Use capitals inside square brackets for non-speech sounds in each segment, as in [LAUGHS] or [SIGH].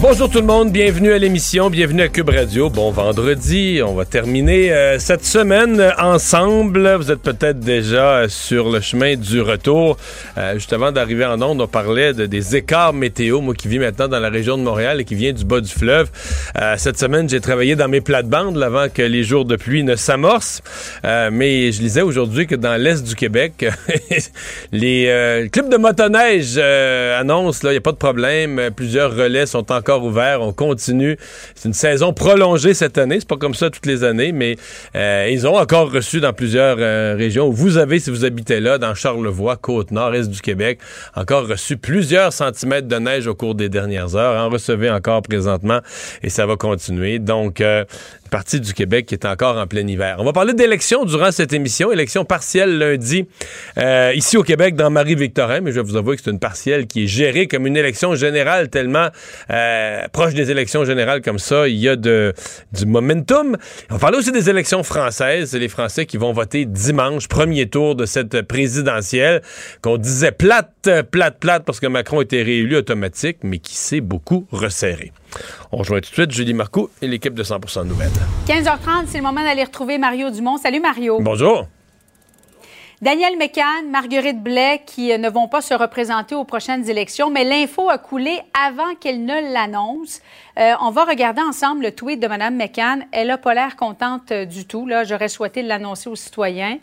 Bonjour tout le monde, bienvenue à l'émission, bienvenue à Cube Radio. Bon vendredi, on va terminer euh, cette semaine ensemble. Vous êtes peut-être déjà sur le chemin du retour. Euh, juste avant d'arriver en onde, on parlait de, des écarts météo. Moi qui vis maintenant dans la région de Montréal et qui vient du bas du fleuve. Euh, cette semaine, j'ai travaillé dans mes plates-bandes avant que les jours de pluie ne s'amorcent. Euh, mais je lisais aujourd'hui que dans l'est du Québec, [LAUGHS] les clubs de motoneige annoncent, il n'y a pas de problème, plusieurs relais sont encore ouvert. On continue. C'est une saison prolongée cette année. C'est pas comme ça toutes les années, mais euh, ils ont encore reçu dans plusieurs euh, régions. Vous avez, si vous habitez là, dans Charlevoix, Côte-Nord, Est du Québec, encore reçu plusieurs centimètres de neige au cours des dernières heures. En recevez encore présentement et ça va continuer. Donc, euh, partie du Québec qui est encore en plein hiver. On va parler d'élections durant cette émission, élection partielle lundi euh, ici au Québec dans Marie-Victorin, mais je vais vous avouer que c'est une partielle qui est gérée comme une élection générale tellement euh, proche des élections générales comme ça, il y a du momentum. On va parler aussi des élections françaises, c'est les Français qui vont voter dimanche, premier tour de cette présidentielle qu'on disait plate, plate, plate parce que Macron était réélu automatique, mais qui s'est beaucoup resserré. On rejoint tout de suite Julie Marcoux et l'équipe de 100% Nouvelles. 15h30, c'est le moment d'aller retrouver Mario Dumont. Salut Mario. Bonjour. Daniel McCann, Marguerite Blais qui euh, ne vont pas se représenter aux prochaines élections, mais l'info a coulé avant qu'elle ne l'annonce. Euh, on va regarder ensemble le tweet de Mme McCann. Elle n'a pas l'air contente euh, du tout. Là, j'aurais souhaité l'annoncer aux citoyens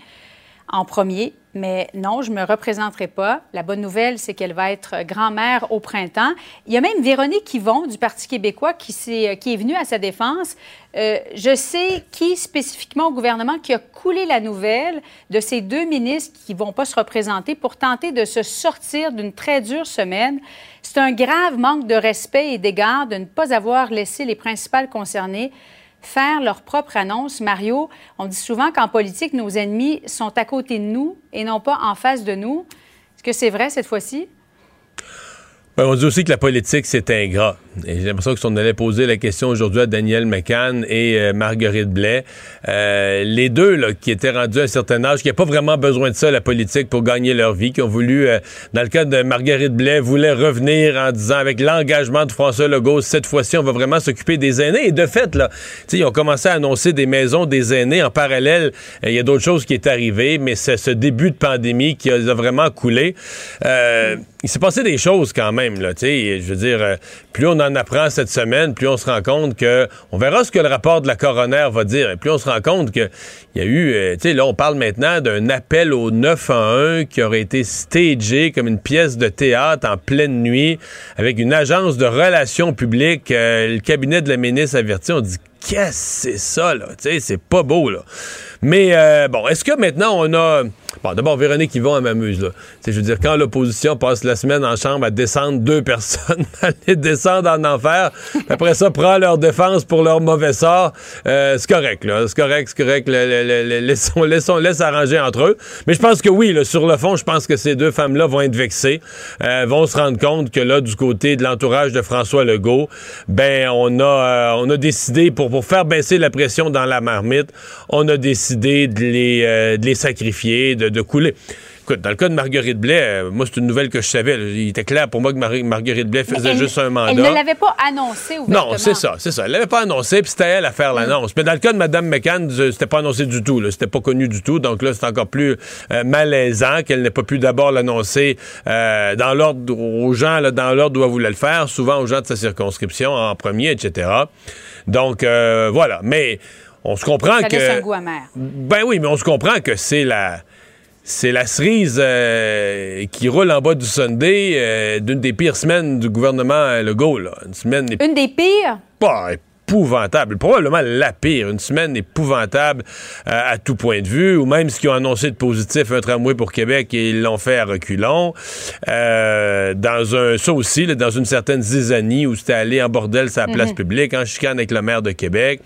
en premier. Mais non, je ne me représenterai pas. La bonne nouvelle, c'est qu'elle va être grand-mère au printemps. Il y a même Véronique Yvon du Parti québécois qui, est, qui est venue à sa défense. Euh, je sais qui spécifiquement au gouvernement qui a coulé la nouvelle de ces deux ministres qui ne vont pas se représenter pour tenter de se sortir d'une très dure semaine. C'est un grave manque de respect et d'égard de ne pas avoir laissé les principales concernées faire leur propre annonce. Mario, on dit souvent qu'en politique, nos ennemis sont à côté de nous et non pas en face de nous. Est-ce que c'est vrai cette fois-ci? Ben, on dit aussi que la politique, c'est ingrat. J'ai l'impression que si on allait poser la question aujourd'hui à Daniel McCann et euh, Marguerite Blais, euh, les deux qui étaient rendus à un certain âge, qui n'avaient pas vraiment besoin de ça, la politique, pour gagner leur vie, qui ont voulu, euh, dans le cas de Marguerite Blais, voulaient revenir en disant, avec l'engagement de François Legault, cette fois-ci, on va vraiment s'occuper des aînés. Et de fait, là, ils ont commencé à annoncer des maisons des aînés. En parallèle, il y a d'autres choses qui est arrivé, mais c'est ce début de pandémie qui a vraiment coulé. il s'est passé des choses quand même, là, je veux dire, plus on en apprend cette semaine, plus on se rend compte que. On verra ce que le rapport de la coroner va dire. Et plus on se rend compte qu'il y a eu. Euh, tu sais, là, on parle maintenant d'un appel au 911 qui aurait été stagé comme une pièce de théâtre en pleine nuit avec une agence de relations publiques. Euh, le cabinet de la ministre averti. On dit qu'est-ce que c'est ça, là? Tu sais, c'est pas beau, là. Mais euh, bon, est-ce que maintenant on a. Bon, d'abord, Véronique Yvon, elle m'amuse, là. je veux dire, quand l'opposition passe la semaine en chambre à descendre deux personnes, [LAUGHS] à les descendre en enfer, après ça, prend leur défense pour leur mauvais sort, euh, c'est correct, là. C'est correct, c'est correct. laissons, [LAUGHS] laissons, laisse arranger entre eux. Mais je pense que oui, là, sur le fond, je pense que ces deux femmes-là vont être vexées, euh, vont se rendre compte que là, du côté de l'entourage de François Legault, ben, on a, on a décidé, pour, pour faire baisser la pression dans la marmite, on a décidé de les, de les sacrifier, de de couler. écoute, dans le cas de Marguerite Blais, euh, moi, c'est une nouvelle que je savais. Il était clair pour moi que Marguerite Blais faisait juste un mandat. Elle ne l'avait pas annoncé ouvertement. Non, c'est ça, c'est ça. Elle l'avait pas annoncé, puis c'était elle à faire l'annonce. Mais dans le cas de Mme McCann, c'était pas annoncé du tout. C'était pas connu du tout. Donc là, c'est encore plus euh, malaisant qu'elle n'ait pas pu d'abord l'annoncer euh, dans l'ordre aux gens, là, dans l'ordre où elle voulait le faire, souvent aux gens de sa circonscription en premier, etc. Donc voilà. Mais on se comprend ça que. un goût amer. Ben oui, mais on se comprend que c'est la c'est la cerise euh, qui roule en bas du Sunday euh, d'une des pires semaines du gouvernement Legault. Là. Une semaine. Une des pires? Épouvantable, probablement la pire, une semaine épouvantable euh, à tout point de vue, ou même ce qu'ils ont annoncé de positif, un tramway pour Québec, et ils l'ont fait à reculons. Euh, dans un, ça aussi, dans une certaine zizanie où c'était allé en bordel sa place mhm. publique, en chicane avec le maire de Québec,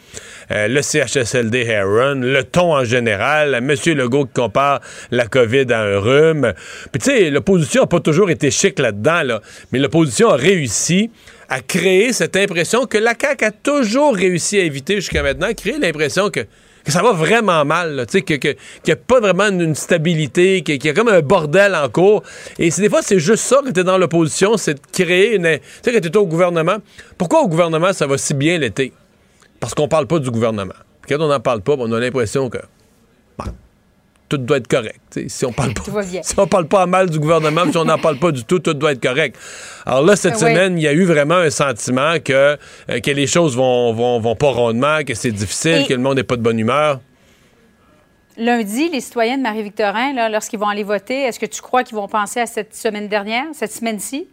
euh, le CHSLD Heron, le ton en général, M. Legault qui compare la COVID à un rhume. Puis tu sais, l'opposition n'a pas toujours été chic là-dedans, là, mais l'opposition a réussi à créer cette impression que la CAQ a toujours réussi à éviter jusqu'à maintenant, créer l'impression que, ça va vraiment mal, qu'il que, n'y a pas vraiment une stabilité, qu'il y a comme un bordel en cours. Et des fois, c'est juste ça que tu es dans l'opposition, c'est de créer une... Tu sais, quand tu au gouvernement, pourquoi au gouvernement ça va si bien l'été? Parce qu'on parle pas du gouvernement. quand on n'en parle pas, on a l'impression que tout doit être correct. [LAUGHS] Si on parle pas, si on parle pas mal du gouvernement, si on n'en parle pas du tout, tout doit être correct. Alors là, cette semaine, il y a eu vraiment un sentiment que, euh, que les choses vont, vont, pas rondement, que c'est difficile, que le monde n'est pas de bonne humeur. Lundi, les citoyens de Marie-Victorin, lorsqu'ils vont aller voter, est-ce que tu crois qu'ils vont penser à cette semaine dernière, cette semaine-ci?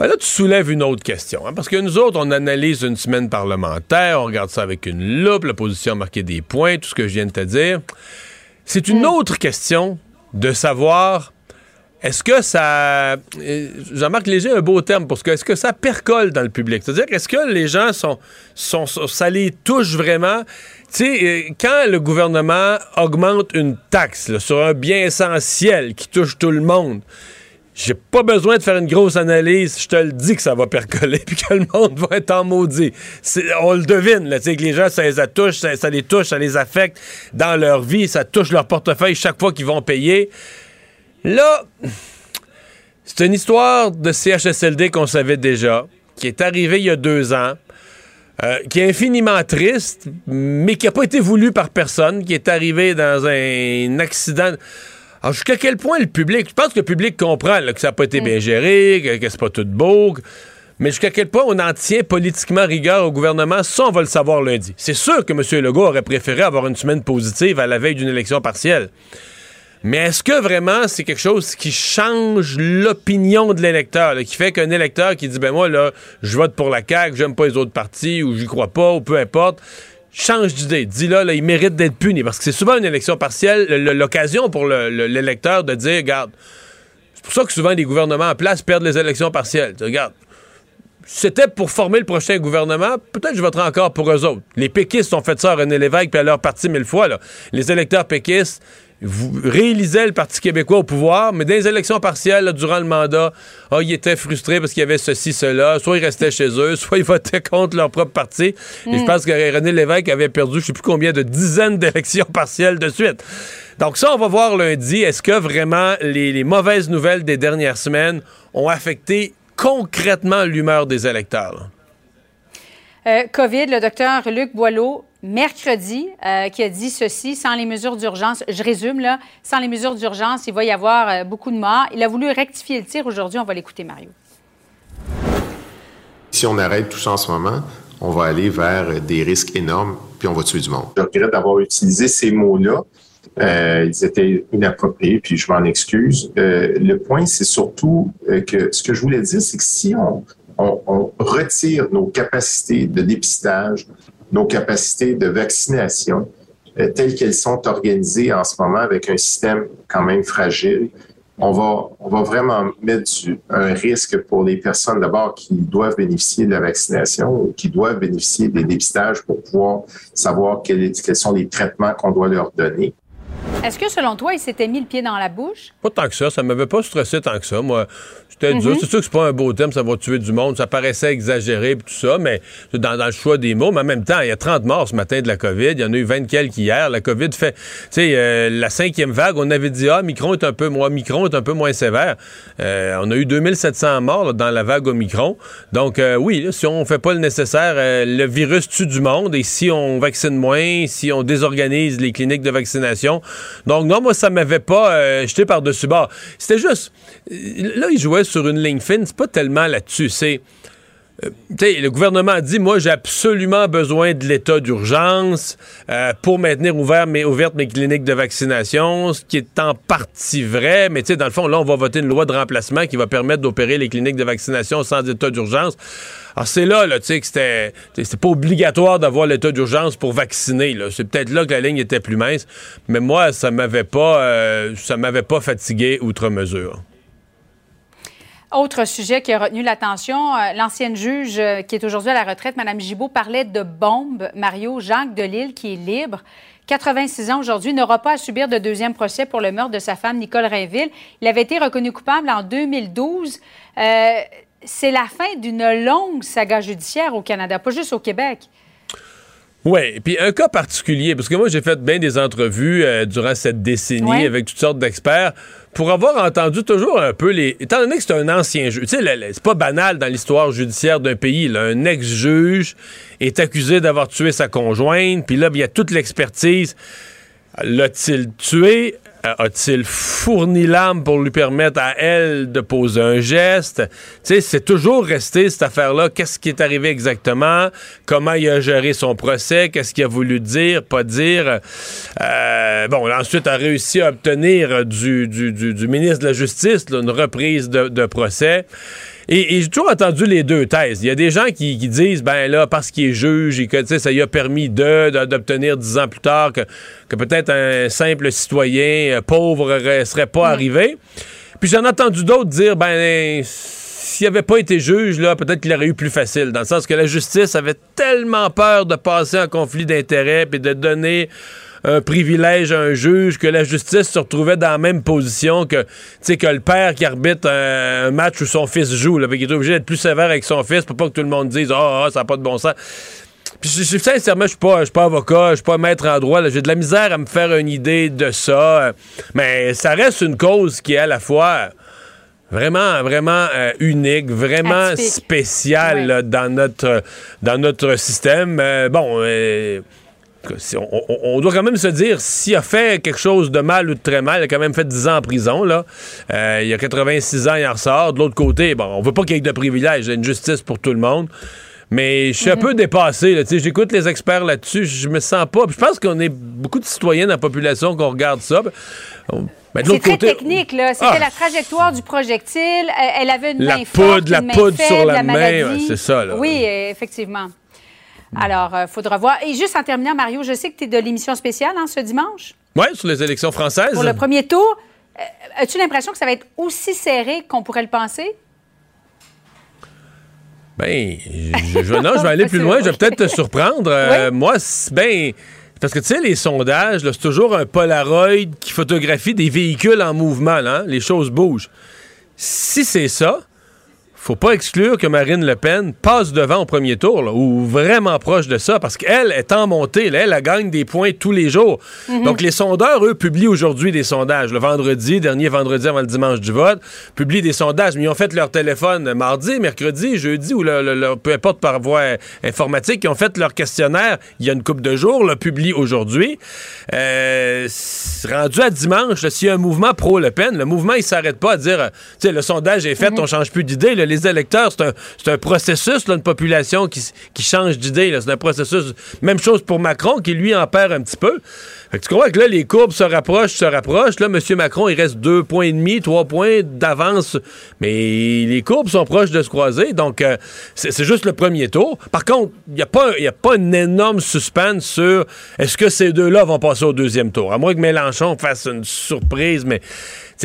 Ben là, tu soulèves une autre question. Hein, parce que nous autres, on analyse une semaine parlementaire, on regarde ça avec une loupe, l'opposition a marqué des points, tout ce que je viens de te dire. C'est une hmm. autre question de savoir est-ce que ça. Euh, Jean-Marc Léger a un beau terme parce que est-ce que ça percole dans le public? C'est-à-dire, est-ce que les gens sont, sont, Ça les touche vraiment? Tu sais, euh, quand le gouvernement augmente une taxe sur un bien essentiel qui touche tout le monde, j'ai pas besoin de faire une grosse analyse. Je te le dis que ça va percoler [LAUGHS] puis que le monde va être en maudit. On le devine, là, que les gens, ça les touche, ça, les touche, ça les affecte dans leur vie, ça touche leur portefeuille chaque fois qu'ils vont payer. Là, c'est une histoire de CHSLD qu'on savait déjà, qui est arrivée il y a deux ans. Euh, qui est infiniment triste, mais qui n'a pas été voulu par personne, qui est arrivé dans un accident. Alors, jusqu'à quel point le public, je pense que le public comprend que ça n'a pas été bien mm. géré, que, c'est pas tout beau, mais jusqu'à quel point on en tient politiquement rigueur au gouvernement, ça, on va le savoir lundi. C'est sûr que M. Legault aurait préféré avoir une semaine positive à la veille d'une élection partielle. Mais est-ce que vraiment c'est quelque chose qui change l'opinion de l'électeur, qui fait qu'un électeur qui dit ben moi là, je vote pour la CAQ, j'aime pas les autres partis ou j'y crois pas ou peu importe, change d'idée. Dis là, là, il mérite d'être puni. Parce que c'est souvent une élection partielle, l'occasion pour l'électeur de dire, regarde, c'est pour ça que souvent les gouvernements en place perdent les élections partielles. regarde, c'était pour former le prochain gouvernement, peut-être je voterai encore pour eux autres. Les péquistes ont fait ça à René Lévesque puis à leur parti mille fois. Les électeurs péquistes, vous le Parti québécois au pouvoir, mais dans les élections partielles, durant le mandat, oh, ils étaient frustrés parce qu'il y avait ceci, cela. Soit ils restaient chez eux, soit ils votaient contre leur propre parti. Et je hmm. pense que René Lévesque avait perdu, je sais plus combien, de dizaines d'élections [LAUGHS] partielles de suite. Donc ça, on va voir lundi. Est-ce que vraiment les, mauvaises nouvelles des dernières semaines ont affecté concrètement l'humeur des électeurs? Euh, COVID, le docteur Luc Boileau mercredi euh, qui a dit ceci, sans les mesures d'urgence, je résume là, sans les mesures d'urgence, il va y avoir euh, beaucoup de morts. Il a voulu rectifier le tir. Aujourd'hui, on va l'écouter, Mario. Si on arrête tout ça en ce moment, on va aller vers des risques énormes, puis on va tuer du monde. Je regrette d'avoir utilisé ces mots-là. Euh, ils étaient inappropriés, puis je m'en excuse. le point, c'est surtout que ce que je voulais dire, c'est que si on, on, retire nos capacités de dépistage, nos capacités de vaccination euh, telles qu'elles sont organisées en ce moment avec un système quand même fragile, on va, on va vraiment mettre un risque pour les personnes d'abord qui doivent bénéficier de la vaccination ou qui doivent bénéficier des dépistages pour pouvoir savoir quels, quels sont les traitements qu'on doit leur donner. Est-ce que selon toi, il s'était mis le pied dans la bouche? Pas tant que ça. Ça m'avait pas stressé tant que ça. Moi, c'était dur. C'est sûr que c'est pas un beau thème, ça va tuer du monde. Ça paraissait exagéré et tout ça, mais dans, dans, le choix des mots. Mais en même temps, il y a 30 morts ce matin de la COVID. Il y en a eu 20 quelques hier. La COVID fait. Tu sais, euh, la cinquième vague, on avait dit, ah, Micron est un peu moins, Micron est un peu moins sévère. Euh, on a eu 2700 morts là, dans la vague au Micron. Donc, euh, oui, là, si on fait pas le nécessaire, le virus tue du monde. Et si on vaccine moins, si on désorganise les cliniques de vaccination. Donc, non, moi, ça m'avait pas jeté par-dessus bord. C'était juste. Là, il jouait sur une ligne fine, c'est pas tellement là-dessus. C'est. Euh, le gouvernement a dit, moi, j'ai absolument besoin de l'état d'urgence euh, pour maintenir ouvertes mes cliniques de vaccination, ce qui est en partie vrai, mais dans le fond, là, on va voter une loi de remplacement qui va permettre d'opérer les cliniques de vaccination sans état d'urgence. Alors, c'est là, là tu sais, que c'était, c'était pas obligatoire d'avoir l'état d'urgence pour vacciner. C'est peut-être là que la ligne était plus mince, mais moi, ça m'avait pas, euh, ça m'avait pas fatigué outre mesure. Autre sujet qui a retenu l'attention, euh, l'ancienne juge euh, qui est aujourd'hui à la retraite, Mme Gibault, parlait de bombes. Mario Jacques Delille, qui est libre, 86 ans aujourd'hui, n'aura pas à subir de deuxième procès pour le meurtre de sa femme, Nicole Rainville. Il avait été reconnu coupable en 2012. Euh, c'est la fin d'une longue saga judiciaire au Canada, pas juste au Québec. Oui, puis un cas particulier, parce que moi j'ai fait bien des entrevues durant cette décennie avec toutes sortes d'experts pour avoir entendu toujours un peu les. Étant donné que c'est un ancien juge, c'est pas banal dans l'histoire judiciaire d'un pays. Un ex-juge est accusé d'avoir tué sa conjointe, puis là, il y a toute l'expertise. L'a-t-il tué? Euh, a-t-il fourni l'âme pour lui permettre à elle de poser un geste? Tu c'est toujours resté cette affaire-là. Qu'est-ce qui est arrivé exactement? Comment il a géré son procès? Qu'est-ce qu'il a voulu dire, pas dire? Euh, bon, ensuite, a réussi à obtenir du, ministre de la Justice une reprise de procès. Et, j'ai toujours entendu les deux thèses. Il y a des gens qui, disent, ben là, parce qu'il est juge et que ça lui a permis d'obtenir dix ans plus tard que, que peut-être un simple citoyen euh, pauvre ne serait pas arrivé. Puis j'en ai entendu d'autres dire, ben s'il n'avait pas été juge, là, peut-être qu'il aurait eu plus facile, dans le sens que la justice avait tellement peur de passer en conflit d'intérêts et de donner un privilège à un juge, que la justice se retrouvait dans la même position que, que le père qui arbitre un, match où son fils joue. Là, il est obligé d'être plus sévère avec son fils pour pas que tout le monde dise Ah, oh, ça n'a pas de bon sens. Puis, sincèrement, je suis pas, pas avocat, je suis pas maître en droit. J'ai de la misère à me faire une idée de ça. Mais ça reste une cause qui est à la fois vraiment, vraiment euh, unique, vraiment spéciale dans, notre, dans notre système. Euh, bon, euh, on, doit quand même se dire, s'il a fait quelque chose de mal ou de très mal, il a quand même fait 10 ans en prison, là. Euh, il y a 86 ans, il en ressort. De l'autre côté, bon, on veut pas qu'il y ait de privilèges, il y a une justice pour tout le monde. Mais je suis un mhm. peu dépassé. J'écoute les experts là-dessus, je me sens pas. Je pense qu'on est beaucoup de citoyens dans la population qu'on regarde ça. c'est très technique, là. C'était ah! la trajectoire du projectile. Elle avait une la main poudre, forte, la poudre sur la, main. C'est ça, là. Oui, effectivement. Alors, il euh, faudra voir. Et juste en terminant, Mario, je sais que tu es de l'émission spéciale hein, ce dimanche? Oui, sur les élections françaises. Pour le premier tour. Euh, as-tu l'impression que ça va être aussi serré qu'on pourrait le penser? Ben, je, non, je vais aller [LAUGHS] plus loin. Je vais peut-être te surprendre. Euh, moi, ben, parce que tu sais, les sondages, c'est toujours un Polaroid qui photographie des véhicules en mouvement. Hein? Les choses bougent. Si c'est ça, faut pas exclure que Marine Le Pen passe devant au premier tour, ou vraiment proche de ça, parce qu'elle est en montée. Là, elle, elle, gagne des points tous les jours. Mhm. Donc, les sondeurs, eux, publient aujourd'hui des sondages. Le vendredi, dernier vendredi avant le dimanche du vote, publient des sondages. Mais ils ont fait leur téléphone mardi, mercredi, jeudi, ou le, peu importe par voie informatique. Ils ont fait leur questionnaire il y a une couple de jours, le publie aujourd'hui. Euh, rendu à dimanche, s'il y a un mouvement pro-Le Pen, le mouvement, il s'arrête pas à dire, tu sais, le sondage est fait, mhm. on change plus d'idée les électeurs, c'est un, processus, là, une population qui, change d'idée. C'est un processus. Même chose pour Macron, qui lui en perd un petit peu. Tu comprends que là, les courbes se rapprochent, se rapprochent. Là, M. Macron, il reste deux points et demi, trois points d'avance. Mais les courbes sont proches de se croiser. Donc, euh, c'est juste le premier tour. Par contre, il n'y a, pas, a pas un énorme suspense sur est-ce que ces deux-là vont passer au deuxième tour? À moins que Mélenchon fasse une surprise, mais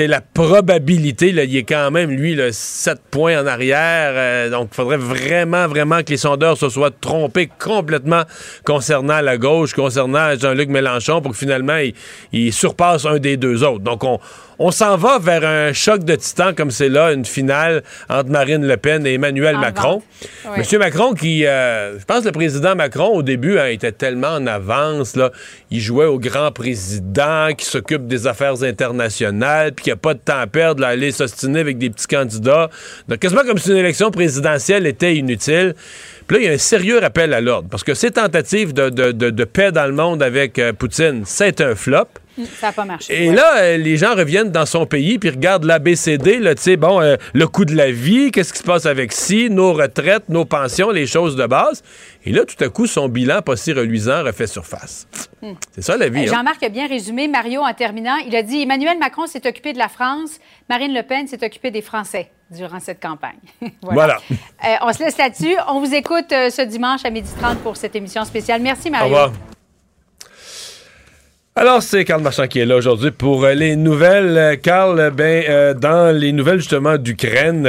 la probabilité, là, il est quand même, lui, là, 7 points en arrière. Euh, donc, il faudrait vraiment, vraiment que les sondeurs se soient trompés complètement concernant la gauche, concernant Jean-Luc Mélenchon, finalement, il, il surpasse un des deux autres. Donc, on, on s'en va vers un choc de titans comme c'est là, une finale entre Marine Le Pen et Emmanuel Macron. Monsieur Macron qui, euh, je pense que le président Macron au début hein, était tellement en avance, là, il jouait au grand président qui s'occupe des affaires internationales, puis qui a pas de temps à perdre, là, aller s'ostiner avec des petits candidats. Donc quasiment comme si une élection présidentielle était inutile. Puis là, il y a un sérieux rappel à l'ordre, parce que ces tentatives de, paix dans le monde avec euh, Poutine, c'est un flop. Ça n'a pas marché. Et là, euh, les gens reviennent dans son pays puis regardent l'ABCD, tu sais, bon, euh, le coût de la vie, qu'est-ce qui se passe avec si, nos retraites, nos pensions, les choses de base. Et là, tout à coup, son bilan pas si reluisant refait surface. Hmm. C'est ça la vie. Euh, hein. Jean-Marc a bien résumé, Mario, en terminant. Il a dit Emmanuel Macron s'est occupé de la France, Marine Le Pen s'est occupée des Français durant cette campagne. [LAUGHS] voilà. on se laisse là-dessus. On vous écoute ce dimanche à 12h30 pour cette émission spéciale. Merci, Mario. Au revoir. Alors, c'est Carl Marchand qui est là aujourd'hui pour euh, les nouvelles. Carl, euh, ben, euh, dans les nouvelles justement d'Ukraine,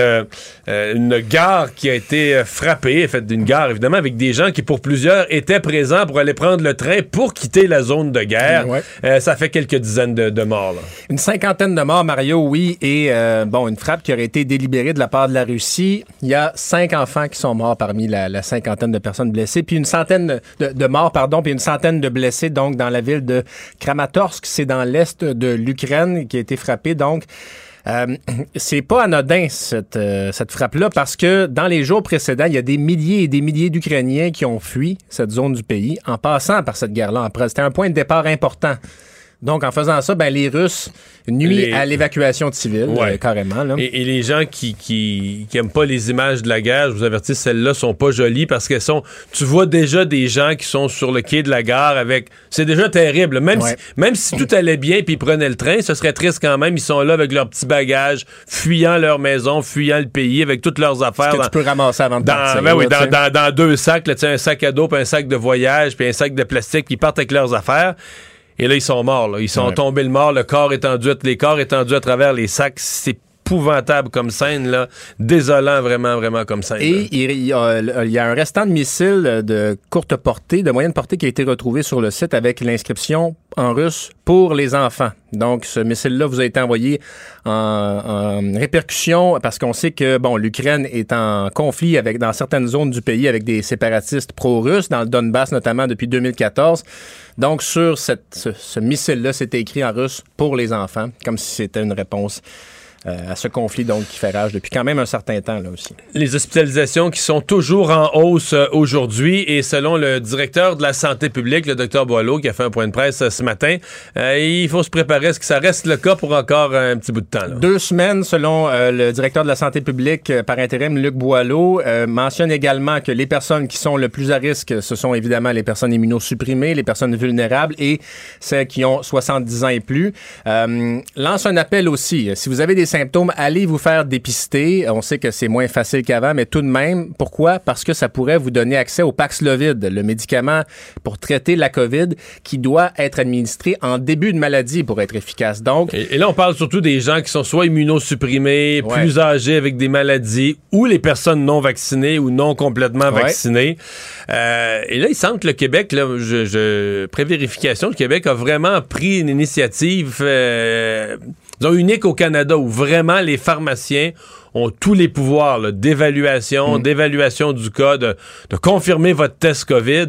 une gare qui a été frappée, faite d'une gare évidemment, avec des gens qui pour plusieurs étaient présents pour aller prendre le train pour quitter la zone de guerre. ça fait quelques dizaines de, morts. Une cinquantaine de morts, Mario, oui, et bon, une frappe qui aurait été délibérée de la part de la Russie. Il y a cinq enfants qui sont morts parmi la, cinquantaine de personnes blessées, puis une centaine de, de morts, pardon, puis une centaine de blessés donc dans la ville de Kramatorsk, c'est dans l'est de l'Ukraine qui a été frappé. Donc, euh, c'est pas anodin cette, euh, cette frappe-là parce que dans les jours précédents, il y a des milliers et des milliers d'Ukrainiens qui ont fui cette zone du pays en passant par cette guerre-là. C'était un point de départ important. Donc, en faisant ça, ben, les Russes nuit à l'évacuation de civils, euh, carrément. Et, les gens qui, qui, qui, aiment pas les images de la guerre, je vous avertis, celles-là sont pas jolies parce qu'elles sont. Tu vois déjà des gens qui sont sur le quai de la gare avec. C'est déjà terrible. Même, si, même si tout allait bien puis ils prenaient le train, ce serait triste quand même. Ils sont là avec leurs petits bagages, fuyant leur maison, fuyant le pays, avec toutes leurs affaires. Que tu peux ramasser avant de dans, partir. Ben oui, dans, dans, dans, deux sacs, là, un sac à dos, puis un sac de voyage, puis un sac de plastique, puis ils partent avec leurs affaires. Et là, ils sont morts. Ils sont tombés le mort, le corps étendu, les corps étendus à travers les sacs. C'est épouvantable comme scène, là. Désolant, vraiment, vraiment comme scène. Et il, y a un restant de missiles de courte portée, de moyenne portée qui a été retrouvé sur le site avec l'inscription en russe pour les enfants. Donc, ce missile-là vous a été envoyé en, répercussion parce qu'on sait que, bon, l'Ukraine est en conflit avec, dans certaines zones du pays avec des séparatistes pro-russes, dans le Donbass notamment depuis 2014. Donc, sur cette, ce, ce missile-là, c'était écrit en russe pour les enfants, comme si c'était une réponse euh, à ce conflit donc qui fait rage depuis quand même un certain temps là aussi. Les hospitalisations qui sont toujours en hausse euh, aujourd'hui et selon le directeur de la santé publique, le docteur Boileau, qui a fait un point de presse euh, ce matin, il faut se préparer à ce que ça reste le cas pour encore un petit bout de temps. Deux semaines selon le directeur de la santé publique par intérim, Luc Boileau, mentionne également que les personnes qui sont le plus à risque, ce sont évidemment les personnes immunosupprimées, les personnes vulnérables et celles qui ont 70 ans et plus. lance un appel aussi. Si vous avez des symptômes, allez vous faire dépister? On sait que c'est moins facile qu'avant, mais tout de même, pourquoi? Parce que ça pourrait vous donner accès au Paxlovid, le médicament pour traiter la COVID qui doit être administré en début de maladie pour être efficace. Donc, et, là, on parle surtout des gens qui sont soit immunosupprimés, plus âgés avec des maladies, ou les personnes non vaccinées ou non complètement vaccinées. Euh, et là, il semble que le Québec, là, je, je pré-vérification, le Québec a vraiment pris une initiative euh, unique au Canada où vraiment les pharmaciens ont tous les pouvoirs d'évaluation, mm. d'évaluation du cas, de, de confirmer votre test COVID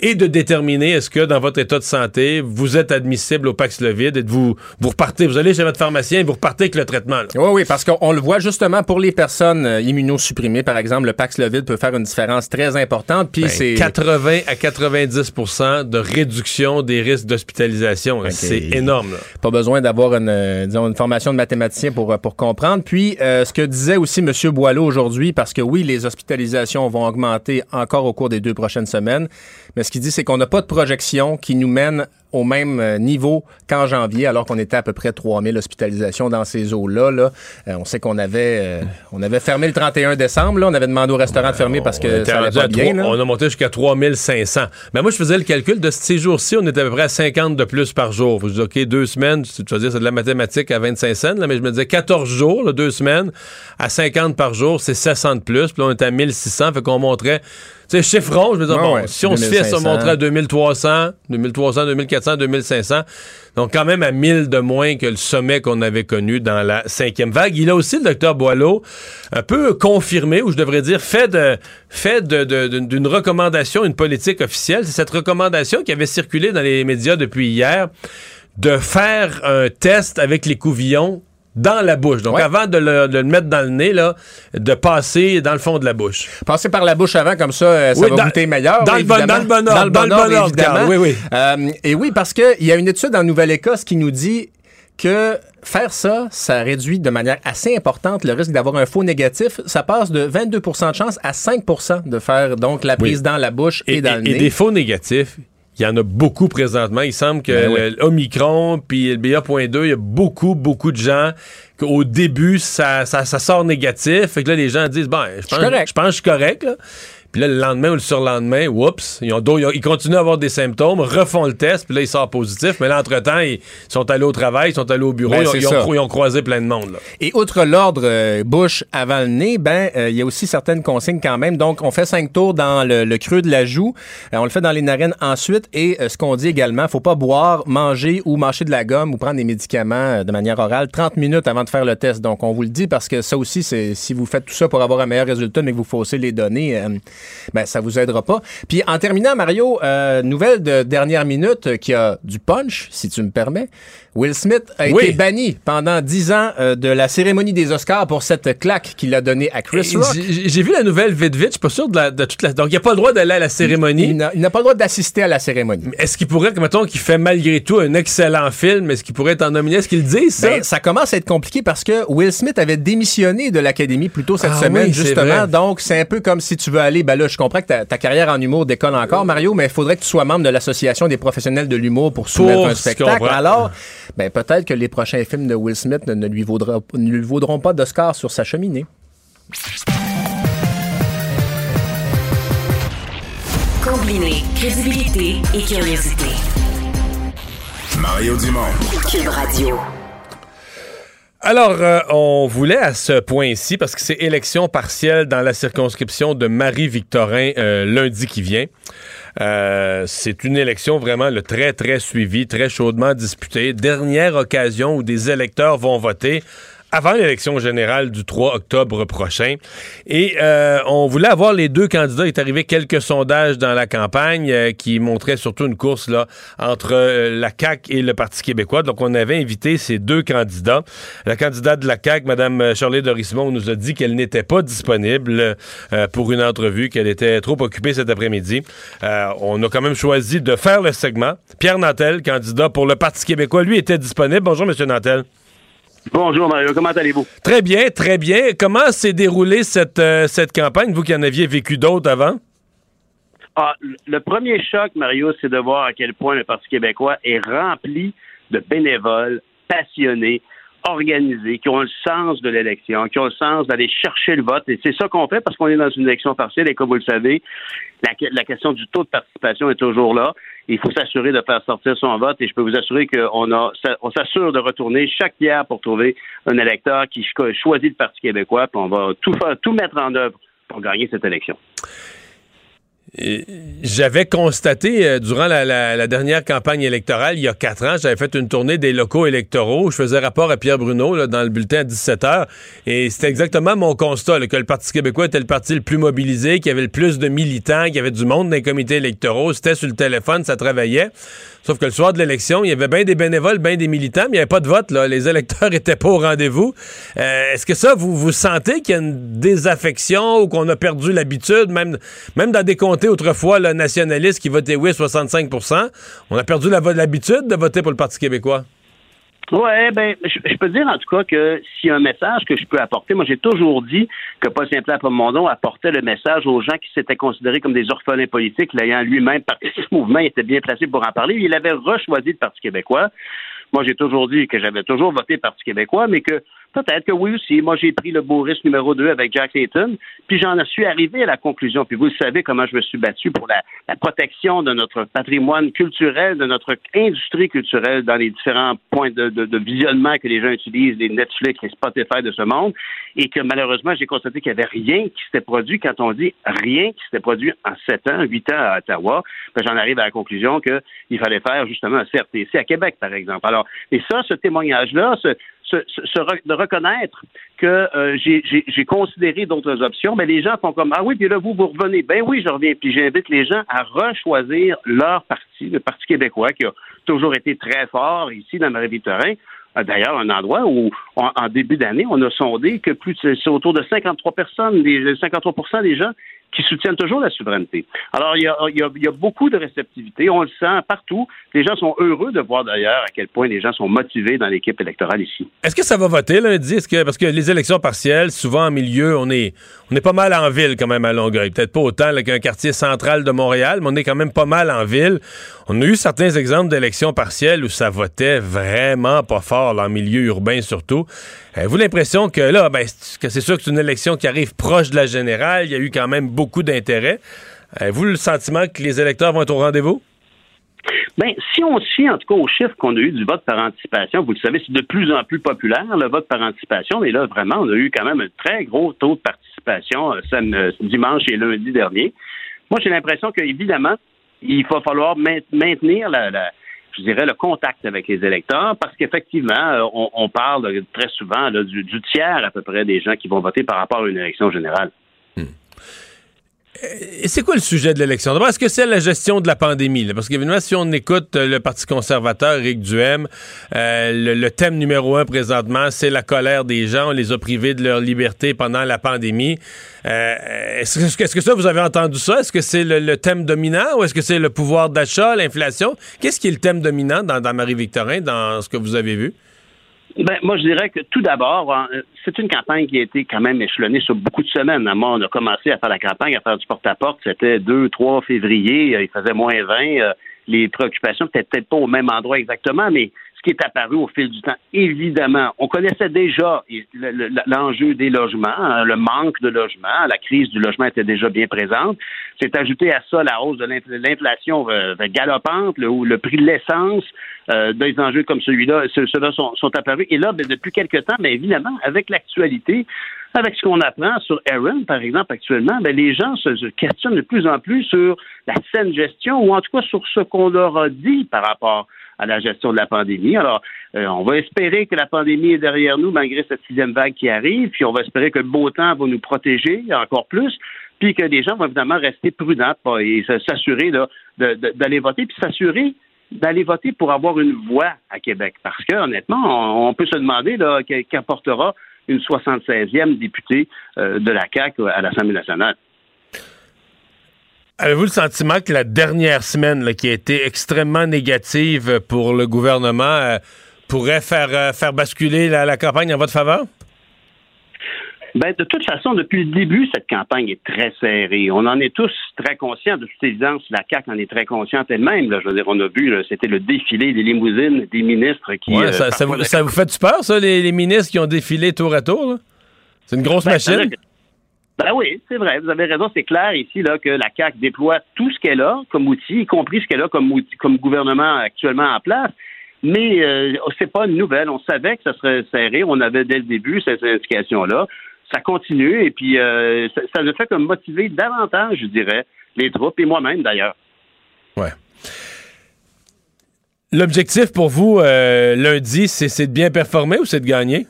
et de déterminer est-ce que dans votre état de santé, vous êtes admissible au Paxlovid et de vous, vous repartez, vous allez chez votre pharmacien et vous repartez avec le traitement. Oui, oui, parce qu'on le voit justement pour les personnes euh, immunosupprimées, par exemple, le Paxlovid peut faire une différence très importante. Puis ben, c'est 80 à 90% de réduction des risques d'hospitalisation. C'est énorme. Pas besoin d'avoir une, euh, disons, une formation de mathématicien pour, euh, pour comprendre. Puis ce que disait aussi M. Boileau aujourd'hui, parce que oui, les hospitalisations vont augmenter encore au cours des deux prochaines semaines, mais ce qu'il dit, c'est qu'on n'a pas de projection qui nous mène au même euh, niveau qu'en janvier, alors qu'on était à peu près 3000 hospitalisations dans ces eaux-là. Là. Euh, on sait qu'on avait, euh, on avait fermé le 31 décembre. Là. On avait demandé au restaurant de fermer parce que ça allait pas bien. On a monté jusqu'à 3500. Mais moi, je faisais le calcul de ces jours-ci, on était à peu près à 50 de plus par jour. Je dis, OK, deux semaines, tu vas dire, c'est de la mathématique à 25 cents, là, mais je me disais 14 jours, là, deux semaines, à 50 par jour, c'est 700 de plus. Puis là, on était à 1600, fait qu'on montrait sais, chiffron, je veux dire, bon, ouais, si on se fait ça 2500. montrer à 2300, 2300, 2400, 2500, donc quand même à 1000 de moins que le sommet qu'on avait connu dans la cinquième vague. Il a aussi, le docteur Boileau, un peu confirmé, ou je devrais dire, fait de, fait de, d'une recommandation, une politique officielle. C'est cette recommandation qui avait circulé dans les médias depuis hier de faire un test avec les couvillons dans la bouche. Donc, Ouais. avant de le, de le mettre dans le nez, là, de passer dans le fond de la bouche. Passez par la bouche avant, comme ça, euh, ça Oui, va dans- goûter meilleur. dans le bon- dans le bon ordre, Dans le bon dans le bon ordre, évidemment. Oui, oui. Euh, et oui, parce qu'il y a une étude en Nouvelle-Écosse qui nous dit que faire ça, ça réduit de manière assez importante le risque d'avoir un faux négatif. Ça passe de 22 de chance à 5 de faire donc la prise Oui. dans la bouche et, Et, dans et- le et nez. des faux négatifs, il y en a beaucoup présentement. Il semble que Ben oui. le Omicron puis le BA.2, il y a beaucoup, beaucoup de gens qu'au début, ça, ça, ça sort négatif. Fait que là, les gens disent, bon, je pense, je pense que je suis correct. Là. Puis là, le lendemain ou le surlendemain, oups, ils, ont, ils ont- ils continuent à avoir des symptômes, refont le test, puis là, ils sortent positif. Mais là, entre-temps, ils sont allés au travail, ils sont allés au bureau, Ben, ils, ont, ils croisé plein de monde. Là. Et outre l'ordre euh, bouche avant le nez, ben euh, il y a aussi certaines consignes quand même. Donc on fait cinq tours dans le, le creux de la joue, Euh, on le fait dans les narines ensuite et ce qu'on dit également, faut pas boire, manger ou mâcher de la gomme ou prendre des médicaments de manière orale 30 minutes avant de faire le test. Donc on vous le dit parce que ça aussi c'est si vous faites tout ça pour avoir un meilleur résultat mais que vous faussez les données, ben ça vous aidera pas. Puis en terminant Mario, euh, nouvelle de dernière minute qui a du punch si tu me permets. Will Smith a Oui. été banni pendant 10 ans euh, de la cérémonie des Oscars pour cette claque qu'il a donnée à Chris Et Rock. J'ai vu la nouvelle vite vite, je suis pas sûr de, la- de toute la... Donc, il n'y a pas le droit d'aller à la cérémonie. Il n'a n'a pas le droit d'assister à la cérémonie. Est-ce qu'il pourrait, mettons, qu'il fait malgré tout un excellent film, est-ce qu'il pourrait être en nominé? Est-ce qu'il le dit, ça? Ben, ça commence à être compliqué parce que Will Smith avait démissionné de l'Académie plus tôt cette Ah semaine, oui, justement. Donc, c'est un peu comme si tu veux aller. Ben là, je comprends que ta, ta carrière en humour décolle encore, Mario, mais il faudrait que tu sois membre de l'Association des professionnels de l'humour pour soumettre un spectacle. Alors, ben, peut-être que les prochains films de Will Smith ne, ne lui, vaudra- ne lui vaudront pas d'Oscar sur sa cheminée. Combiner crédibilité et curiosité. Mario Dumont. Cube Radio. Alors, euh, on voulait à ce point-ci, parce que c'est élection partielle dans la circonscription de Marie-Victorin euh, lundi qui vient. Euh, c'est une élection vraiment le très, très suivie, très chaudement disputée. Dernière occasion où des électeurs vont voter avant l'élection générale du 3 octobre prochain. Et euh, on voulait avoir les deux candidats. Il est arrivé quelques sondages dans la campagne euh, qui montraient surtout une course là entre euh, la CAQ et le Parti québécois. Donc, on avait invité ces deux candidats. La candidate de la CAQ, Mme Charlie Dorismont, nous a dit qu'elle n'était pas disponible euh, pour une entrevue, qu'elle était trop occupée cet après-midi. Euh, on a quand même choisi de faire le segment. Pierre Nantel, candidat pour le Parti québécois, lui était disponible. Bonjour, M. Nantel. Bonjour Mario, comment allez-vous? Très bien, très bien. Comment s'est déroulée cette, euh, cette campagne, vous qui en aviez vécu d'autres avant? Ah, le premier choc, Mario, c'est de voir à quel point le Parti québécois est rempli de bénévoles, passionnés, organisés, qui ont le sens de l'élection, qui ont le sens d'aller chercher le vote. Et c'est ça qu'on fait parce qu'on est dans une élection partielle et comme vous le savez, la, question du taux de participation est toujours là. Il faut s'assurer de faire sortir son vote et je peux vous assurer qu'on s'assure de retourner chaque hier pour trouver un électeur qui cho- choisit le Parti québécois, puis on va tout mettre en œuvre pour gagner cette élection. J'avais constaté euh, durant la, la- la dernière campagne électorale, il y a quatre ans, j'avais fait une tournée des locaux électoraux. Je faisais rapport à Pierre Bruno là, dans le bulletin à 17 h. Et c'était exactement mon constat, là, que le Parti québécois était le parti le plus mobilisé, qu'il y avait le plus de militants, qu'il y avait du monde dans les comités électoraux. C'était sur le téléphone, ça travaillait. Sauf que le soir de l'élection, il y avait bien des bénévoles, bien des militants, mais il n'y avait pas de vote. Là. Les électeurs [LAUGHS] étaient pas au rendez-vous. Euh, Est-ce que ça, vous, vous sentez qu'il y a une désaffection ou qu'on a perdu l'habitude, même, même dans des autrefois là, nationalistes qui votaient oui 65 on a perdu l'habitude de voter pour le Parti québécois? Oui, ben, je, peux dire en tout cas que s'il y a un message que je peux apporter, moi j'ai toujours dit que Paul Saint-Pierre Plamondon apportait le message aux gens qui s'étaient considérés comme des orphelins politiques, l'ayant lui-même participé [LAUGHS] ce mouvement, il était bien placé pour en parler. Il avait rechoisi le Parti québécois. Moi, j'ai toujours dit que j'avais toujours voté Parti québécois, mais que Peut-être que oui aussi. Moi, j'ai pris le beau risque numéro 2 avec Jack Layton, puis j'en suis arrivé à la conclusion. Puis vous savez comment je me suis battu pour la, protection de notre patrimoine culturel, de notre industrie culturelle dans les différents points de, visionnement que les gens utilisent, les Netflix, les Spotify de ce monde, et que malheureusement, j'ai constaté qu'il n'y avait rien qui s'était produit. Quand on dit rien qui s'était produit en sept ans, huit ans à Ottawa, ben, j'en arrive à la conclusion qu'il fallait faire justement un CRTC à Québec, par exemple. Alors, et ça, ce témoignage-là, ce, de reconnaître que euh, j'ai considéré d'autres options, mais les gens font comme Ah oui, puis là, vous, vous revenez. Ben oui, je reviens. Puis j'invite les gens à rechoisir leur parti, le Parti québécois, qui a toujours été très fort ici dans Marie-Victorin. Euh, d'ailleurs, un endroit où, en, début d'année, on a sondé que plus c'est autour de 53 personnes, des 53% des gens qui soutiennent toujours la souveraineté. Alors, il y, a, beaucoup de réceptivité. On le sent partout. Les gens sont heureux de voir d'ailleurs à quel point les gens sont motivés dans l'équipe électorale ici. Est-ce que ça va voter lundi? Que, parce que les élections partielles, souvent en milieu, on est, on est pas mal en ville quand même à Longueuil. Peut-être pas autant qu'un quartier central de Montréal, mais on est quand même pas mal en ville. On a eu certains exemples d'élections partielles où ça votait vraiment pas fort, en milieu urbain surtout. Avez-vous l'impression que là, ben, c'est sûr que c'est une élection qui arrive proche de la générale, il y a eu quand même beaucoup d'intérêt. Avez-vous le sentiment que les électeurs vont être au rendez-vous? Bien, si on suit en tout cas aux chiffres qu'on a eu du vote par anticipation, vous le savez, c'est de plus en plus populaire, le vote par anticipation, mais là, vraiment, on a eu quand même un très gros taux de participation euh, euh, dimanche et lundi dernier. Moi, j'ai l'impression qu'évidemment, il va falloir maintenir la je dirais, le contact avec les électeurs, parce qu'effectivement, euh, on, parle très souvent du, tiers à peu près des gens qui vont voter par rapport à une élection générale. Hmm. Et c'est quoi le sujet de l'élection? D'abord, est-ce que c'est la gestion de la pandémie? Parce qu'évidemment, si on écoute euh, le Parti conservateur, Éric Duhem, euh, le, thème numéro un présentement, c'est la colère des gens. On les a privés de leur liberté pendant la pandémie. Euh, est-ce, que, ça, vous avez entendu ça? Est-ce que c'est le, thème dominant ou est-ce que c'est le pouvoir d'achat, l'inflation? Qu'est-ce qui est le thème dominant dans Marie-Victorin, dans ce que vous avez vu? Ben, moi, je dirais que tout d'abord, hein, c'est une campagne qui a été quand même échelonnée sur beaucoup de semaines. Moi, on a commencé à faire la campagne, à faire du porte-à-porte. C'était 2-3 février. Euh, il faisait moins 20. Euh, les préoccupations peut-être peut-être pas au même endroit exactement, mais qui est apparu au fil du temps. Évidemment, on connaissait déjà l'enjeu des logements, hein, le manque de logements, la crise du logement était déjà bien présente. C'est ajouté à ça la hausse de l'inflation euh, galopante, le, le prix de l'essence, euh, des enjeux comme celui-là, ceux-là sont, apparus. Et là, ben, depuis quelque temps, mais évidemment, avec l'actualité, avec ce qu'on apprend sur Aaron, par exemple, actuellement, ben, les gens se, questionnent de plus en plus sur la saine gestion ou en tout cas sur ce qu'on leur a dit par rapport à la gestion de la pandémie. Alors, euh, on va espérer que la pandémie est derrière nous malgré cette sixième vague qui arrive, puis on va espérer que le beau temps va nous protéger encore plus, puis que les gens vont évidemment rester prudents et s'assurer d'aller voter, puis s'assurer d'aller voter pour avoir une voix à Québec. Parce que, honnêtement, on, peut se demander qu'apportera une 76e députée euh, de la CAQ à l'Assemblée nationale. Avez-vous le sentiment que la dernière semaine qui a été extrêmement négative pour le gouvernement euh, pourrait faire, euh, faire basculer la, campagne en votre faveur? Ben, de toute façon, depuis le début, cette campagne est très serrée. On en est tous très conscients. De toute évidence, la CAQ en est très consciente elle-même. Je veux dire, on a vu, c'était le défilé des limousines des ministres qui... Euh, ça, vous, fait peur, ça, les, ministres qui ont défilé tour à tour? C'est une grosse ben, machine. Ben oui, c'est vrai, vous avez raison, c'est clair ici là, que la CAQ déploie tout ce qu'elle a comme outil, y compris ce qu'elle a comme outil, comme gouvernement actuellement en place. Mais euh, c'est pas une nouvelle. On savait que ça serait serré. On avait dès le début cette indication-là. Ça continue et puis euh, ça, ne fait que motiver davantage, je dirais, les troupes et moi-même d'ailleurs. Ouais. L'objectif pour vous euh, lundi, c'est de bien performer ou c'est de gagner?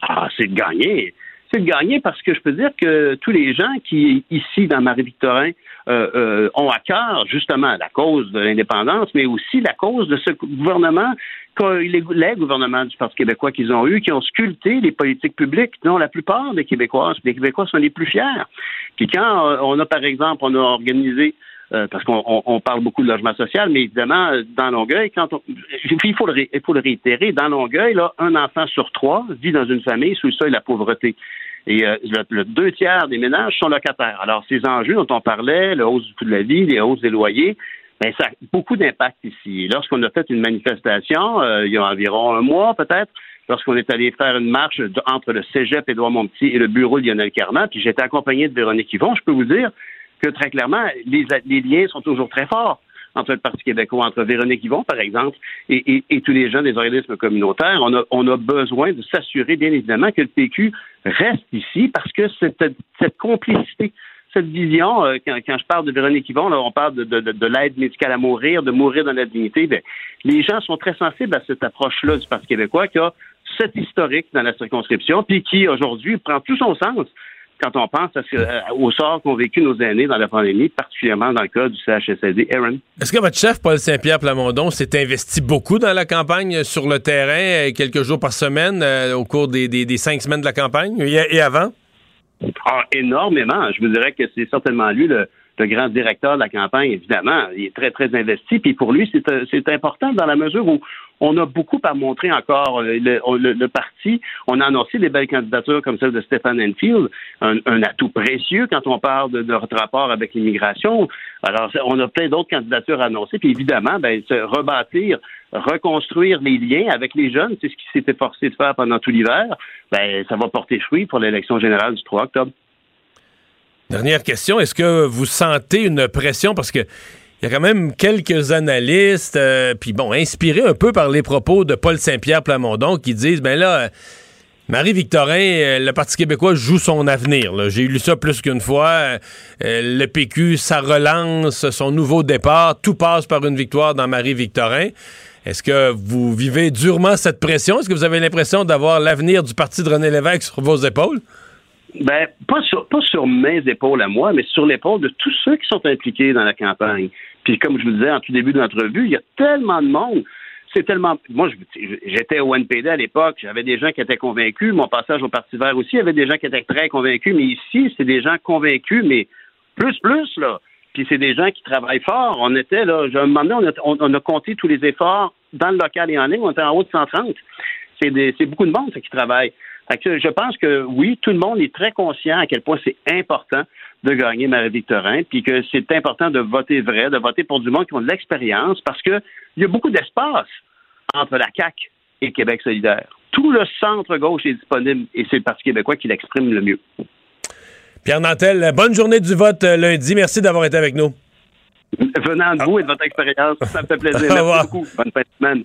Ah, c'est de gagner c'est de gagner parce que je peux dire que tous les gens qui, ici, dans Marie-Victorin, euh, euh, ont à cœur justement la cause de l'indépendance, mais aussi la cause de ce gouvernement, les, gouvernements du Parti québécois qu'ils ont eu, qui ont sculpté les politiques publiques dont la plupart des Québécois, les Québécois sont les plus fiers. Puis quand euh, on a, par exemple, on a organisé euh, parce qu'on parle beaucoup de logement social, mais évidemment, dans Longueuil, quand on, il, faut le, il faut le réitérer, dans Longueuil, là, un enfant sur trois vit dans une famille sous le seuil de la pauvreté. Et euh, le, deux tiers des ménages sont locataires. Alors, ces enjeux dont on parlait, la hausse du coût de la vie, les hausses des loyers, ben, ça a beaucoup d'impact ici. Lorsqu'on a fait une manifestation, euh, il y a environ un mois peut-être, lorsqu'on est allé faire une marche entre le cégep Édouard Montpetit et le bureau de Lionel Carman, puis j'étais accompagné de Véronique Yvon, je peux vous dire que très clairement, les, liens sont toujours très forts entre le Parti québécois, entre Véronique Yvon, par exemple, et, tous les gens des organismes communautaires. On a, on a besoin de s'assurer, bien évidemment, que le PQ reste ici parce que cette, cette complicité cette vision, euh, quand, je parle de Véronique Yvon, on parle de, l'aide médicale à mourir, de mourir dans la dignité. Ben, les gens sont très sensibles à cette approche-là du Parti québécois qui a cet historique dans la circonscription, puis qui aujourd'hui prend tout son sens quand on pense euh, au sort qu'ont vécu nos aînés dans la pandémie, particulièrement dans le cas du CHSLD. Aaron? Est-ce que votre chef, Paul Saint-Pierre Plamondon, s'est investi beaucoup dans la campagne sur le terrain, euh, quelques jours par semaine, au cours des, cinq semaines de la campagne et avant? Ah, énormément. Je vous dirais que c'est certainement lui le, grand directeur de la campagne, évidemment. Il est très, très investi. Puis pour lui, c'est important dans la mesure où on a beaucoup à montrer encore. Euh, le, parti, on a annoncé des belles candidatures comme celle de Stephen Enfield, un, atout précieux quand on parle de notre rapport avec l'immigration. Alors, on a plein d'autres candidatures à annoncer. Puis évidemment, ben, se rebâtir, reconstruire les liens avec les jeunes, c'est ce qui s'était forcé de faire pendant tout l'hiver. Ben, ça va porter fruit pour l'élection générale du 3 octobre. Dernière question, est-ce que vous sentez une pression? Parce que il y a quand même quelques analystes, euh, puis bon, inspirés un peu par les propos de Paul Saint-Pierre Plamondon, qui disent, ben là, Marie-Victorin, euh, le Parti québécois joue son avenir. J'ai lu ça plus qu'une fois. Euh, le PQ, sa relance, son nouveau départ, tout passe par une victoire dans Marie-Victorin. Est-ce que vous vivez durement cette pression? Est-ce que vous avez l'impression d'avoir l'avenir du parti de René Lévesque sur vos épaules? Ben, pas sur, pas sur mes épaules à moi, mais sur l'épaule de tous ceux qui sont impliqués dans la campagne. Puis comme je vous disais en tout début de l'entrevue, il y a tellement de monde. C'est tellement. Moi, j'étais au NPD à l'époque, j'avais des gens qui étaient convaincus. Mon passage au Parti vert aussi, il y avait des gens qui étaient très convaincus. Mais ici, c'est des gens convaincus, mais plus, plus, là. Puis c'est des gens qui travaillent fort. On était, là, un moment donné, on a, compté tous les efforts dans le local et en ligne. On était en haut de 130. C'est beaucoup de monde, qui travaille. Je pense que oui, tout le monde est très conscient à quel point c'est important de gagner Marie-Victorin, puis que c'est important de voter vrai, de voter pour du monde qui ont de l'expérience, parce qu'il y a beaucoup d'espace entre la CAQ et Québec solidaire. Tout le centre-gauche est disponible et c'est le Parti québécois qui l'exprime le mieux. Pierre Nantel, bonne journée du vote euh, lundi. Merci d'avoir été avec nous. Venant de vous et de votre expérience, ça me fait plaisir. [LAUGHS] Merci beaucoup. Bonne fin de semaine.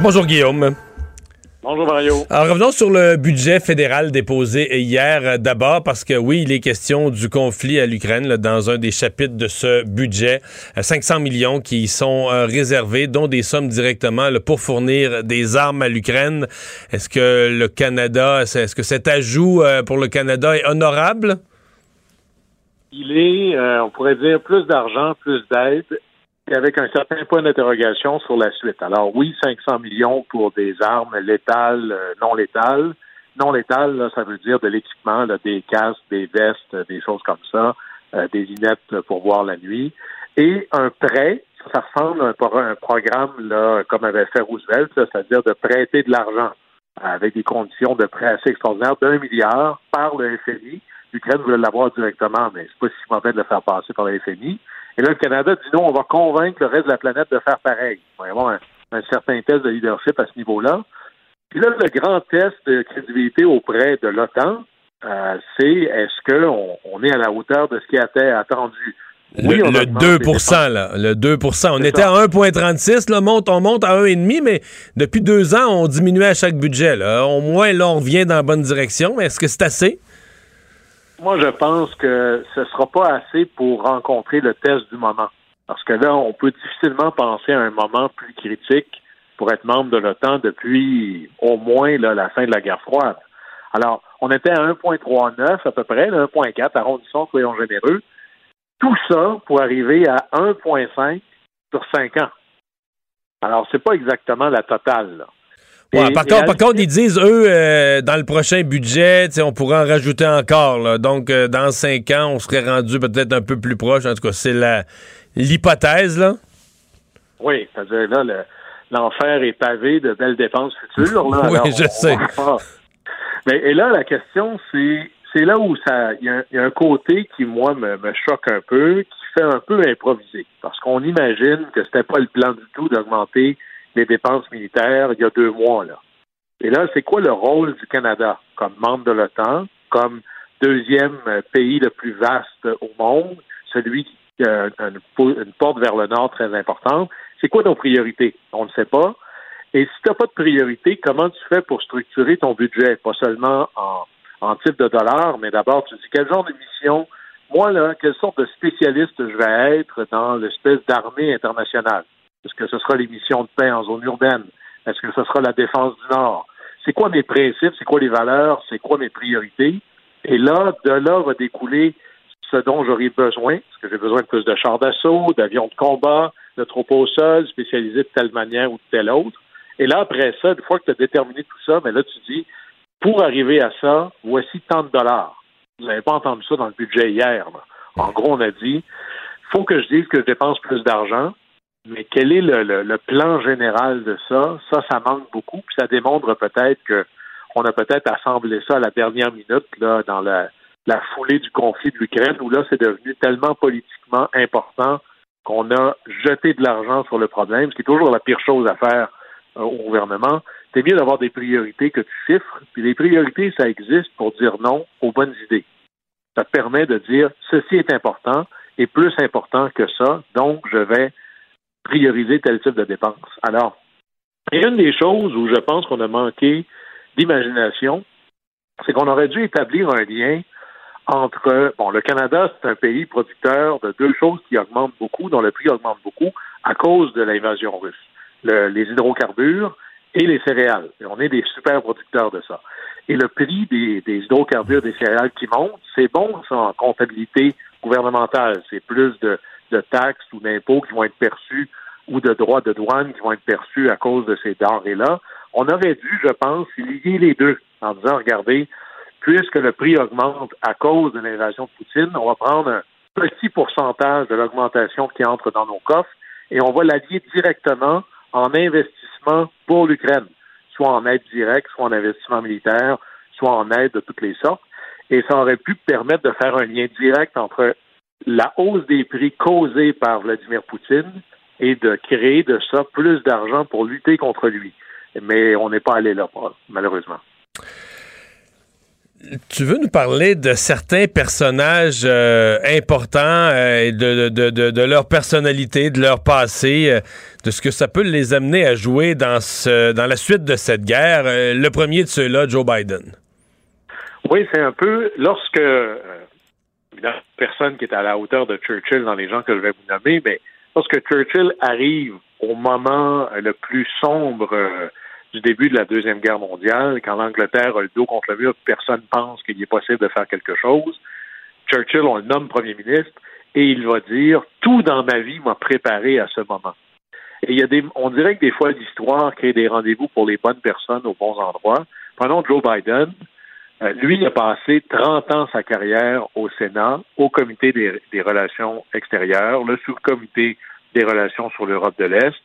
Bonjour Guillaume. Bonjour Mario. Alors revenons sur le budget fédéral déposé hier euh, d'abord parce que oui, il est question du conflit à l'Ukraine dans un des chapitres de ce budget. 500 euh, millions qui sont euh, réservés, dont des sommes directement pour fournir des armes à l'Ukraine. Est-ce que le Canada, est-ce que cet ajout pour le Canada est honorable? Il est, on pourrait dire, plus d'argent, plus d'aide avec un certain point d'interrogation sur la suite. Alors oui, 500 millions pour des armes létales, euh, non létales. Non létales, ça veut dire de l'équipement, des casques, des vestes, des choses comme ça, euh, des lunettes pour voir la nuit, et un prêt, ça ressemble à un, un programme là, comme avait fait Roosevelt, c'est-à-dire de prêter de l'argent avec des conditions de prêt assez extraordinaires d'un milliard par le FMI. L'Ukraine voulait l'avoir directement, mais c'est pas si mauvais de le faire passer par le FMI. Et là, le Canada dit non, on va convaincre le reste de la planète de faire pareil. On va avoir un, certain test de leadership à ce niveau-là. Puis là, le grand test de crédibilité auprès de l'OTAN, euh, c'est est-ce qu'on on est à la hauteur de ce qui était attendu? Oui, le, 2 là, le 2 On était à 1,36, là, monte, on monte à 1,5, mais depuis deux ans, on diminuait à chaque budget. Là. Au moins, là, on revient dans la bonne direction. Mais est-ce que c'est assez? Moi, je pense que ce ne sera pas assez pour rencontrer le test du moment. Parce que là, on peut difficilement penser à un moment plus critique pour être membre de l'OTAN depuis au moins là, la fin de la guerre froide. Alors, on était à 1,39 à peu près, 1,4, arrondissons, soyons généreux. Tout ça pour arriver à 1,5 sur 5 ans. Alors, c'est pas exactement la totale. Par, contre, ils disent, eux, euh, dans le prochain budget, on pourrait en rajouter encore. Donc, euh, dans cinq ans, on serait rendu peut-être un peu plus proche. En tout cas, c'est l'hypothèse. là. Oui, c'est-à-dire là, l'enfer est pavé de belles dépenses futures. [LAUGHS] oui, je sais. Mais, et là, la question, c'est c'est là où ça il y, a un côté qui, moi, me, choque un peu, qui fait un peu improviser. Parce qu'on imagine que c'était pas le plan du tout d'augmenter les dépenses militaires il y a deux mois. là. Et là, c'est quoi le rôle du Canada comme membre de l'OTAN, comme deuxième pays le plus vaste au monde, celui qui a une, porte vers le nord très importante? C'est quoi nos priorités? On ne sait pas. Et si tu n'as pas de priorité, comment tu fais pour structurer ton budget? Pas seulement en en type de dollars, mais d'abord, tu dis quel genre de mission, moi, là, quelle sorte de spécialiste je vais être dans l'espèce d'armée internationale? Est-ce que ce sera les missions de paix en zone urbaine? Est-ce que ce sera la défense du Nord? C'est quoi mes principes? C'est quoi les valeurs? C'est quoi mes priorités? Et là, de là va découler ce dont j'aurai besoin, parce que j'ai besoin de plus de chars d'assaut, d'avions de combat, de troupes au sol, spécialisés de telle manière ou de telle autre. Et là, après ça, une fois que tu as déterminé tout ça, mais là, tu dis, pour arriver à ça, voici tant de dollars. Vous n'avez pas entendu ça dans le budget hier. En gros, on a dit, faut que je dise que je dépense plus d'argent, mais quel est le, plan général de ça? Ça, ça manque beaucoup, puis ça démontre peut-être que on a peut-être assemblé ça à la dernière minute, là, dans la, la foulée du conflit de l'Ukraine, où là, c'est devenu tellement politiquement important qu'on a jeté de l'argent sur le problème, ce qui est toujours la pire chose à faire euh, au gouvernement c'est mieux d'avoir des priorités que tu chiffres. Puis les priorités, ça existe pour dire non aux bonnes idées. Ça permet de dire ceci est important et plus important que ça, donc je vais prioriser tel type de dépenses. Alors, a une des choses où je pense qu'on a manqué d'imagination, c'est qu'on aurait dû établir un lien entre, bon, le Canada, c'est un pays producteur de deux choses qui augmentent beaucoup, dont le prix augmente beaucoup à cause de l'invasion russe. les hydrocarbures et les céréales. Et on est des super producteurs de ça. Et le prix des, hydrocarbures, des céréales qui montent, c'est bon, en comptabilité gouvernementale. C'est plus de, taxes ou d'impôts qui vont être perçus ou de droits de douane qui vont être perçus à cause de ces denrées-là. On aurait dû, je pense, lier les deux en disant, regardez, puisque le prix augmente à cause de l'invasion de Poutine, on va prendre un petit pourcentage de l'augmentation qui entre dans nos coffres et on va l'allier directement en investissement pour l'Ukraine, soit en aide directe, soit en investissement militaire, soit en aide de toutes les sortes. Et ça aurait pu permettre de faire un lien direct entre la hausse des prix causée par Vladimir Poutine et de créer de ça plus d'argent pour lutter contre lui. Mais on n'est pas allé là, malheureusement. Tu veux nous parler de certains personnages euh, importants, euh, de, de, de, de, leur personnalité, de leur passé, euh, de ce que ça peut les amener à jouer dans, ce, dans la suite de cette guerre. le premier de ceux-là, Joe Biden. Oui, c'est un peu lorsque personne qui est à la hauteur de Churchill dans les gens que je vais vous nommer, mais lorsque Churchill arrive au moment le plus sombre du début de la Deuxième Guerre mondiale, quand l'Angleterre a le dos contre le mur, personne pense qu'il est possible de faire quelque chose. Churchill, on le nomme premier ministre, et il va dire Tout dans ma vie m'a préparé à ce moment. Et il y a des, on dirait que des fois, l'histoire crée des rendez-vous pour les bonnes personnes aux bons endroits. Prenons Joe Biden. Euh, lui, a passé 30 ans sa carrière au Sénat, au comité des, des relations extérieures, le sous-comité des relations sur l'Europe de l'Est.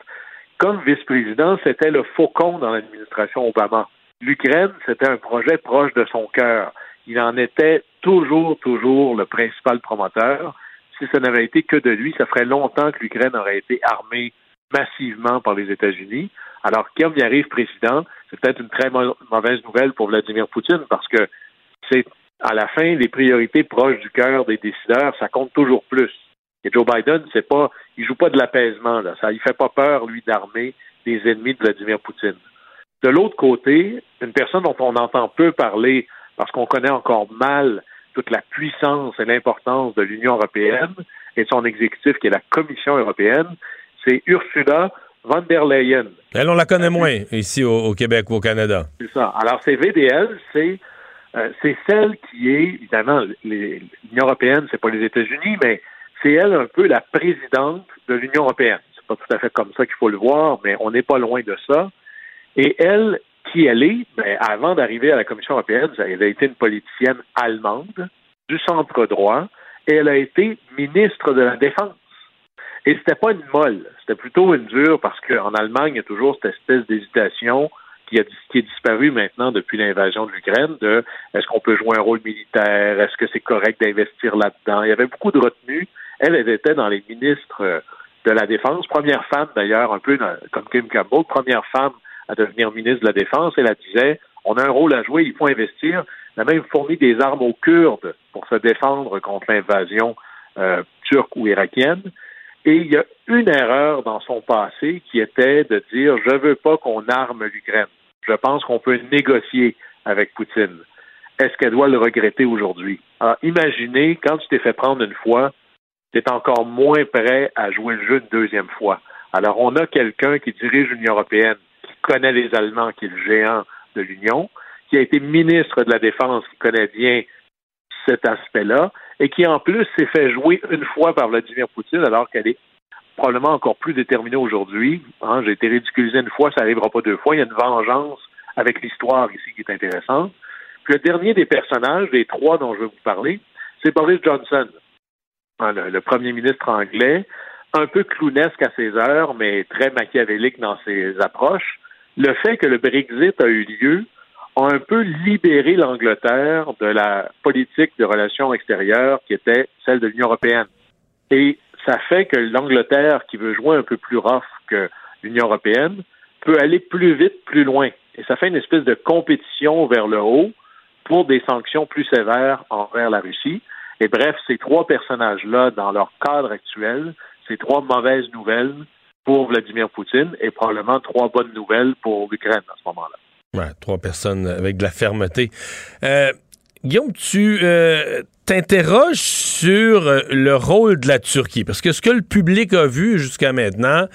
Comme vice-président, c'était le faucon dans l'administration Obama. L'Ukraine, c'était un projet proche de son cœur. Il en était toujours, toujours le principal promoteur. Si ça n'avait été que de lui, ça ferait longtemps que l'Ukraine aurait été armée massivement par les États-Unis. Alors, comme il arrive président, c'est peut-être une très mauvaise nouvelle pour Vladimir Poutine parce que c'est à la fin les priorités proches du cœur des décideurs, ça compte toujours plus. Et Joe Biden, c'est pas, il joue pas de l'apaisement là, ça, il fait pas peur lui d'armer des ennemis de Vladimir Poutine. De l'autre côté, une personne dont on entend peu parler parce qu'on connaît encore mal toute la puissance et l'importance de l'Union européenne et de son exécutif qui est la Commission européenne, c'est Ursula von der Leyen. Elle, on la connaît moins ici au, Québec ou au Canada. C'est ça. Alors, c'est VDL, c'est euh, c'est celle qui est, évidemment, l'Union européenne, c'est pas les États-Unis, mais c'est elle un peu la présidente de l'Union européenne. C'est pas tout à fait comme ça qu'il faut le voir, mais on n'est pas loin de ça. Et elle, qui elle est, ben, avant d'arriver à la Commission européenne, elle a été une politicienne allemande du centre droit et elle a été ministre de la Défense. Et c'était pas une molle, c'était plutôt une dure parce qu'en Allemagne, il y a toujours cette espèce d'hésitation qui, a, qui est disparue maintenant depuis l'invasion de l'Ukraine de est-ce qu'on peut jouer un rôle militaire, est-ce que c'est correct d'investir là-dedans? Il y avait beaucoup de retenue. Elle, elle était dans les ministres de la Défense, première femme d'ailleurs, un peu comme Kim Campbell, première femme à devenir ministre de la Défense. Elle, disait on a un rôle à jouer, il faut investir. Elle a même fourni des armes aux Kurdes pour se défendre contre l'invasion euh, turque ou irakienne. Et il y a une erreur dans son passé qui était de dire je veux pas qu'on arme l'Ukraine. Je pense qu'on peut négocier avec Poutine. Est-ce qu'elle doit le regretter aujourd'hui? Alors, imaginez, quand tu t'es fait prendre une fois, tu es encore moins prêt à jouer le jeu une deuxième fois. Alors, on a quelqu'un qui dirige l'Union européenne, qui connaît les Allemands, qui est le géant de l'Union, qui a été ministre de la Défense, qui connaît bien cet aspect-là, et qui en plus s'est fait jouer une fois par Vladimir Poutine alors qu'elle est probablement encore plus déterminée aujourd'hui. Hein, J'ai été ridiculisé une fois, ça n'arrivera pas deux fois. Il y a une vengeance avec l'histoire ici qui est intéressante. Puis le dernier des personnages, des trois dont je vais vous parler, c'est Boris Johnson, hein, le, premier ministre anglais, un peu clownesque à ses heures, mais très machiavélique dans ses approches. Le fait que le Brexit a eu lieu a un peu libéré l'Angleterre de la politique de relations extérieures qui était celle de l'Union européenne. Et ça fait que l'Angleterre, qui veut jouer un peu plus rough que l'Union européenne, peut aller plus vite, plus loin. Et ça fait une espèce de compétition vers le haut pour des sanctions plus sévères envers la Russie. Et bref, ces trois personnages-là, dans leur cadre actuel, ces trois mauvaises nouvelles pour Vladimir Poutine et probablement trois bonnes nouvelles pour l'Ukraine à ce moment-là. Ouais, trois personnes avec de la fermeté. Euh, Guillaume, tu euh, t'interroges sur euh, le rôle de la Turquie, parce que ce que le public a vu jusqu'à maintenant,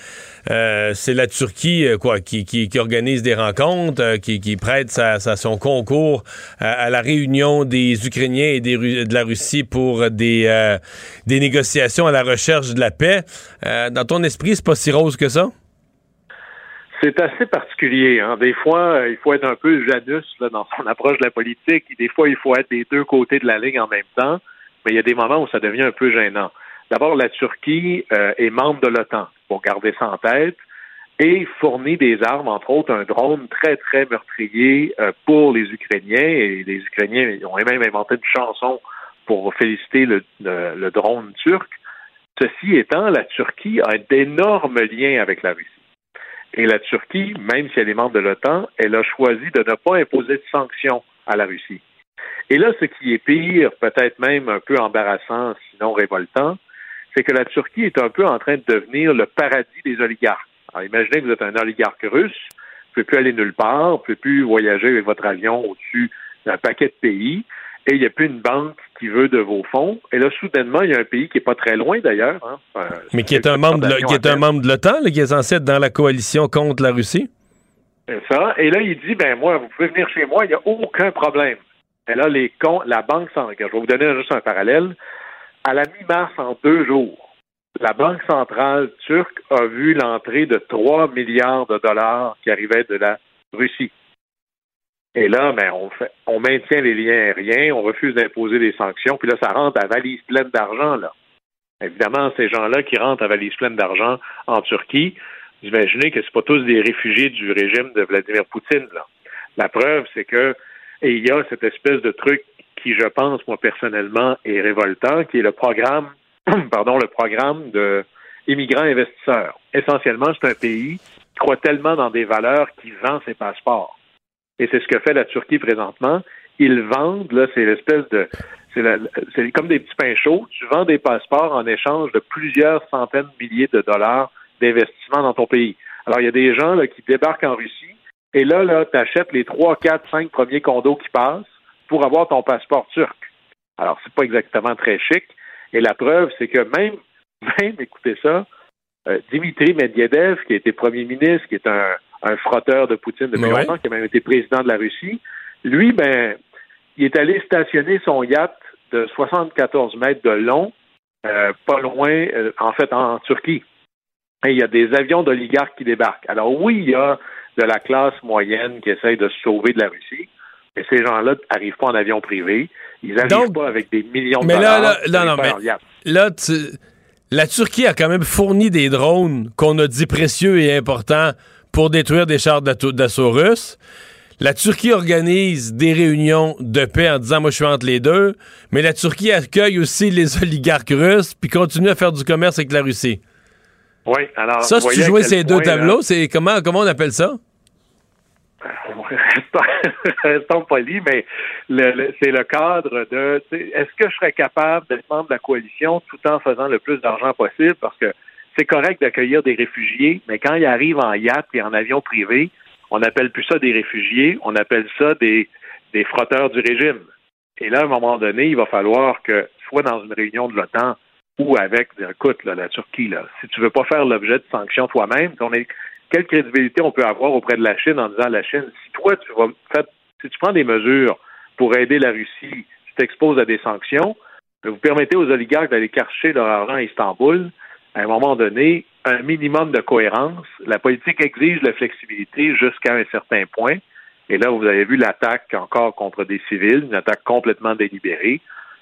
euh, c'est la Turquie quoi, qui, qui, organise des rencontres, qui, qui, prête sa, son concours à, la réunion des Ukrainiens et des, de la Russie pour des, des négociations à la recherche de la paix. dans ton esprit, c'est pas si rose que ça? C'est assez particulier. Hein. Des fois, euh, il faut être un peu Janus là, dans son [LAUGHS] approche de la politique. Des fois, il faut être des deux côtés de la ligne en même temps. Mais il y a des moments où ça devient un peu gênant. D'abord, la Turquie euh, est membre de l'OTAN, pour garder ça en tête, et fournit des armes, entre autres un drone très, très meurtrier euh, pour les Ukrainiens. Et les Ukrainiens ont même inventé une chanson pour féliciter le, le drone turc. Ceci étant, la Turquie a d'énormes liens avec la Russie. Et la Turquie, même si elle est membre de l'OTAN, elle a choisi de ne pas imposer de sanctions à la Russie. Et là, ce qui est pire, peut-être même un peu embarrassant, sinon révoltant, c'est que la Turquie est un peu en train de devenir le paradis des oligarques. Alors, imaginez que vous êtes un oligarque russe, vous ne pouvez plus aller nulle part, vous ne pouvez plus voyager avec votre avion au-dessus d'un paquet de pays, et il n'y a plus une banque qui veut de vos fonds. Et là, soudainement, il y a un pays qui n'est pas très loin d'ailleurs. Hein. Mais qui est, un membre de, qui est un membre de l'OTAN, qui est censé être dans la coalition contre la Russie. C'est ça. Et là, il dit, ben moi, vous pouvez venir chez moi, il n'y a aucun problème. Et là, les comptes, la Banque centrale, je vais vous donner juste un parallèle. À la mi-mars, en deux jours, la Banque centrale turque a vu l'entrée de 3 milliards de dollars qui arrivaient de la Russie. Et là, ben, on, fait, on maintient les liens aériens, on refuse d'imposer des sanctions, puis là, ça rentre à valise pleine d'argent, là. Évidemment, ces gens-là qui rentrent à valise pleine d'argent en Turquie, vous imaginez que c'est pas tous des réfugiés du régime de Vladimir Poutine, là. La preuve, c'est que, il y a cette espèce de truc qui, je pense, moi, personnellement, est révoltant, qui est le programme, [CLEARS THROAT] pardon, le programme de immigrants investisseurs. Essentiellement, c'est un pays qui croit tellement dans des valeurs qu'il vend ses passeports. Et c'est ce que fait la Turquie présentement. Ils vendent, là, c'est l'espèce de. C'est comme des petits pains chauds. Tu vends des passeports en échange de plusieurs centaines de milliers de dollars d'investissement dans ton pays. Alors, il y a des gens là, qui débarquent en Russie et là, là, tu achètes les trois, quatre, cinq premiers condos qui passent pour avoir ton passeport turc. Alors, c'est pas exactement très chic. Et la preuve, c'est que même, [LAUGHS] même, écoutez ça, euh, Dimitri Medvedev, qui a été premier ministre, qui est un, un frotteur de Poutine depuis Ouais. longtemps, qui a même été président de la Russie, lui, ben, il est allé stationner son yacht de 74 mètres de long, euh, pas loin, euh, en fait, en Turquie. Et il y a des avions d'oligarques qui débarquent. Alors oui, il y a de la classe moyenne qui essaye de se sauver de la Russie, mais ces gens-là n'arrivent pas en avion privé. Ils n'arrivent pas avec des millions de Mais là, dollars. là, pour non, non, mais là, tu- la Turquie a quand même fourni des drones qu'on a dit précieux et importants pour détruire des chars d'assaut russes. La Turquie organise des réunions de paix en disant moi je suis entre les deux, mais la Turquie accueille aussi [LAUGHS] les oligarques russes puis continue à faire du commerce avec la Russie. Oui, alors. ça, si tu jouais ces deux point, là, tableaux, c'est comment comment on appelle ça? Restons, [LAUGHS] polis, mais c'est le cadre de est-ce que je serais capable d'être membre de la coalition tout en faisant le plus d'argent possible? Parce que c'est correct d'accueillir des réfugiés, mais quand ils arrivent en yacht et en avion privé, on n'appelle plus ça des réfugiés, on appelle ça des, des frotteurs du régime. Et là, à un moment donné, il va falloir que, soit dans une réunion de l'OTAN ou avec, écoute, là, la Turquie, là, si tu veux pas faire l'objet de sanctions toi-même, quelle crédibilité on peut avoir auprès de la Chine en disant à la Chine, si toi, tu vas si tu prends des mesures pour aider la Russie, tu t'exposes à des sanctions, vous permettez aux oligarques d'aller cacher leur argent à Istanbul, à un moment donné, un minimum de cohérence. La politique exige la flexibilité jusqu'à un certain point. Et là, vous avez vu l'attaque encore contre des civils, une attaque complètement délibérée.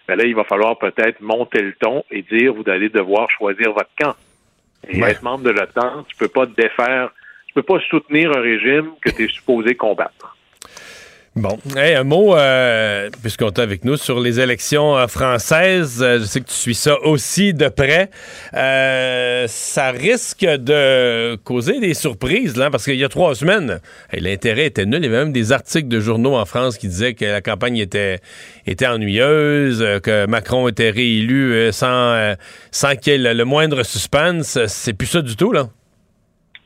Mais là, il va falloir peut-être monter le ton et dire vous allez devoir choisir votre camp. Et être membre de l'OTAN, tu peux pas te défaire, tu peux pas soutenir un régime que tu es supposé combattre. Bon, Hey, un mot, euh, puisqu'on est avec nous, sur les élections euh, françaises. Euh, je sais que tu suis ça aussi de près. Ça risque de causer des surprises, là, parce qu'il y a trois semaines, l'intérêt était nul. Il y avait même des articles de journaux en France qui disaient que la campagne était, ennuyeuse, que Macron était réélu sans, sans qu'il y ait le, le moindre suspense. C'est plus ça du tout, là?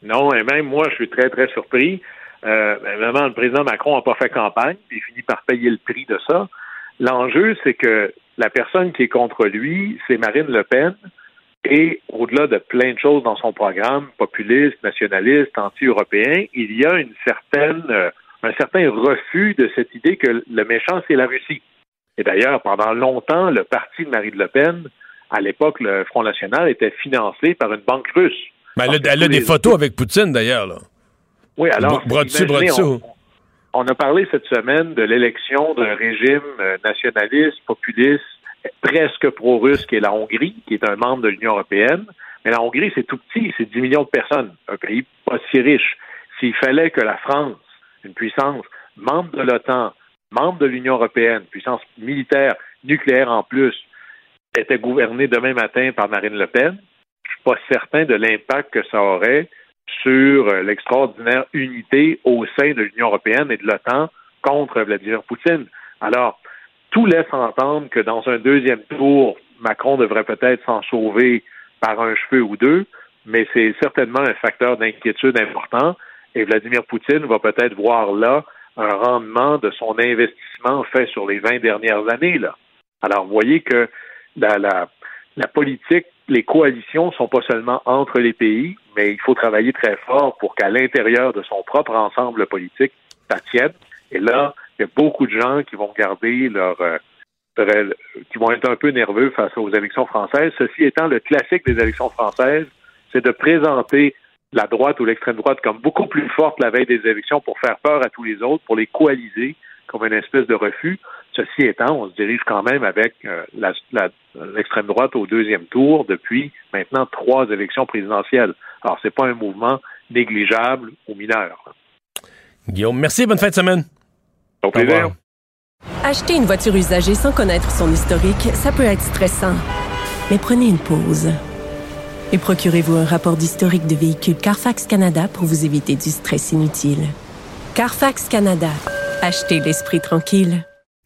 Non, et même moi, je suis très, très surpris. Euh, vraiment, le président Macron n'a pas fait campagne, puis il finit par payer le prix de ça. L'enjeu, c'est que la personne qui est contre lui, c'est Marine Le Pen, et au-delà de plein de choses dans son programme, populiste, nationaliste, anti-européen, il y a une certaine, euh, un certain refus de cette idée que le méchant, c'est la Russie. Et d'ailleurs, pendant longtemps, le parti de Marine Le Pen, à l'époque, le Front National, était financé par une banque russe. Ben, elle a, elle a des photos avec Poutine, d'ailleurs, là. Oui, alors. On, a parlé cette semaine de l'élection d'un régime euh, nationaliste, populiste, presque pro-russe, qui est la Hongrie, qui est un membre de l'Union européenne. Mais la Hongrie, c'est tout petit, c'est 10 millions de personnes, un pays pas si riche. S'il fallait que la France, une puissance membre de l'OTAN, membre de l'Union européenne, puissance militaire, nucléaire en plus, était gouvernée demain matin par Marine Le Pen, je suis pas certain de l'impact que ça aurait sur euh, l'extraordinaire unité au sein de l'Union européenne et de l'OTAN contre Vladimir Poutine. Alors, tout laisse entendre que dans un deuxième tour, Macron devrait peut-être s'en sauver par un cheveu ou deux, mais c'est certainement un facteur d'inquiétude important et Vladimir Poutine va peut-être voir là un rendement de son investissement fait sur les 20 dernières années. Là. Alors, vous voyez que la, la, la politique, les coalitions sont pas seulement entre les pays, mais il faut travailler très fort pour qu'à l'intérieur de son propre ensemble politique, ça tienne. Et là, il y a beaucoup de gens qui vont garder leur, euh, qui vont être un peu nerveux face aux élections françaises. Ceci étant, le classique des élections françaises, c'est de présenter la droite ou l'extrême droite comme beaucoup plus forte la veille des élections pour faire peur à tous les autres, pour les coaliser comme une espèce de refus. Ceci étant, on se dirige quand même avec euh, l'extrême droite au deuxième tour depuis maintenant trois élections présidentielles. Alors, c'est pas un mouvement négligeable ou mineur. Guillaume, merci, bonne fin de semaine. Au plaisir. Acheter une voiture usagée sans connaître son historique, ça peut être stressant. Mais prenez une pause. Et procurez-vous un rapport d'historique de véhicule Carfax Canada pour vous éviter du stress inutile. Carfax Canada. Achetez l'esprit tranquille.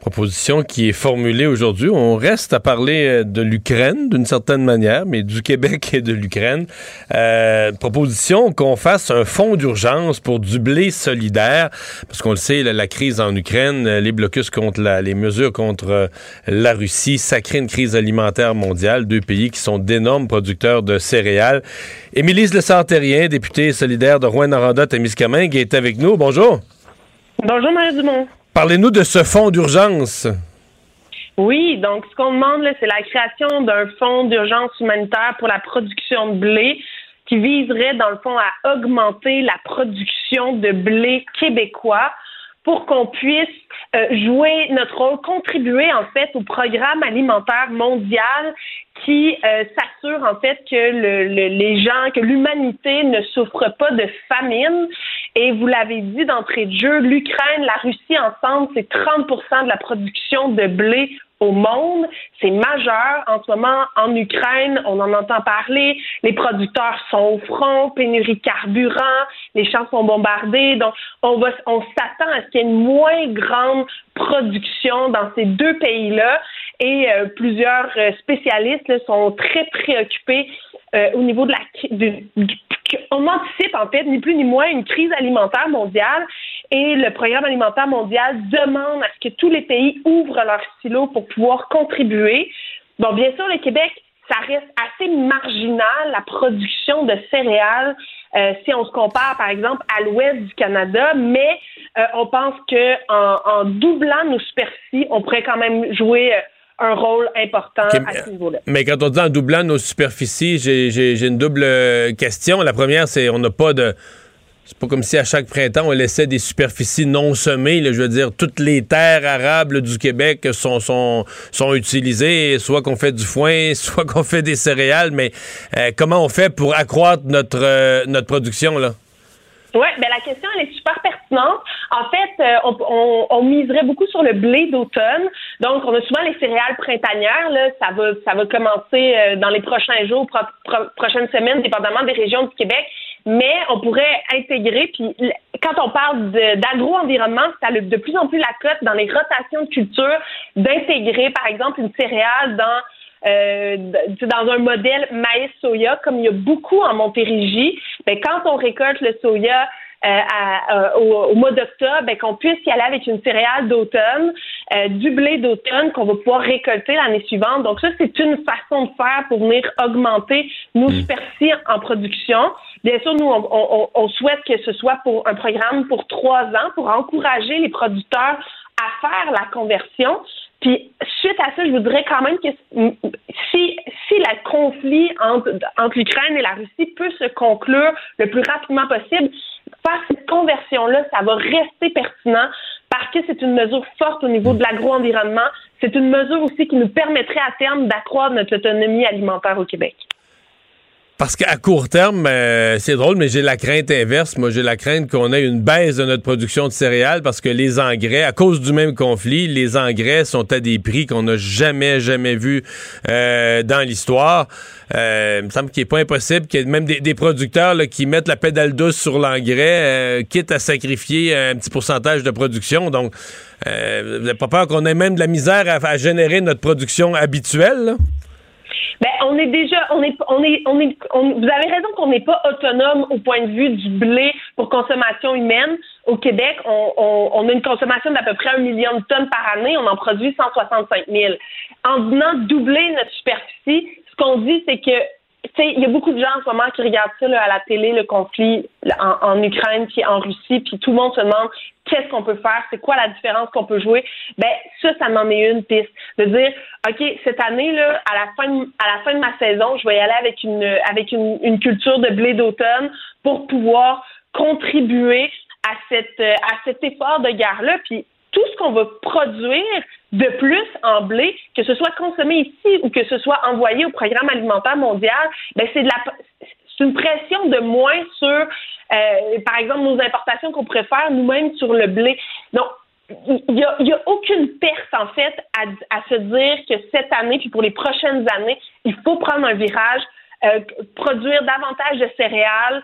Proposition qui est formulée aujourd'hui. On reste à parler euh, de l'Ukraine d'une certaine manière, mais du Québec et de l'Ukraine. Euh, proposition qu'on fasse un fonds d'urgence pour du blé solidaire, parce qu'on le sait, la, crise en Ukraine, euh, les blocus contre la, les mesures contre la Russie, ça crée une crise alimentaire mondiale. Deux pays qui sont d'énormes producteurs de céréales. Émilie Le députée solidaire de Rouen-Noranda-Témiscamingue, est avec nous. Bonjour. Bonjour, Marie Dumont. Parlez-nous de ce fonds d'urgence. Oui, donc ce qu'on demande, c'est la création d'un fonds d'urgence humanitaire pour la production de blé qui viserait, dans le fond, à augmenter la production de blé québécois pour qu'on puisse euh, jouer notre rôle, contribuer en fait au programme alimentaire mondial qui euh, s'assure en fait que le, le, les gens, que l'humanité ne souffre pas de famine. Et vous l'avez dit d'entrée de jeu, l'Ukraine, la Russie ensemble, c'est 30% de la production de blé au monde. C'est majeur. En ce moment, en Ukraine, on en entend parler. Les producteurs sont au front, pénurie de carburant, les champs sont bombardés. Donc, on on s'attend à ce qu'il y ait une moins grande production dans ces deux pays-là. Et euh, plusieurs euh, spécialistes là, sont très préoccupés euh, au niveau de la du, on anticipe en fait ni plus ni moins une crise alimentaire mondiale et le programme alimentaire mondial demande à ce que tous les pays ouvrent leurs silos pour pouvoir contribuer. Bon, bien sûr, le Québec, ça reste assez marginal la production de céréales euh, si on se compare par exemple à l'ouest du Canada, mais euh, on pense que en, en, doublant nos superficies, on pourrait quand même jouer euh, un rôle important à ce niveau-là. Mais quand on dit en doublant nos superficies, j'ai une double question. La première, c'est on n'a pas de. C'est pas comme si à chaque printemps, on laissait des superficies non semées. Je veux dire, toutes les terres arables du Québec sont, sont, sont utilisées, soit qu'on fait du foin, [LAUGHS] soit qu'on fait des céréales. Mais euh, comment on fait pour accroître notre, euh, notre production, là? Oui, ben la question est super pertinente. En fait, euh, on, miserait beaucoup sur le blé d'automne. Donc, on a souvent les céréales printanières. Ça va, ça va commencer dans les prochains jours, pro, pro, prochaines semaines, dépendamment des régions du Québec. Mais on pourrait intégrer, puis quand on parle d'agro-environnement, c'est de plus en plus la cote dans les rotations de culture d'intégrer, par exemple, une céréale dans euh, dans un modèle maïs-soya, comme il y a beaucoup en Montérégie, ben, quand on récolte le soya euh, à, euh, au, au, mois d'octobre, ben, qu'on puisse y aller avec une céréale d'automne, euh, du blé d'automne qu'on va pouvoir récolter l'année suivante. Donc ça, c'est une façon de faire pour venir augmenter nos mmh. superficies en production. Bien sûr, nous, on, souhaite que ce soit pour un programme pour trois ans pour encourager les producteurs à faire la conversion. Puis suite à ça, je vous dirais quand même que si, si le conflit entre, entre l'Ukraine et la Russie peut se conclure le plus rapidement possible, faire cette conversion-là, ça va rester pertinent parce que c'est une mesure forte au niveau de l'agro-environnement. C'est une mesure aussi qui nous permettrait à terme d'accroître notre autonomie alimentaire au Québec. Parce qu'à court terme, euh, c'est drôle, mais j'ai la crainte inverse. Moi, j'ai la crainte qu'on ait une baisse de notre production de céréales parce que les engrais, à cause du même conflit, les engrais sont à des prix qu'on n'a jamais, jamais vus euh, dans l'histoire. Euh, il me semble qu'il n'est pas impossible qu'il y ait même des, producteurs là, qui mettent la pédale douce sur l'engrais, quitte à sacrifier un petit pourcentage de production. Donc, vous n'avez pas peur qu'on ait même de la misère à, à générer notre production habituelle? Là? Ben, on est déjà, on est, on est, on est, vous avez raison qu'on n'est pas autonome au point de vue du blé pour consommation humaine. Au Québec, on, on, on a une consommation d'à peu près un million de tonnes par année. On en produit 165 000. En venant doubler notre superficie, ce qu'on dit, c'est que il y a beaucoup de gens en ce moment qui regardent ça à la télé, le conflit en, Ukraine puis en Russie, puis tout le monde se demande qu'est-ce qu'on peut faire, c'est quoi la différence qu'on peut jouer? Ben ça, ça m'en est une piste. De dire, ok, cette année là, à la fin de, à la fin de ma saison, je vais y aller avec une avec une, culture de blé d'automne pour pouvoir contribuer à cette à cet effort de guerre là, puis tout ce qu'on va produire de plus en blé, que ce soit consommé ici ou que ce soit envoyé au programme alimentaire mondial, ben c'est de une pression de moins sur, euh, par exemple, nos importations qu'on faire nous-mêmes sur le blé. Donc, il n'y a, y a, aucune perte, en fait, à, à, se dire que cette année, puis pour les prochaines années, il faut prendre un virage, euh, produire davantage de céréales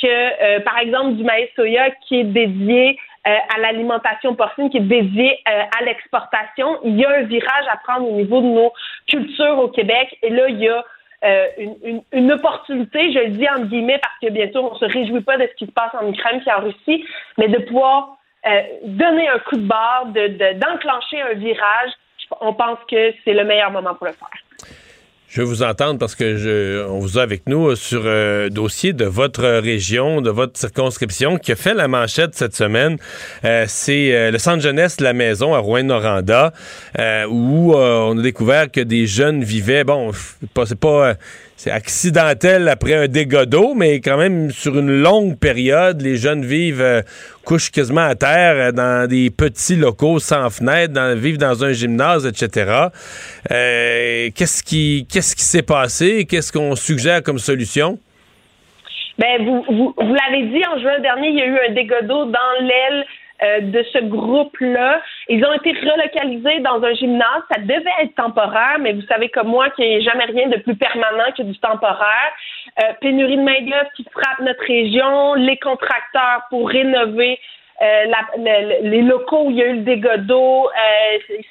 que, euh, par exemple, du maïs soya qui est dédié euh, à l'alimentation porcine qui est dédiée euh, à l'exportation. Il y a un virage à prendre au niveau de nos cultures au Québec. Et là, il y a euh, une, une, une, opportunité, je le dis en guillemets parce que bien sûr, on se réjouit pas de ce qui se passe en Ukraine et en Russie, mais de pouvoir donner un coup de barre, de, d'enclencher un virage. On pense que c'est le meilleur moment pour le faire. Je veux vous entendre parce que je, on vous a avec nous sur un dossier de votre région, de votre circonscription qui a fait la manchette cette semaine. Euh, c'est euh, le centre jeunesse la maison à Rouen-Noranda euh, où on a découvert que des jeunes vivaient, bon, c'est pas c'est accidentel après un dégât mais quand même sur une longue période, les jeunes vivent, euh, couchent quasiment à terre euh, dans des petits locaux sans fenêtre, vivent dans un gymnase, etc. Euh, qu'est-ce qui qu'est-ce qui s'est passé? Qu'est-ce qu'on suggère comme solution? Ben, vous, vous, l'avez dit, en juin dernier, il y a eu un dégât dans l'aile euh, de ce groupe-là. Ils ont été relocalisés dans un gymnase. Ça devait être temporaire, mais vous savez comme moi qu'il n'y a jamais rien de plus permanent que du temporaire. Euh, pénurie de main-d'œuvre qui frappe notre région, les contracteurs pour rénover euh, les locaux où il y a eu le dégât d'eau,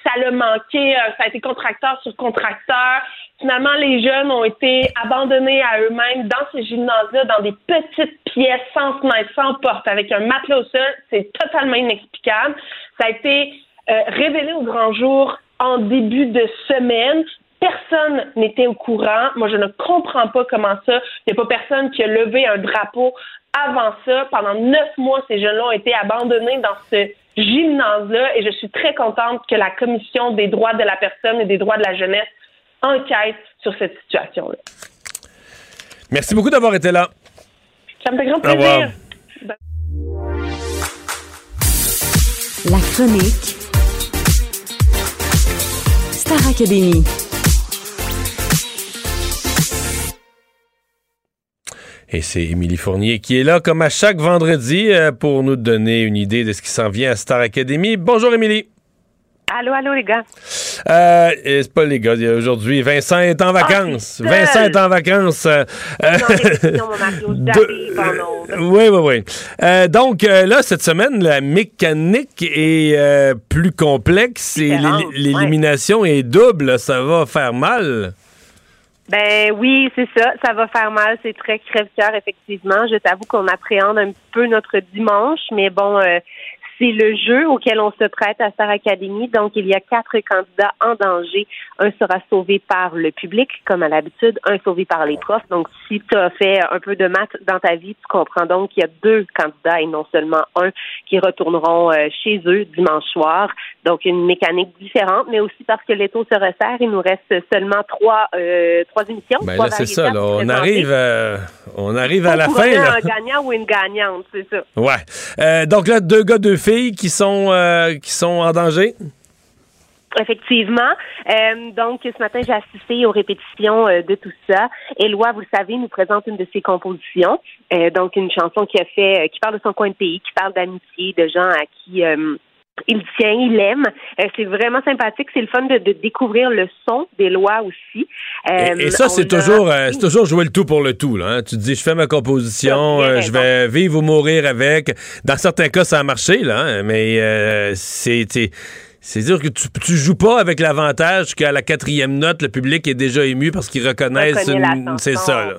ça l'a manqué, ça a été contracteur sur contracteur. Finalement, les jeunes ont été abandonnés à eux-mêmes dans ces gymnases-là, dans des petites pièces sans fenêtre, sans porte, avec un matelas au sol. C'est totalement inexplicable. Ça a été euh, révélé au grand jour en début de semaine. Personne n'était au courant. Moi, je ne comprends pas comment ça. Il n'y a pas personne qui a levé un drapeau avant ça. Pendant neuf mois, ces jeunes-là ont été abandonnés dans ce gymnase-là et je suis très contente que la Commission des droits de la personne et des droits de la jeunesse enquête sur cette situation-là. Merci beaucoup d'avoir été là. Ça me fait grand plaisir. La chronique Star Academy. Et c'est Émilie Fournier qui est là comme à chaque vendredi euh, pour nous donner une idée de ce qui s'en vient à Star Academy. Bonjour Émilie. Allô, allô, les gars. Euh, c'est pas les gars. Aujourd'hui, Vincent est en vacances. Ah, Vincent est en vacances. Euh, [LAUGHS] oui, oui, oui. Euh, donc, euh, là, cette semaine, la mécanique est euh, plus complexe et l'élimination est double. Ça va faire mal? Ben oui, c'est ça. Ça va faire mal. C'est très crève-cœur, effectivement. Je t'avoue qu'on appréhende un peu notre dimanche, mais bon, c'est le jeu auquel on se prête à Star Academy. Donc, il y a quatre candidats en danger. Un sera sauvé par le public, comme à l'habitude, un sauvé par les profs. Donc, si tu as fait un peu de maths dans ta vie, tu comprends donc qu'il y a deux candidats et non seulement un qui retourneront euh, chez eux dimanche soir. Donc, une mécanique différente, mais aussi parce que l'étau se resserre, il nous reste seulement trois, euh, trois émissions. Ben là, c'est ça. Là, on, arrive, euh, on arrive à la fin. Là. un gagnant ou une gagnante, c'est ça. Ouais. donc là, deux gars, deux filles qui sont, qui sont en danger? Effectivement. Euh, donc, ce matin, j'ai assisté aux répétitions euh, de tout ça. Éloi, vous le savez, nous présente une de ses compositions. Euh, donc, une chanson qui a fait, euh, qui parle de son coin de pays, qui parle d'amitié, de gens à qui euh, il tient, il aime. Euh, c'est vraiment sympathique. C'est le fun de, de découvrir le son d'Éloi aussi. Euh, Et, et ça, c'est a- toujours, euh, c'est toujours jouer le tout pour le tout. Là, hein. Tu te dis, je fais ma composition, euh, je vais vivre ou mourir avec. Dans certains cas, ça a marché, là, hein, mais euh, c'est... c'est- dire que tu, tu joues pas avec l'avantage qu'à la quatrième note, le public est déjà ému parce qu'ils reconnaissent une-. C'est ça, là.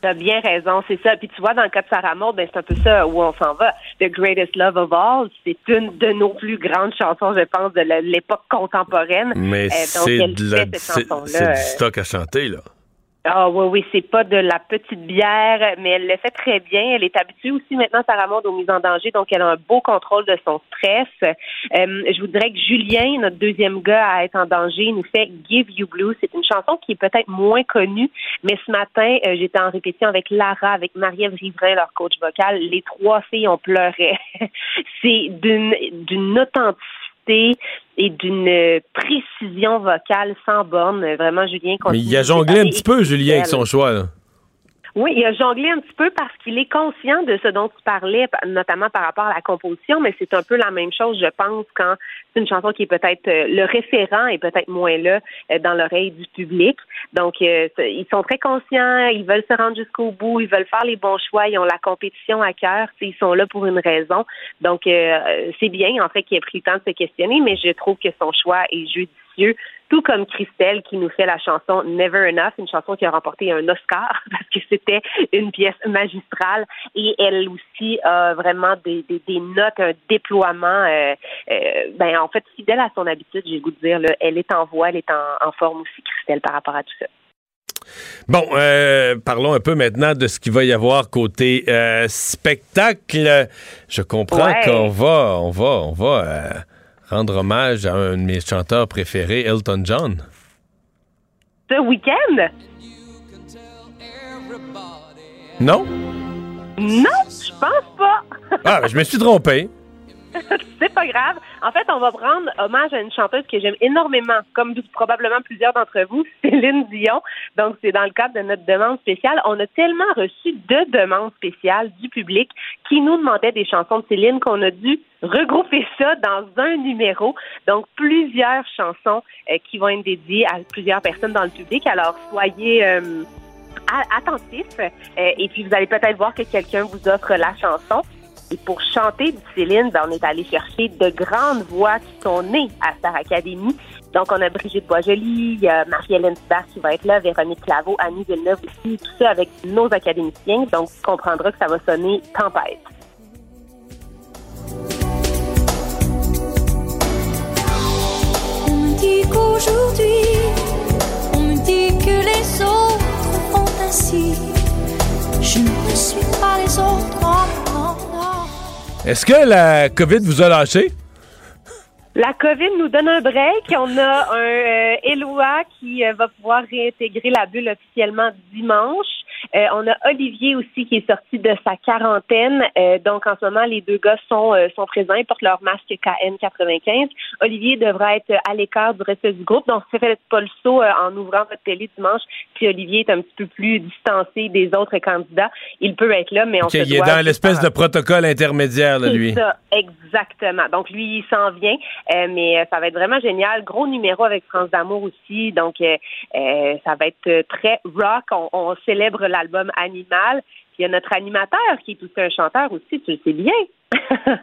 T'as bien raison, c'est ça. Puis tu vois, dans le cas de Sarah Maud, ben, c'est un peu ça où on s'en va. The Greatest Love of All, c'est une de nos plus grandes chansons, je pense, de l'époque contemporaine. Mais Euh, c'est de la- cette c'est- c'est euh, du stock à chanter, là. Ah oui, oui, c'est pas de la petite bière, mais elle le fait très bien. Elle est habituée aussi maintenant, Sarah Maud, aux mises en danger, donc elle a un beau contrôle de son stress. Euh, je vous dirais que Julien, notre deuxième gars à être en danger, nous fait Give You Blue. C'est une chanson qui est peut-être moins connue, mais ce matin, euh, j'étais en répétition avec Lara, avec Marie-Ève leur coach vocal. Les trois filles ont pleuré. [LAUGHS] c'est d'une d'une authenticité et d'une euh, précision vocale sans borne. Vraiment, Julien Mais il a jonglé un petit peu, Julien, avec son choix, là. Oui, il a jonglé un petit peu parce qu'il est conscient de ce dont tu parlais, pa- notamment par rapport à la composition, mais c'est un peu la même chose, je pense, quand c'est une chanson qui est peut-être euh, le référent est peut-être moins là euh, dans l'oreille du public. Donc, euh, ils sont très conscients, ils veulent se rendre jusqu'au bout, ils veulent faire les bons choix, ils ont la compétition à cœur, ils sont là pour une raison. Donc, c'est bien, en fait, qu'il ait pris le temps de se questionner, mais je trouve que son choix est judicieux tout comme Christelle qui nous fait la chanson Never Enough, une chanson qui a remporté un Oscar [LAUGHS] parce que c'était une pièce magistrale et elle aussi a vraiment des, des, des notes, un déploiement, euh, euh, ben en fait fidèle à son habitude, j'ai le goût de dire, là, elle est en voix, elle est en, en forme aussi Christelle par rapport à tout ça. Bon, euh, parlons un peu maintenant de ce qu'il va y avoir côté euh, spectacle. Je comprends Ouais. qu'on va, on va, on va euh, rendre hommage à un de mes chanteurs préférés, Elton John. Ce week-end? Non? Non, je pense pas. Ah, ben, je me suis trompé. [LAUGHS] c'est pas grave. En fait, on va prendre hommage à une chanteuse que j'aime énormément, comme probablement plusieurs d'entre vous, [LAUGHS] Céline Dion. Donc, c'est dans le cadre de notre demande spéciale. On a tellement reçu de demandes spéciales du public qui nous demandaient des chansons de Céline qu'on a dû regrouper [LAUGHS] ça dans un numéro. Donc, plusieurs chansons euh, qui vont être dédiées à plusieurs personnes dans le public. Alors, soyez... euh, attentifs euh, et puis vous allez peut-être voir que quelqu'un vous offre la chanson. Et pour chanter du Céline, ben, on est allé chercher de grandes voix qui sont nées à Star Academy. Donc, on a Brigitte Boisjoli, Marie-Hélène Hubert qui va être là, Véronique Claveau, Annie Villeneuve aussi, tout ça avec nos académiciens. Donc, tu comprendras que ça va sonner tempête. On me dit qu'aujourd'hui, on me dit que les autres font ainsi. Je ne suis pas les autres. Est-ce que la COVID vous a lâché? La COVID nous donne un break. On a un euh, qui euh, va pouvoir réintégrer la bulle officiellement dimanche. Euh, on a Olivier aussi qui est sorti de sa quarantaine. Euh, donc en ce moment, les deux gars sont, euh, sont présents. Ils portent leur masque KN95. Olivier devra être à l'écart du reste du groupe. Donc, faites pas le saut euh, en ouvrant votre télé dimanche. Si Olivier est un petit peu plus distancé des autres candidats, il peut être là, mais on Ok, se il est dans l'espèce de protocole intermédiaire, là, lui. ça, exactement. Donc lui, il s'en vient, euh, mais euh, ça va être vraiment génial. Gros numéro avec France d'amour aussi, donc ça va être très rock. On, on célèbre l'album Animal. Puis il y a notre animateur qui est aussi un chanteur aussi, tu le sais bien, [LAUGHS]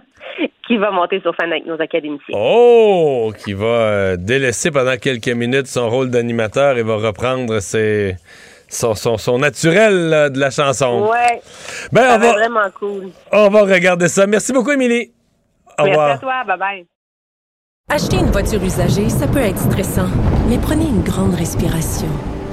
qui va monter sur scène avec nos académiciens. Oh, qui va euh, délaisser pendant quelques minutes son rôle d'animateur et va reprendre ses, son, son, son naturel là, de la chanson. Ouais, Ben, ça on va vraiment cool. on va regarder ça. Merci beaucoup, Émilie. Au Merci revoir. à toi, bye bye. Acheter une voiture usagée, ça peut être stressant, mais prenez une grande respiration.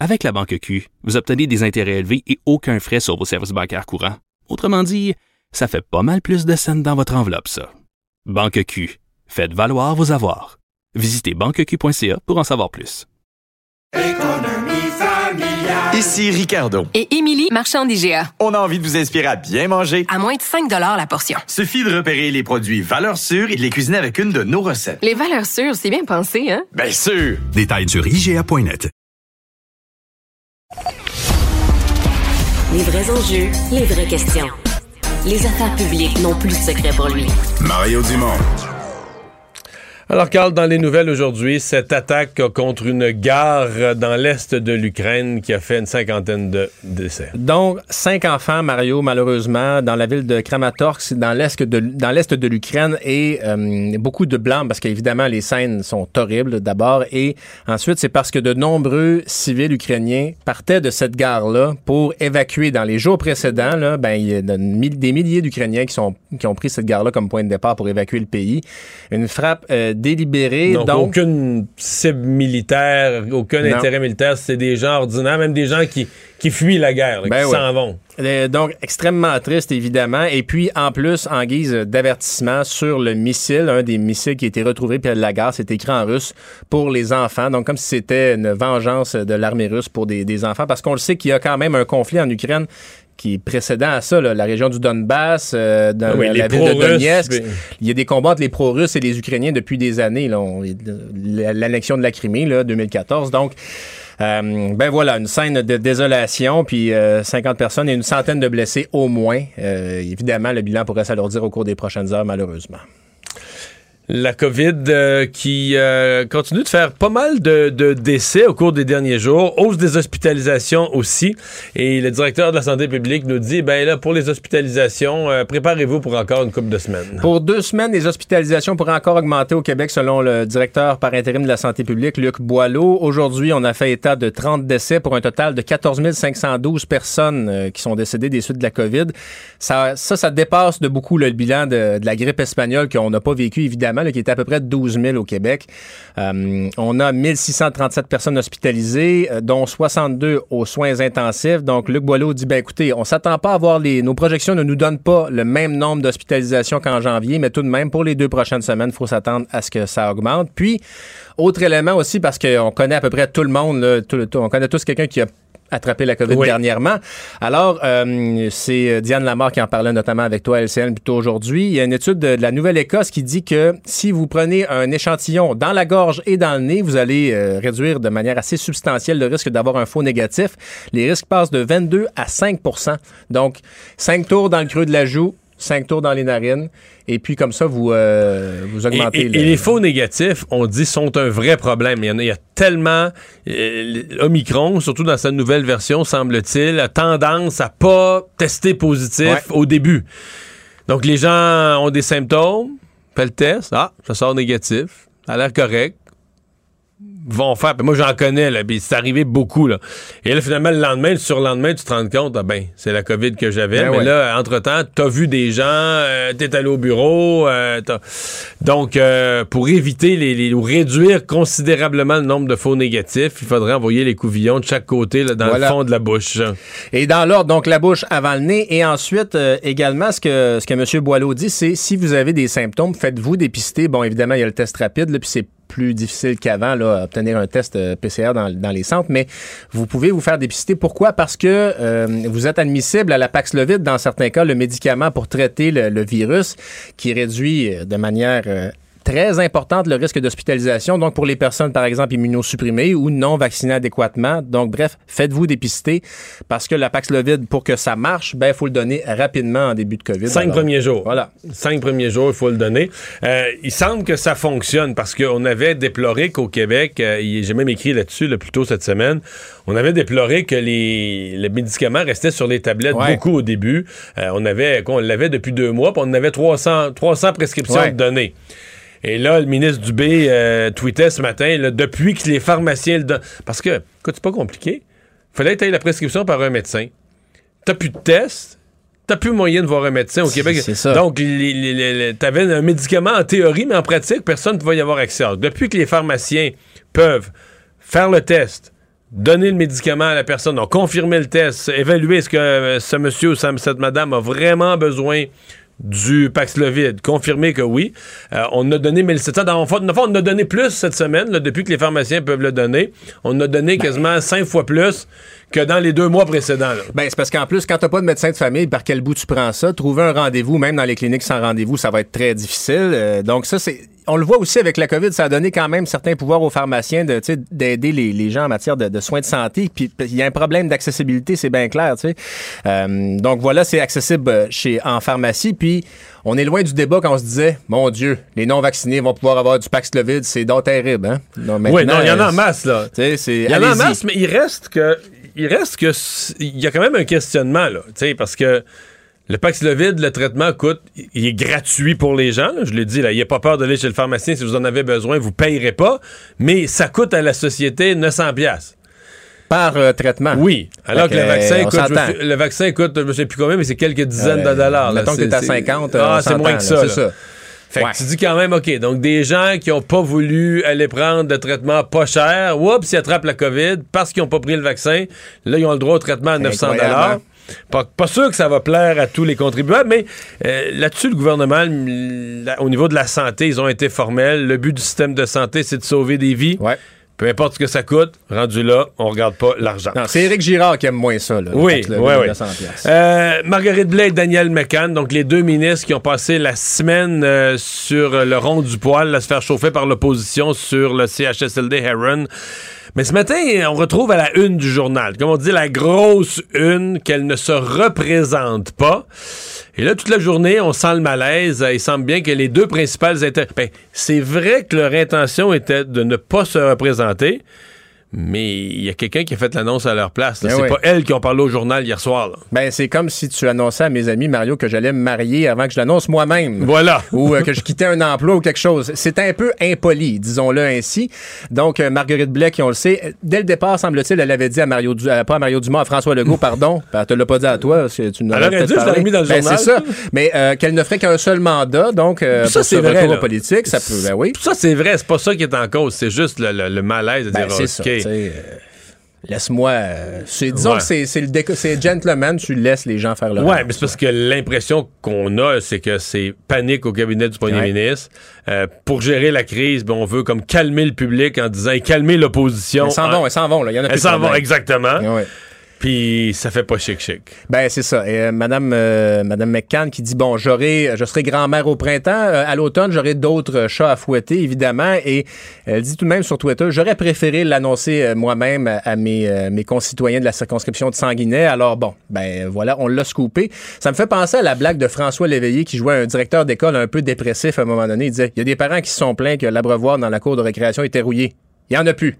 Avec la banque Q, vous obtenez des intérêts élevés et aucun frais sur vos services bancaires courants. Autrement dit, ça fait pas mal plus de scènes dans votre enveloppe, ça. Banque Q, faites valoir vos avoirs. Visitez banqueq.ca pour en savoir plus. Ici Ricardo. Et Émilie, marchand d'IGA. On a envie de vous inspirer à bien manger. À moins de 5 la portion. Suffit de repérer les produits valeurs sûres et de les cuisiner avec une de nos recettes. Les valeurs sûres, c'est bien pensé, hein? Bien sûr! Détails sur IGA.net. Les vrais enjeux, les vraies questions. Les affaires publiques n'ont plus de secret pour lui. Mario Dumont. Alors, Carl, dans les nouvelles aujourd'hui, cette attaque contre une gare dans l'est de l'Ukraine qui a fait une cinquantaine de décès. Donc, cinq enfants, Mario, malheureusement, dans la ville de Kramatorsk, dans l'est de, l'Ukraine, et euh, beaucoup de blancs, parce qu'évidemment, les scènes sont horribles, d'abord, et ensuite, c'est parce que de nombreux civils ukrainiens partaient de cette gare-là pour évacuer. Dans les jours précédents, là, ben, il y a des milliers d'Ukrainiens qui ont pris cette gare-là comme point de départ pour évacuer le pays. Une frappe euh, délibérée. Donc, donc aucune cible militaire, aucun Non. intérêt militaire, c'est des gens ordinaires, même des gens qui, qui fuient la guerre, là, Ben qui ouais. s'en vont. Euh, donc, extrêmement triste, évidemment. Et puis, en plus, en guise d'avertissement sur le missile, un des missiles qui a été retrouvé près de la gare, c'est écrit en russe pour les enfants. Donc, comme si c'était une vengeance de l'armée russe pour des, des enfants. Parce qu'on le sait qu'il y a quand même un conflit en Ukraine qui est précédent à ça, là, la région du Donbass, euh, dans Ah oui, la, ville de Donetsk. mais- Il y a des combats entre les pro-russes et les Ukrainiens depuis des années. L'annexion de la Crimée, là, 2014. Donc, euh, ben voilà, une scène de désolation, puis euh, 50 personnes et une centaine de blessés au moins. Euh, évidemment, le bilan pourrait s'alourdir au cours des prochaines heures, malheureusement. La COVID euh, qui euh, continue de faire pas mal de, décès au cours des derniers jours, hausse des hospitalisations aussi. Et le directeur de la santé publique nous dit, ben là, pour les hospitalisations, euh, préparez-vous pour encore une couple de semaines. Pour deux semaines, les hospitalisations pourraient encore augmenter au Québec, selon le directeur par intérim de la santé publique, Luc Boileau. Aujourd'hui, on a fait état de 30 décès pour un total de 14 512 personnes qui sont décédées des suites de la COVID. Ça, ça, dépasse de beaucoup le bilan de, de la grippe espagnole qu'on n'a pas vécu, évidemment, qui était à peu près 12 000 au Québec. Euh, on a 1637 personnes hospitalisées, euh, dont 62 aux soins intensifs. Donc, Luc Boileau dit, ben écoutez, on s'attend pas à voir les... Nos projections ne nous donnent pas le même nombre d'hospitalisations qu'en janvier, mais tout de même, pour les deux prochaines semaines, il faut s'attendre à ce que ça augmente. Puis, autre élément aussi, parce qu'on connaît à peu près tout le monde, on connaît tous quelqu'un qui a attrapé la COVID Oui. dernièrement. Alors, euh, c'est euh, Diane Lamar qui en parlait notamment avec toi, LCN, plus tôt aujourd'hui. Il y a une étude de, de la Nouvelle-Écosse qui dit que si vous prenez un échantillon dans la gorge et dans le nez, vous allez euh, réduire de manière assez substantielle le risque d'avoir un faux négatif. Les risques passent de 22 à 5% Donc, 5 tours dans le creux de la joue, 5 tours dans les narines, et puis comme ça, vous, euh, vous Et, augmentez et- le... et les faux négatifs, on dit, sont un vrai problème. Il y en a, il y a tellement... euh, Omicron, surtout dans sa nouvelle version, semble-t-il, a tendance à pas tester positif Ouais. au début. Donc, les gens ont des symptômes, fait le test, ah, ça sort négatif, ça a l'air correct, vont faire. Puis moi, j'en connais, là, puis c'est arrivé beaucoup, là. Et là, finalement, le lendemain, le surlendemain, tu te rends compte, ah ben, c'est la COVID que j'avais. Ben mais ouais. là, entre-temps, t'as vu des gens, euh, t'es allé au bureau, euh, t'as- donc, euh, pour éviter les, les- ou réduire considérablement le nombre de faux négatifs, il faudrait envoyer les couvillons de chaque côté, là, dans Voilà. le fond de la bouche. Et dans l'ordre, donc la bouche avant le nez. Et ensuite, euh, également, ce que, ce que M. Boileau dit, c'est si vous avez des symptômes, faites-vous dépister. Bon, évidemment, il y a le test rapide, là, puis c'est plus difficile qu'avant, là, obtenir un test euh, PCR dans, dans les centres, mais vous pouvez vous faire dépister. Pourquoi? Parce que euh, vous êtes admissible à la Paxlovid, dans certains cas, le médicament pour traiter le, virus, qui réduit euh, de manière... très importante le risque d'hospitalisation, donc pour les personnes, par exemple, immunosupprimées ou non vaccinées adéquatement. Donc, bref, faites-vous dépister parce que la Paxlovid, pour que ça marche, ben, il faut le donner rapidement en début de COVID. Cinq Alors, premiers jours. Voilà. Cinq premiers jours, il faut le donner. Euh, il semble que ça fonctionne parce qu'on avait déploré qu'au Québec, euh, j'ai même écrit là-dessus là, plus tôt cette semaine, on avait déploré que les, les médicaments restaient sur les tablettes Ouais. beaucoup au début. Euh, on avait, on l'avait depuis deux mois, puis on avait 300, 300 prescriptions Ouais. données. Et là, le ministre Dubé euh, tweetait ce matin, là, depuis que les pharmaciens le donnent. Parce que, écoute, c'est pas compliqué. Fallait que tu la prescription par un médecin. T'as plus de tests. T'as plus moyen de voir un médecin au Québec. c'est ça. Donc, t'avais un médicament en théorie, mais en pratique, personne ne pouvait y avoir accès. Alors, depuis que les pharmaciens peuvent faire le test, donner le médicament à la personne, donc confirmer le test, évaluer est-ce que euh, ce monsieur ou cette madame a vraiment besoin du Paxlovid. Confirmer que oui. Euh, on a donné 1700. Dans, on a donné plus cette semaine, là, depuis que les pharmaciens peuvent le donner. On a donné quasiment cinq fois plus que dans les deux mois précédents. là. Ben, c'est parce qu'en plus, quand t'as pas de médecin de famille, par quel bout tu prends ça? Trouver un rendez-vous, même dans les cliniques sans rendez-vous, ça va être très difficile. Euh, donc ça, c'est... On le voit aussi avec la COVID, ça a donné quand même certains pouvoirs aux pharmaciens de, d'aider les, les gens en matière de, de soins de santé. Puis il y a un problème d'accessibilité, c'est bien clair. tu sais. Euh, donc voilà, c'est accessible euh, chez en pharmacie. Puis on est loin du débat quand on se disait, mon Dieu, les non-vaccinés vont pouvoir avoir du Paxlovid, c'est donc terrible. Hein? Non, Oui, non, il y en a en euh, masse, là. Il y en a en masse, mais il reste que. Il reste que. Il y a quand même un questionnement, là. Parce que. Le Paxlovid, le traitement coûte, il est gratuit pour les gens. là. je l'ai dit, là, il n'y a pas peur d'aller chez le pharmacien. Si vous en avez besoin, vous ne payerez pas. Mais ça coûte à la société 900 pièces Par euh, traitement. Oui. Alors que le vaccin, euh, coûte, je le vaccin coûte, je ne sais plus combien, mais c'est quelques dizaines Euh, de dollars. là. mettons que C'est- t'es à c'est- 50, euh, Ah, c'est moins que ça. c'est là. ça. Fait que tu dis quand même, OK, donc des gens qui n'ont pas voulu aller prendre de traitement pas cher, oups, ils attrapent la COVID parce qu'ils n'ont pas pris le vaccin. Là, ils ont le droit au traitement à 900 Incroyable, hein? Pas, pas sûr que ça va plaire à tous les contribuables, mais euh, là-dessus, le gouvernement, au niveau de la santé, ils ont été formels. Le but du système de santé, c'est de sauver des vies. Peu importe ce que ça coûte, rendu là, on regarde pas l'argent. C'est Éric Girard qui aime moins ça. Là, Oui, oui, oui. 900 piastres. Euh, Marguerite Blais et Daniel McCann, donc les deux ministres qui ont passé la semaine euh, sur le rond du poil à se faire chauffer par l'opposition sur le CHSLD Heron. Mais ce matin, on retrouve à la une du journal, comme on dit, la grosse une qu'elle ne se représente pas. Et là, toute la journée, on sent le malaise. Il semble bien que les deux principales. Ben, c'est vrai que leur intention était de ne pas se représenter, mais il y a quelqu'un qui a fait l'annonce à leur place. Ben C'est oui. pas elles qui ont parlé au journal hier soir. là. Ben, c'est comme si tu annonçais à mes amis, Mario, que j'allais me marier avant que je l'annonce moi-même. Voilà. [LAUGHS] Ou euh, que je quittais un emploi ou quelque chose. C'est un peu impoli, disons-le ainsi. Donc, euh, Marguerite Blais, qui on le sait, dès le départ, semble-t-il, elle avait dit à Mario, Du- euh, pas à Mario Dumont, à François Legault, [LAUGHS] pardon. Ben, elle te l'a pas dit à toi, parce que tu nous dû, je mis dans le Ben, journal. c'est ça. Mais qu'elle ne ferait qu'un seul mandat, donc, Ça, c'est ce vrai, politiques, ça peut, ben oui. Ça, c'est vrai. C'est pas ça qui est en cause. C'est juste le, le- le malaise de Ben, dire, sais, euh, Laisse-moi. euh, c'est- disons Ouais. que c'est, le déco- c'est gentleman, tu laisses les gens faire leur Ouais, mais c'est parce que l'impression qu'on a, c'est que c'est panique au cabinet du premier Ouais. ministre. Euh, pour gérer la crise, ben, on veut comme calmer le public en disant calmer l'opposition. Elles s'en vont, elles s'en vont, là. Il y en a Elles plus s'en vont, exactement. Ouais. Puis ça fait pas chic-chic. Ben c'est ça. Et, euh, Madame euh, Madame McCann qui dit bon, j'aurai, je serai grand-mère au printemps, Euh, à l'automne j'aurai d'autres euh, chats à fouetter évidemment. Et elle dit tout de même sur Twitter, j'aurais préféré l'annoncer euh, moi-même à, mes euh, mes concitoyens de la circonscription de Sanguinet. Alors bon, ben voilà, on l'a scoopé. Ça me fait penser à la blague de François Léveillé qui jouait un directeur d'école un peu dépressif à un moment donné. Il disait, il y a des parents qui se sont plaints que l'abreuvoir dans la cour de récréation était rouillé. Il y en a plus.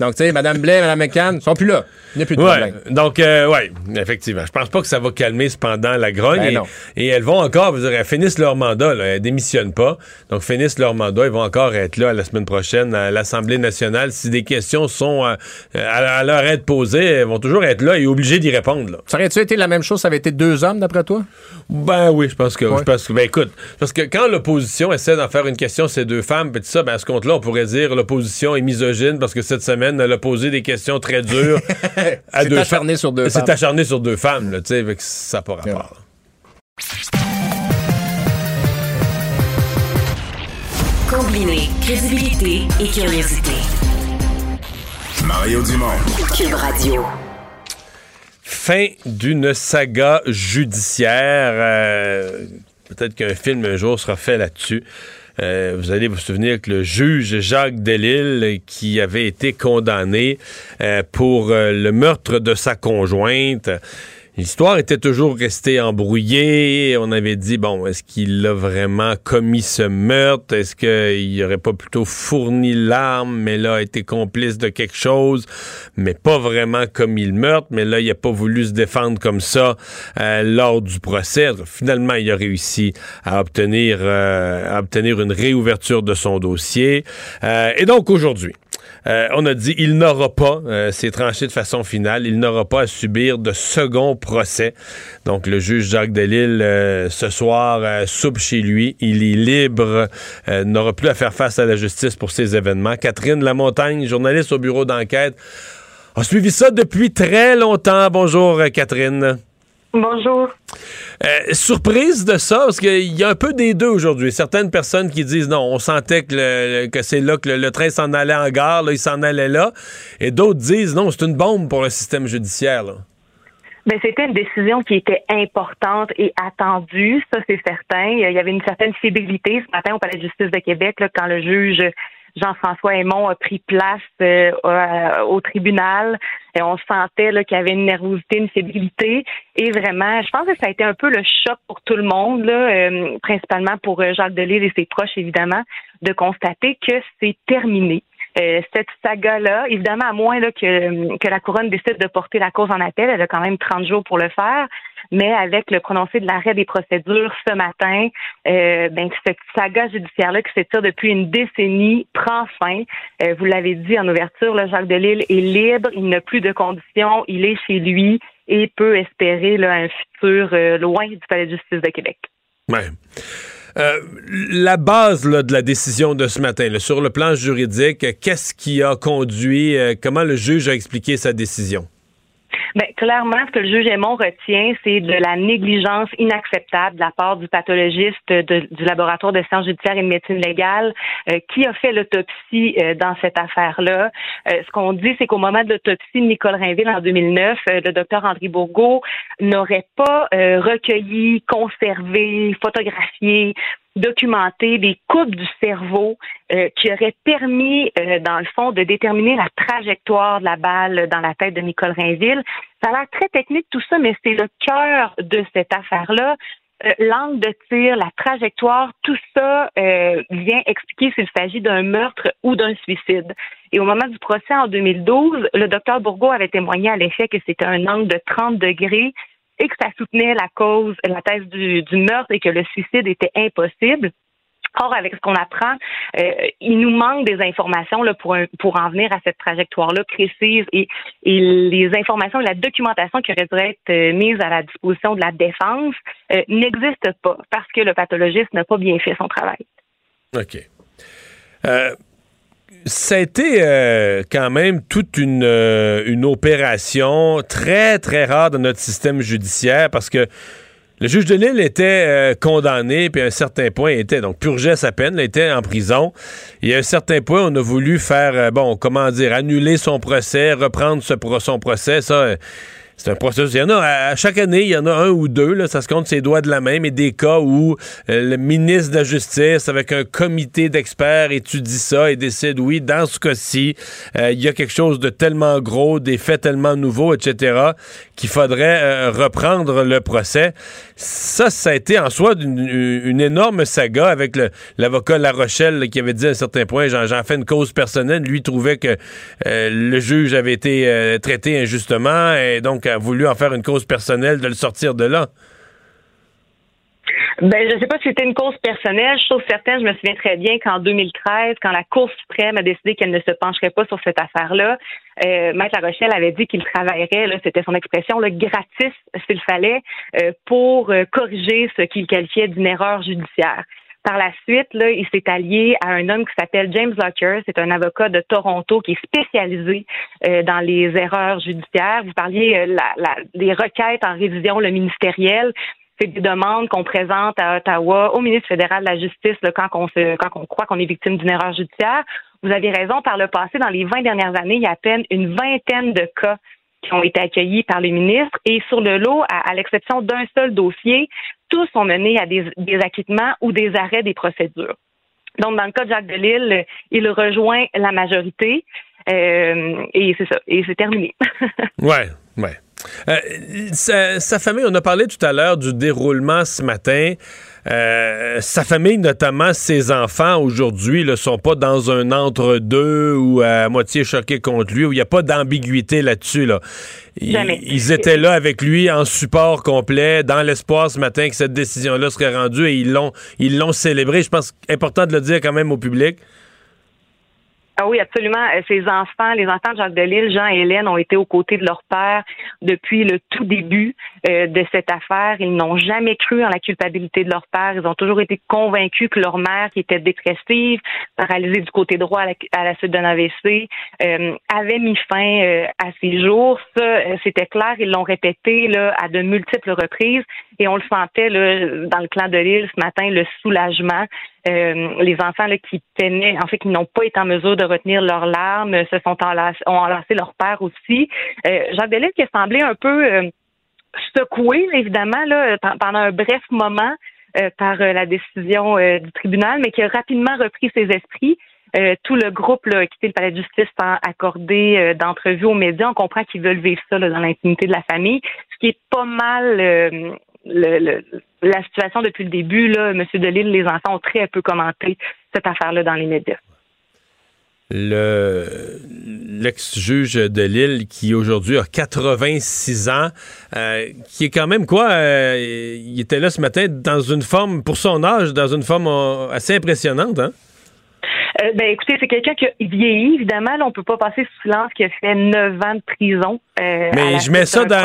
Donc tu sais, Madame Blais, Madame McCann sont plus là. Il n'y a plus de Ouais, problème. donc, euh, ouais, effectivement. Je pense pas que ça va calmer cependant la grogne. Ben et, elles vont encore, vous dire, elles finissent leur mandat, là, elles démissionnent pas. Donc, finissent leur mandat. Ils vont encore être là la semaine prochaine à l'Assemblée nationale. Si des questions sont euh, à, à leur être posées, elles vont toujours être là et obligées d'y répondre. Là. Ça aurait-tu été la même chose, ça avait été deux hommes d'après toi? Ben oui, je pense que. Ouais. Je pense que ben écoute, parce que quand l'opposition essaie d'en faire une question, ces deux femmes, puis tout ça, ben à ce compte-là, on pourrait dire l'opposition est misogyne parce que cette semaine, elle a posé des questions très dures [LAUGHS] à C'est deux acharné femmes. sur deux C'est femmes. acharné sur deux femmes, là, tu sais, que ça n'a pas rapport. Combiner crédibilité et curiosité. Mario Dumont. Cube Radio. Fin d'une saga judiciaire. euh, Peut-être qu'un film un jour sera fait là-dessus. Euh, vous allez vous souvenir que le juge Jacques Delisle, euh, qui avait été condamné euh, pour euh, le meurtre de sa conjointe, L'histoire était toujours restée embrouillée. On avait dit, bon, est-ce qu'il a vraiment commis ce meurtre? Est-ce qu'il aurait pas plutôt fourni l'arme, mais là, a été complice de quelque chose, mais pas vraiment commis le meurtre? Mais là, il a pas voulu se défendre comme ça euh, lors du procès. Finalement, il a réussi à obtenir, euh, à obtenir une réouverture de son dossier. Euh, et donc, aujourd'hui, euh, on a dit il n'aura pas, euh, c'est tranché de façon finale, il n'aura pas à subir de second procès. Donc le juge Jacques Delisle, euh, ce soir, euh, soupe chez lui, il est libre, euh, n'aura plus à faire face à la justice pour ces événements. Catherine Lamontagne, journaliste au bureau d'enquête, a suivi ça depuis très longtemps. Bonjour, euh, Catherine. Bonjour. Euh, surprise de ça, parce qu'il y a un peu des deux aujourd'hui. Certaines personnes qui disent non, on sentait que, le- que c'est là que le, le train s'en allait en gare, là, il s'en allait là. Et d'autres disent non, c'est une bombe pour le système judiciaire. là. Ben, c'était une décision qui était importante et attendue, ça c'est certain. Il y avait une certaine fébrilité ce matin au Palais de justice de Québec là, quand le juge Jean-François Aymon a pris place euh, euh, au tribunal. Et on sentait qu'il y avait une nervosité, une fébrilité. Et vraiment, je pense que ça a été un peu le choc pour tout le monde, euh, principalement pour Jacques Delisle et ses proches, évidemment, de constater que c'est terminé. Cette saga-là, évidemment, à moins que, que la couronne décide de porter la cause en appel, elle a quand même 30 jours pour le faire, mais avec le prononcé de l'arrêt des procédures ce matin, euh, ben, cette saga judiciaire-là qui s'étire depuis une décennie prend fin. Euh, vous l'avez dit en ouverture, là, Jacques Delisle est libre, il n'a plus de conditions, il est chez lui et peut espérer un futur euh, loin du Palais de justice de Québec. Euh, la base de la décision de ce matin, sur le plan juridique, qu'est-ce qui a conduit, comment le juge a expliqué sa décision? Ben, clairement, ce que le juge Aymon retient, c'est de la négligence inacceptable de la part du pathologiste du laboratoire de sciences judiciaires et de médecine légale euh, qui a fait l'autopsie euh, dans cette affaire-là. Euh, ce qu'on dit, c'est qu'au moment de l'autopsie de Nicole Rainville en 2009, euh, le docteur André Bourgault n'aurait pas euh, recueilli, conservé, photographié documenter des coupes du cerveau euh, qui auraient permis, euh, dans le fond, de déterminer la trajectoire de la balle dans la tête de Nicole Rainville. Ça a l'air très technique tout ça, mais c'est le cœur de cette affaire-là. Euh, L'angle de tir, la trajectoire, tout ça euh, vient expliquer s'il s'agit d'un meurtre ou d'un suicide. Et au moment du procès en 2012, le docteur Bourgault avait témoigné à l'effet que c'était un angle de 30 degrés et que ça soutenait la cause, la thèse du, meurtre et que le suicide était impossible. Or, avec ce qu'on apprend, euh, il nous manque des informations là, pour, pour en venir à cette trajectoire-là précise et, les informations la documentation qui aurait dû être euh, mise à la disposition de la défense euh, n'existent pas parce que le pathologiste n'a pas bien fait son travail. OK. Ça a été euh, quand même toute une, euh, une opération très, très rare dans notre système judiciaire parce que le juge de Lille était euh, condamné, puis à un certain point, il était, donc purgeait sa peine, il était en prison. Et à un certain point, on a voulu faire, bon, comment dire, annuler son procès, reprendre son procès. Ça, c'est un processus. Il y en a à, chaque année, il y en a un ou deux, là, ça se compte ses doigts de la main, mais des cas où euh, le ministre de la Justice, avec un comité d'experts, étudie ça et décide, oui, dans ce cas-ci, euh, il y a quelque chose de tellement gros, des faits tellement nouveaux, etc., qu'il faudrait euh, reprendre le procès. Ça, ça a été en soi une, énorme saga avec l'avocat La Rochelle qui avait dit à un certain point, j'en fais une cause personnelle. Lui trouvait que le juge avait été traité injustement et donc a voulu en faire une cause personnelle de le sortir de là. Ben, je sais pas si c'était une cause personnelle. Trouve certaine, je me souviens très bien qu'en 2013, quand la Cour suprême a décidé qu'elle ne se pencherait pas sur cette affaire-là, euh, Maître La Rochelle avait dit qu'il travaillerait, c'était son expression, là, gratis, s'il fallait, euh, pour euh, corriger ce qu'il qualifiait d'une erreur judiciaire. Par la suite, là, il s'est allié à un homme qui s'appelle James Locker. C'est un avocat de Toronto qui est spécialisé euh, dans les erreurs judiciaires. Vous parliez euh, la, la, des requêtes en révision le ministériel. C'est des demandes qu'on présente à Ottawa au ministre fédéral de la Justice là, quand on se, quand on croit qu'on est victime d'une erreur judiciaire. Vous avez raison. Par le passé, dans les 20 dernières années, il y a à peine une vingtaine de cas qui ont été accueillis par les ministres. Et sur le lot, à, l'exception d'un seul dossier, tous ont mené à des, acquittements ou des arrêts des procédures. Donc, dans le cas de Jacques Delisle, il rejoint la majorité. Euh, et c'est ça. Et c'est terminé. [LAUGHS] Ouais, ouais. Euh, sa famille, on a parlé tout à l'heure du déroulement ce matin. Euh, sa famille, notamment ses enfants, aujourd'hui, ne sont pas dans un entre-deux ou à moitié choqués contre lui, où il n'y a pas d'ambiguïté là-dessus. Là. Ils, Jamais. ils étaient là avec lui en support complet, dans l'espoir ce matin que cette décision-là serait rendue et ils l'ont, ils l'ont célébré. Je pense important de le dire quand même au public. Ah oui, absolument. Euh, Ces enfants, les enfants de Jacques Delisle, Jean et Hélène, ont été aux côtés de leur père depuis le tout début euh, de cette affaire. Ils n'ont jamais cru en la culpabilité de leur père. Ils ont toujours été convaincus que leur mère, qui était dépressive, paralysée du côté droit à la, suite d'un AVC, euh, avait mis fin à ses jours. Ça, c'était clair. Ils l'ont répété là, à de multiples reprises et on le sentait là, dans le clan de l'île ce matin, le soulagement. Euh, les enfants là, qui peinaient, en fait, qui n'ont pas été en mesure de retenir leurs larmes, se sont enlacés, ont enlacé leur père aussi. Euh, Jacques Delisle qui a semblé un peu euh, secoué, évidemment, là, pe- pendant un bref moment euh, par euh, la décision euh, du tribunal, mais qui a rapidement repris ses esprits. Euh, tout le groupe là, a quitté le palais de justice sans accorder euh, d'entrevue aux médias. On comprend qu'ils veulent vivre ça là, dans l'intimité de la famille, ce qui est pas mal euh, la situation depuis le début. Là. Monsieur Delille, les enfants ont très peu commenté cette affaire-là dans les médias. le l'ex-juge de Lille qui aujourd'hui a 86 ans, euh, qui est quand même quoi, euh, il était là ce matin dans une forme, pour son âge, dans une forme euh, assez impressionnante. Hein? Euh, ben écoutez, c'est quelqu'un qui a vieilli, évidemment. Là, on peut pas passer sous silence qu'il a fait neuf ans de prison. euh, Mais je mets ça dans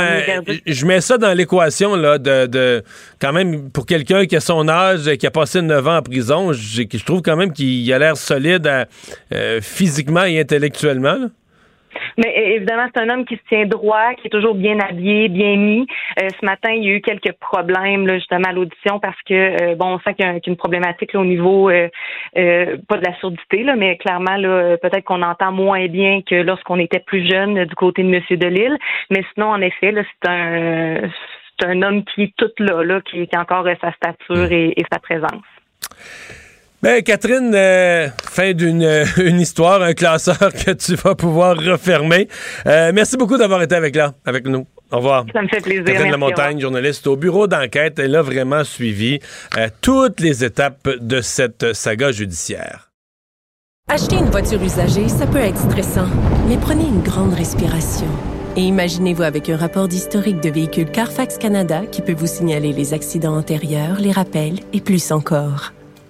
je mets ça dans l'équation là de, de quand même pour quelqu'un qui a son âge qui a passé 9 ans en prison, je trouve quand même qu'il a l'air solide à- euh, physiquement et intellectuellement. là. Mais évidemment, c'est un homme qui se tient droit, qui est toujours bien habillé, bien mis. Euh, ce matin, il y a eu quelques problèmes là, justement à l'audition parce que euh, bon, on sent qu'il y a, une problématique là, au niveau euh, pas de la surdité, là, mais clairement là, peut-être qu'on entend moins bien que lorsqu'on était plus jeune du côté de Monsieur Delille. Mais sinon, en effet, c'est un c'est un homme qui est tout là, là qui, qui a encore sa stature et, et sa présence. Ben, Catherine, euh, fin d'une euh, une histoire, un classeur [LAUGHS] que tu vas pouvoir refermer. Euh, merci beaucoup d'avoir été avec, là, avec nous. Au revoir. Ça me fait plaisir. Catherine Merci, Lamontagne, journaliste au bureau d'enquête. Elle a vraiment suivi euh, toutes les étapes de cette saga judiciaire. Acheter une voiture usagée, ça peut être stressant, mais prenez une grande respiration. Et imaginez-vous avec un rapport d'historique de véhicule Carfax Canada qui peut vous signaler les accidents antérieurs, les rappels et plus encore.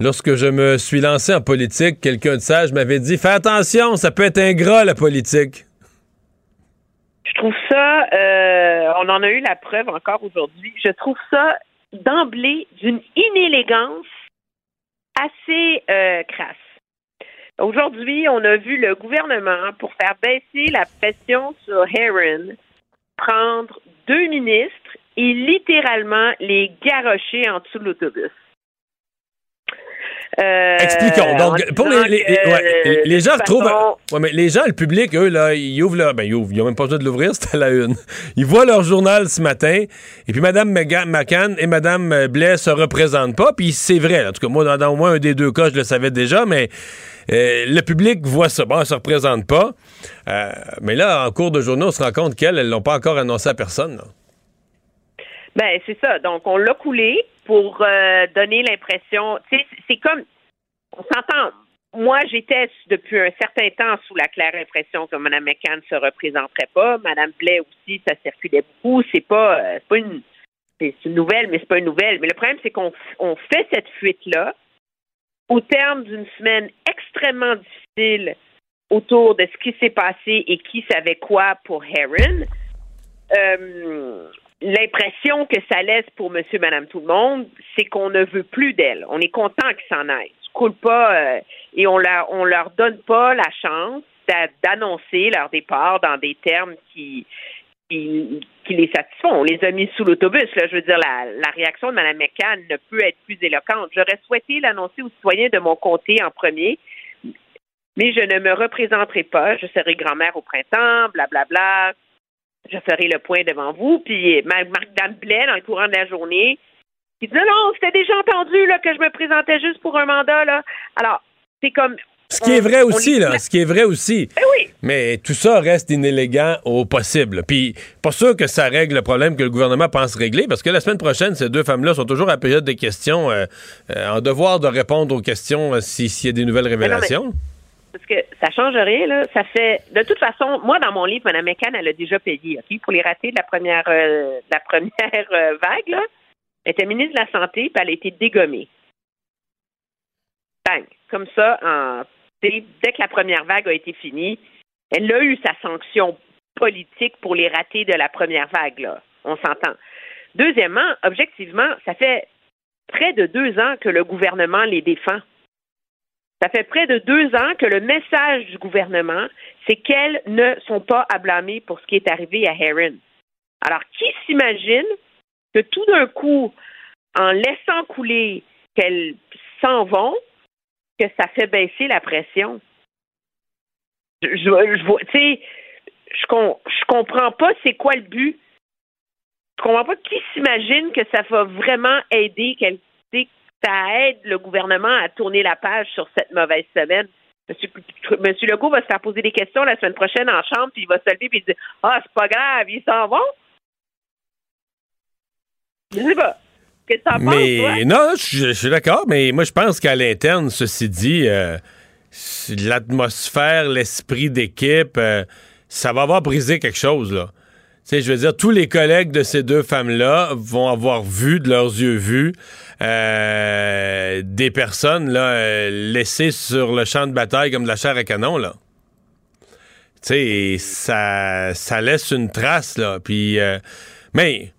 Lorsque je me suis lancé en politique, quelqu'un de sage m'avait dit Fais attention, ça peut être ingrat la politique. Je trouve ça, euh, on en a eu la preuve encore aujourd'hui, je trouve ça d'emblée d'une inélégance assez euh, crasse. Aujourd'hui, on a vu le gouvernement, pour faire baisser la pression sur Heron, prendre deux ministres et littéralement les garrocher en dessous de l'autobus. Euh, Expliquons. Donc, pour les, les- que, ouais, les gens retrouvent. Ouais, mais les gens, le public, eux, là, ils ouvrent leur. Ben, ils ouvrent. Ils n'ont même pas besoin de l'ouvrir, [LAUGHS] c'était à la une. Ils voient leur journal ce matin, et puis Mme McCann et Mme Blais se représentent pas, puis c'est vrai. En tout cas, moi, dans, dans au moins un des deux cas, je le savais déjà, mais euh, le public voit ça. Bon, elle se représente pas. Euh, mais là, en cours de journée, on se rend compte qu'elles, elles l'ont pas encore annoncé à personne. là. Ben, c'est ça. Donc, on l'a coulé pour euh, donner l'impression. C'est comme. On s'entend. Moi, j'étais depuis un certain temps sous la claire impression que Mme McCann ne se représenterait pas. Mme Blais aussi, ça circulait beaucoup. C'est pas, euh, pas une nouvelle, mais c'est pas une nouvelle. Mais le problème, c'est qu'on on fait cette fuite-là au terme d'une semaine extrêmement difficile autour de ce qui s'est passé et qui savait quoi pour Heron. Euh, L'impression que ça laisse pour monsieur, madame, tout le monde, c'est qu'on ne veut plus d'elle. On est content qu'ils s'en aillent. Ils coulent pas euh, et on leur, leur donne pas la chance d'a- d'annoncer leur départ dans des termes qui, qui, les satisfont. On les a mis sous l'autobus. Là, je veux dire, la, réaction de Mme McCann ne peut être plus éloquente. J'aurais souhaité l'annoncer aux citoyens de mon comté en premier, mais je ne me représenterai pas. Je serai grand-mère au printemps, blablabla. Je ferai le point devant vous. Puis ma- Mme Blais, dans le courant de la journée, qui dit non, non, c'était déjà entendu là, que je me présentais juste pour un mandat. Là. Alors, c'est comme. Ce qui est vrai on aussi, là. Ce qui est vrai aussi. Ben oui. Mais tout ça reste inélégant au possible. Puis, pas sûr que ça règle le problème que le gouvernement pense régler, parce que la semaine prochaine, ces deux femmes-là sont toujours à la période des questions, euh, euh, en devoir de répondre aux questions euh, si- s'il y a des nouvelles Ben non, mais- révélations. Parce que ça change rien, là. Ça fait. De toute façon, moi, dans mon livre, Mme McCann, elle a déjà payé, OK, pour les ratés de la première, euh, de la première euh, vague. Elle était ministre de la Santé, puis elle a été dégommée. Bang. Comme ça, dès que la première vague a été finie, elle a eu sa sanction politique pour les ratés de la première vague, là. On s'entend. Deuxièmement, objectivement, ça fait près de deux ans que le gouvernement les défend. Ça fait près de deux ans que le message du gouvernement, c'est qu'elles ne sont pas à blâmer pour ce qui est arrivé à Heron. Alors, qui s'imagine que tout d'un coup, en laissant couler qu'elles s'en vont, que ça fait baisser la pression? Je, je, je je, com- je comprends pas c'est quoi le but. Je comprends pas qui s'imagine que ça va vraiment aider, qu'elle, tu sais, que ça aide le gouvernement à tourner la page sur cette mauvaise semaine. Monsieur, Monsieur Legault va se faire poser des questions la semaine prochaine en chambre, puis il va se lever et dire Ah, c'est pas grave, ils s'en vont. Je sais pas. Que t'en penses, toi? Mais non, je, je suis d'accord, mais moi je pense qu'à l'interne, ceci dit, euh, l'atmosphère, l'esprit d'équipe, euh, ça va avoir brisé quelque chose là. Sais, je veux dire, tous les collègues de ces deux femmes-là vont avoir vu de leurs yeux vus euh, des personnes là euh, laissées sur le champ de bataille comme de la chair à canon là. Tu sais, ça, laisse une trace là. Puis, euh, mais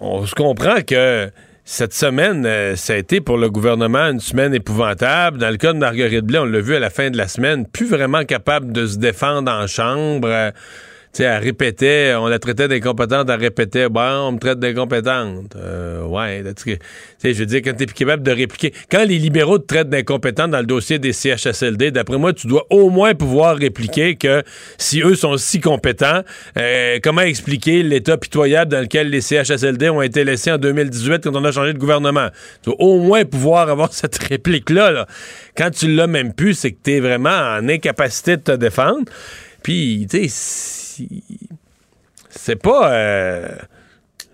on se comprend que cette semaine, ça a été pour le gouvernement une semaine épouvantable. Dans le cas de Marguerite Blais, on l'a vu à la fin de la semaine, plus vraiment capable de se défendre en chambre. Sais, elle répétait, on la traitait d'incompétente, elle répétait, bon, on me traite d'incompétente. Euh, ouais, tu sais, je veux dire, quand t'es capable de répliquer, quand les libéraux te traitent d'incompétente dans le dossier des CHSLD, d'après moi, tu dois au moins pouvoir répliquer que si eux sont si compétents, euh, comment expliquer l'état pitoyable dans lequel les CHSLD ont été laissés en 2018 quand on a changé de gouvernement? Tu dois au moins pouvoir avoir [LAUGHS] cette réplique-là. là. Quand tu l'as même plus, c'est que t'es vraiment en incapacité de te défendre. Puis, tu sais, c'est pas. euh,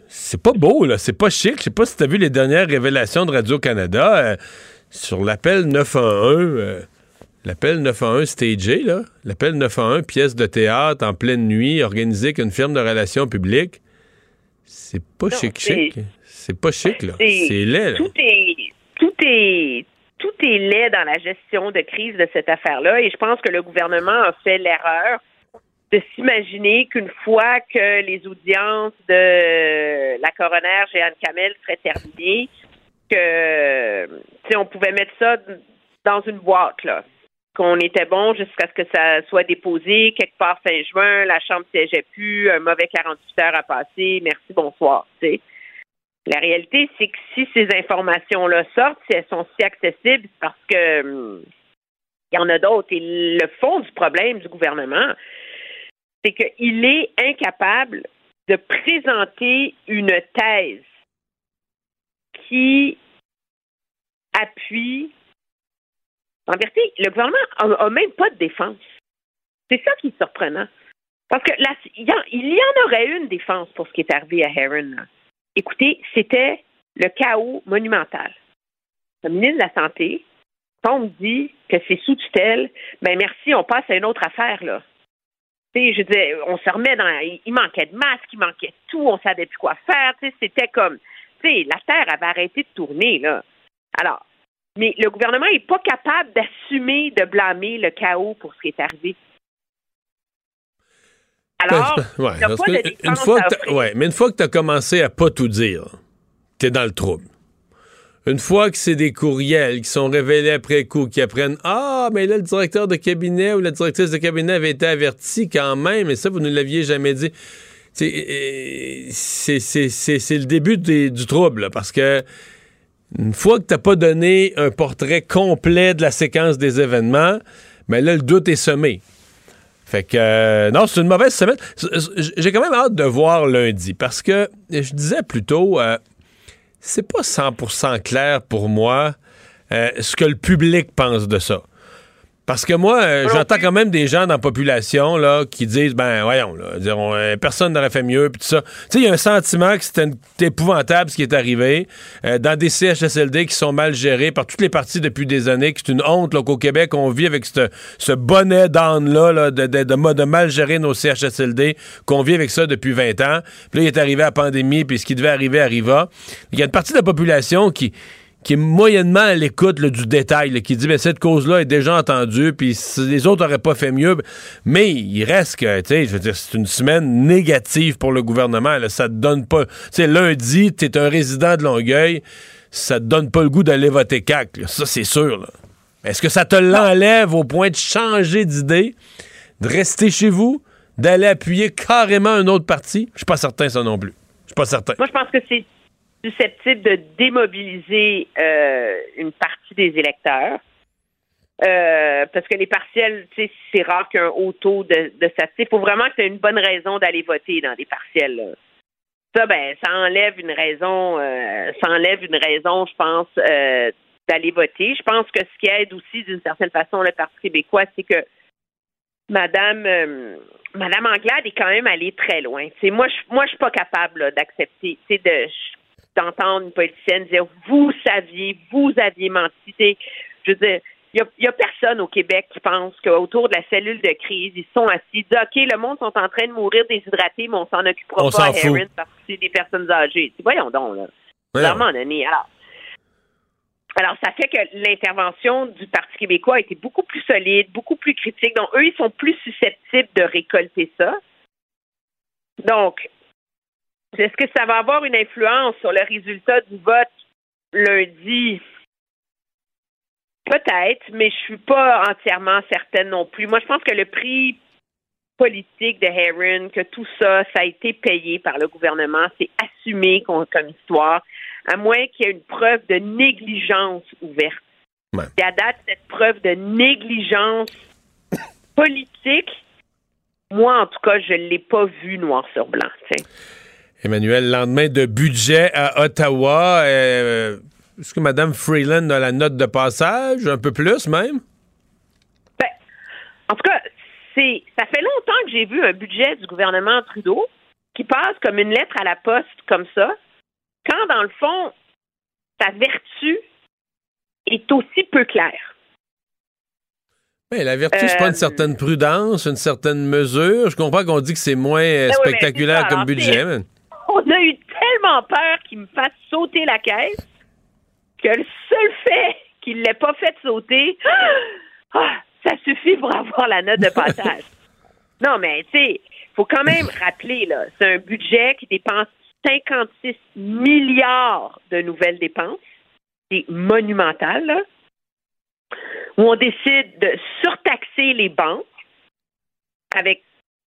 c'est pas beau, là. C'est pas chic. Je sais pas si t'as vu les dernières révélations de Radio-Canada euh, sur l'appel 911. euh, l'appel 911 stagé, là. L'appel 911, pièce de théâtre en pleine nuit, organisée qu'une firme de relations publiques. C'est pas Non, chic-chic. c'est- C'est pas chic, là. C'est- C'est laid, là. Tout est, tout est, tout est laid dans la gestion de crise de cette affaire-là, et je pense que le gouvernement a fait l'erreur de s'imaginer qu'une fois que les audiences de la coroner Jeanne Kamel seraient terminées, que on pouvait mettre ça dans une boîte là, qu'on était bon jusqu'à ce que ça soit déposé quelque part fin juin, la chambre siégeait plus, un mauvais 48 heures à passer, merci bonsoir. La réalité, c'est que si ces informations-là sortent, si elles sont si accessibles, parce que hum, il y en a d'autres. Et le fond du problème du gouvernement, c'est qu'il est incapable de présenter une thèse qui appuie. En vérité, le gouvernement a, a même pas de défense. C'est ça qui est surprenant. Parce que il y, en, aurait une défense pour ce qui est arrivé à Heron. Écoutez, c'était le chaos monumental. Le ministre de la Santé, on me dit que c'est sous tutelle, ben merci, on passe à une autre affaire, là. Je disais, on se remet dans. Il manquait de masques, il manquait de tout, on savait plus quoi faire. C'était comme. La Terre avait arrêté de tourner, là. Alors, mais le gouvernement n'est pas capable d'assumer, de blâmer le chaos pour ce qui est arrivé. Alors, [LAUGHS] Ouais, il y a parce pas que de une fois que ouais, mais une fois que tu as commencé à pas tout dire, tu es dans le trouble. Une fois que c'est des courriels qui sont révélés après coup, qui apprennent Ah, mais là, le directeur de cabinet ou la directrice de cabinet avait été averti quand même, et ça, vous ne l'aviez jamais dit. C'est le début du trouble, parce que une fois que tu n'as pas donné un portrait complet de la séquence des événements, mais là, le doute est semé. Fait que, euh, non, c'est une mauvaise semaine. J'ai quand même hâte de voir lundi parce que je disais plus tôt, euh, c'est pas 100% clair pour moi euh, ce que le public pense de ça. Parce que moi, euh, j'entends quand même des gens dans la population là, qui disent ben voyons, là, dire, on- euh, personne n'aurait fait mieux, puis tout ça. Tu sais, il y a un sentiment que c'était épouvantable ce qui est arrivé euh, dans des CHSLD qui sont mal gérés par toutes les parties depuis des années, que c'est une honte qu'au Québec, on vit avec ce, ce bonnet d'âne-là là, de, de, de, mo- de mal gérer nos CHSLD, qu'on vit avec ça depuis 20 ans. Puis là, il est arrivé la pandémie, puis ce qui devait arriver arriva. Il y a une partie de la population qui qui est moyennement à l'écoute du détail, là, qui dit ben, cette cause-là est déjà entendue, puis si les autres n'auraient pas fait mieux. Mais il reste que, tu sais, je veux dire, c'est une semaine négative pour le gouvernement. Là, ça te donne pas. Tu sais, lundi, tu es un résident de Longueuil, ça te donne pas le goût d'aller voter CAC. Ça, c'est sûr. Est-ce que ça te l'enlève au point de changer d'idée, de rester chez vous, d'aller appuyer carrément un autre parti? Je suis pas certain, ça non plus. Je suis pas certain. Moi, je pense que c'est susceptible de démobiliser euh, une partie des électeurs. Euh, parce que les partiels, c'est rare qu'il y ait un haut taux de, de. Il faut vraiment que tu aies une bonne raison d'aller voter dans des partiels. Ça, ben, ça enlève une raison, euh, ça enlève une raison, je pense, d'aller voter. Je pense que ce qui aide aussi, d'une certaine façon, le Parti québécois, c'est que Madame, euh, Madame Anglade est quand même allée très loin. Moi, je, moi, je suis pas capable d'accepter, de d'entendre une politicienne dire vous saviez, vous aviez menti. Je veux dire, il n'y a, personne au Québec qui pense qu'autour de la cellule de crise, ils sont assis, ils disent OK, le monde sont en train de mourir déshydratés, mais on s'en occupera On pas à. Heron parce que c'est des personnes âgées. Voyons donc, là. Donné. Alors, alors, ça fait que l'intervention du Parti québécois a été beaucoup plus solide, beaucoup plus critique. Donc, eux, ils sont plus susceptibles de récolter ça. Donc, est-ce que ça va avoir une influence sur le résultat du vote lundi? Peut-être, mais je suis pas entièrement certaine non plus. Moi, je pense que le prix politique de Heron, que tout ça, ça a été payé par le gouvernement, c'est assumé comme histoire, à moins qu'il y ait une preuve de négligence ouverte. Et à date, cette preuve de négligence politique, moi, en tout cas, je ne l'ai pas vue noir sur blanc. Emmanuel, lendemain de budget à Ottawa, euh, est-ce que Mme Freeland a la note de passage, un peu plus même? En tout cas, c'est ça fait longtemps que j'ai vu un budget du gouvernement Trudeau qui passe comme une lettre à la poste comme ça, quand dans le fond, sa vertu est aussi peu claire. Ben, la vertu, c'est pas une Euh, certaine prudence, une certaine mesure. Je comprends qu'on dit que c'est moins euh, Ben mais spectaculaire ça. comme budget. [LAUGHS] On a eu tellement peur qu'il me fasse sauter la caisse que le seul fait qu'il ne l'ait pas fait sauter, [GASPS] ah, ça suffit pour avoir la note de [LAUGHS] passage. non, mais tu sais, faut quand même [LAUGHS] rappeler, là, c'est un budget qui dépense 56 milliards de nouvelles dépenses. C'est monumental, là. Où on décide de surtaxer les banques avec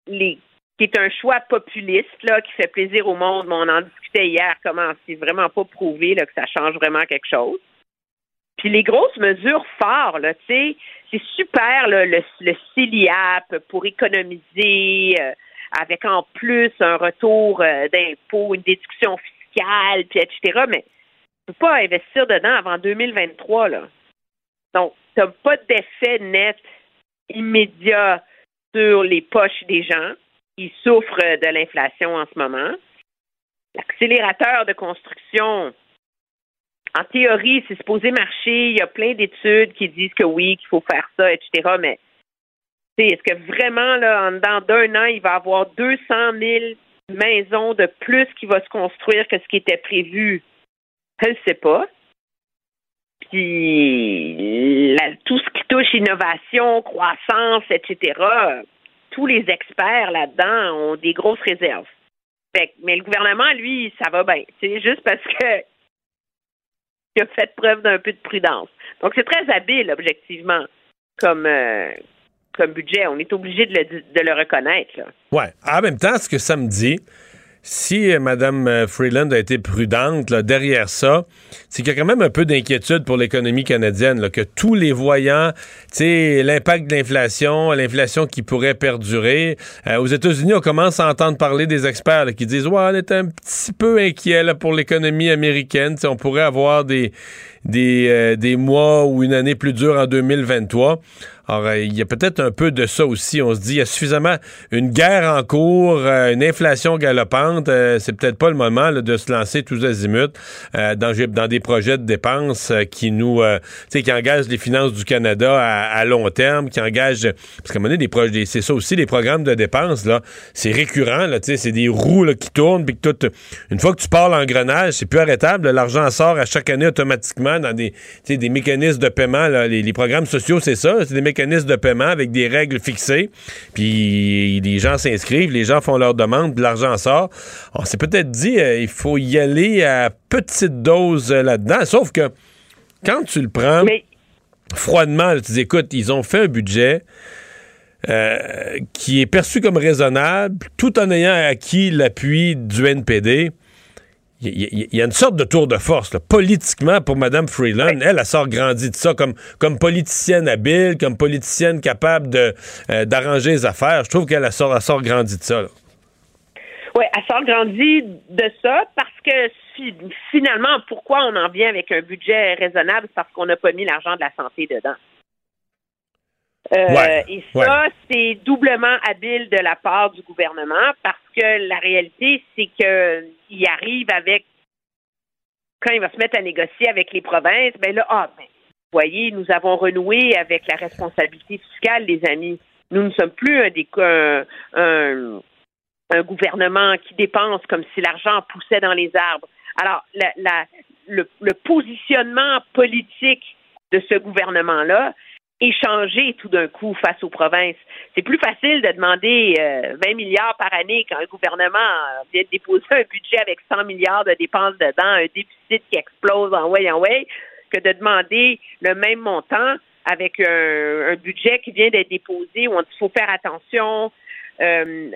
les qui est un choix populiste là, qui fait plaisir au monde, mais on en discutait hier, comment c'est vraiment pas prouvé là, que ça change vraiment quelque chose. Puis les grosses mesures fortes, là, tu sais, c'est super là, le, le CELIAP pour économiser euh, avec en plus un retour euh, d'impôt, une déduction fiscale, puis etc. Mais tu peux pas investir dedans avant 2023, là. Donc, tu n'as pas d'effet net immédiat sur les poches des gens qui souffrent de l'inflation en ce moment. L'accélérateur de construction, en théorie, c'est supposé marcher. Il y a plein d'études qui disent que oui, qu'il faut faire ça, etc. Mais Est-ce que vraiment, là, en dedans d'un an, il va y avoir 200 000 maisons de plus qui va se construire que ce qui était prévu? Je ne sais pas. Puis tout ce qui touche innovation, croissance, etc., tous les experts là-dedans ont des grosses réserves. Mais le gouvernement, lui, ça va bien. C'est juste parce que [LAUGHS] il a fait preuve d'un peu de prudence. Donc c'est très habile, objectivement, comme, euh, comme budget. On est obligé de le, de le reconnaître. Ouais. En même temps, ce que ça me dit, si euh, Mme euh, Freeland a été prudente là, derrière ça, c'est qu'il y a quand même un peu d'inquiétude pour l'économie canadienne, là, que tous les voyants, l'impact de l'inflation, l'inflation qui pourrait perdurer. Euh, aux États-Unis, on commence à entendre parler des experts là, qui disent Ouais, on est un petit peu inquiet pour l'économie américaine. On pourrait avoir des, des, euh, des mois ou une année plus dure en 2023. Alors, euh, il y a peut-être un peu de ça aussi. On se dit, il y a suffisamment une guerre en cours, euh, une inflation galopante. euh, c'est peut-être pas le moment là, de se lancer tous azimuts dans, dans des projets de dépenses qui nous, qui engagent les finances du Canada à, long terme, qui engagent, parce qu'à un moment donné, des c'est ça aussi, les programmes de dépenses là, c'est récurrent là, c'est des roues là, qui tournent, puis que tout, une fois que tu pars l'engrenage, c'est plus arrêtable. L'argent sort à chaque année automatiquement dans des, mécanismes de paiement. là. Les, les programmes sociaux, c'est ça, c'est des mécanismes de paiement avec des règles fixées. Puis les gens s'inscrivent, les gens font leur demande, l'argent sort. On s'est peut-être dit, euh, il faut y aller à petite dose euh, là-dedans. Sauf que quand tu le prends froidement, là, tu dis, écoute, ils ont fait un budget. euh, qui est perçu comme raisonnable, tout en ayant acquis l'appui du NPD. Il y, a une sorte de tour de force, là. politiquement, pour Mme Freeland. Elle, elle sort grandi de ça comme, comme politicienne habile, comme politicienne capable de, euh, d'arranger les affaires. Je trouve qu'elle elle sort, elle sort grandi de ça. là. Oui, elle sort grandi de ça parce que fi- finalement, pourquoi on en vient avec un budget raisonnable? C'est parce qu'on n'a pas mis l'argent de la santé dedans. Euh, Ouais, et ça, ouais. c'est doublement habile de la part du gouvernement parce que la réalité, c'est qu'il arrive avec, quand il va se mettre à négocier avec les provinces, ben là, ah, ben, vous voyez, nous avons renoué avec la responsabilité fiscale, les amis. Nous ne sommes plus un, des, un, un- un gouvernement qui dépense comme si l'argent poussait dans les arbres. Alors, la- la- le, le positionnement politique de ce gouvernement-là changé tout d'un coup face aux provinces. C'est plus facile de demander euh, 20 milliards par année quand un gouvernement euh, vient de déposer un budget avec 100 milliards de dépenses dedans, un déficit qui explose en way en way, que de demander le même montant avec un, un budget qui vient d'être déposé où dit faut faire attention, euh,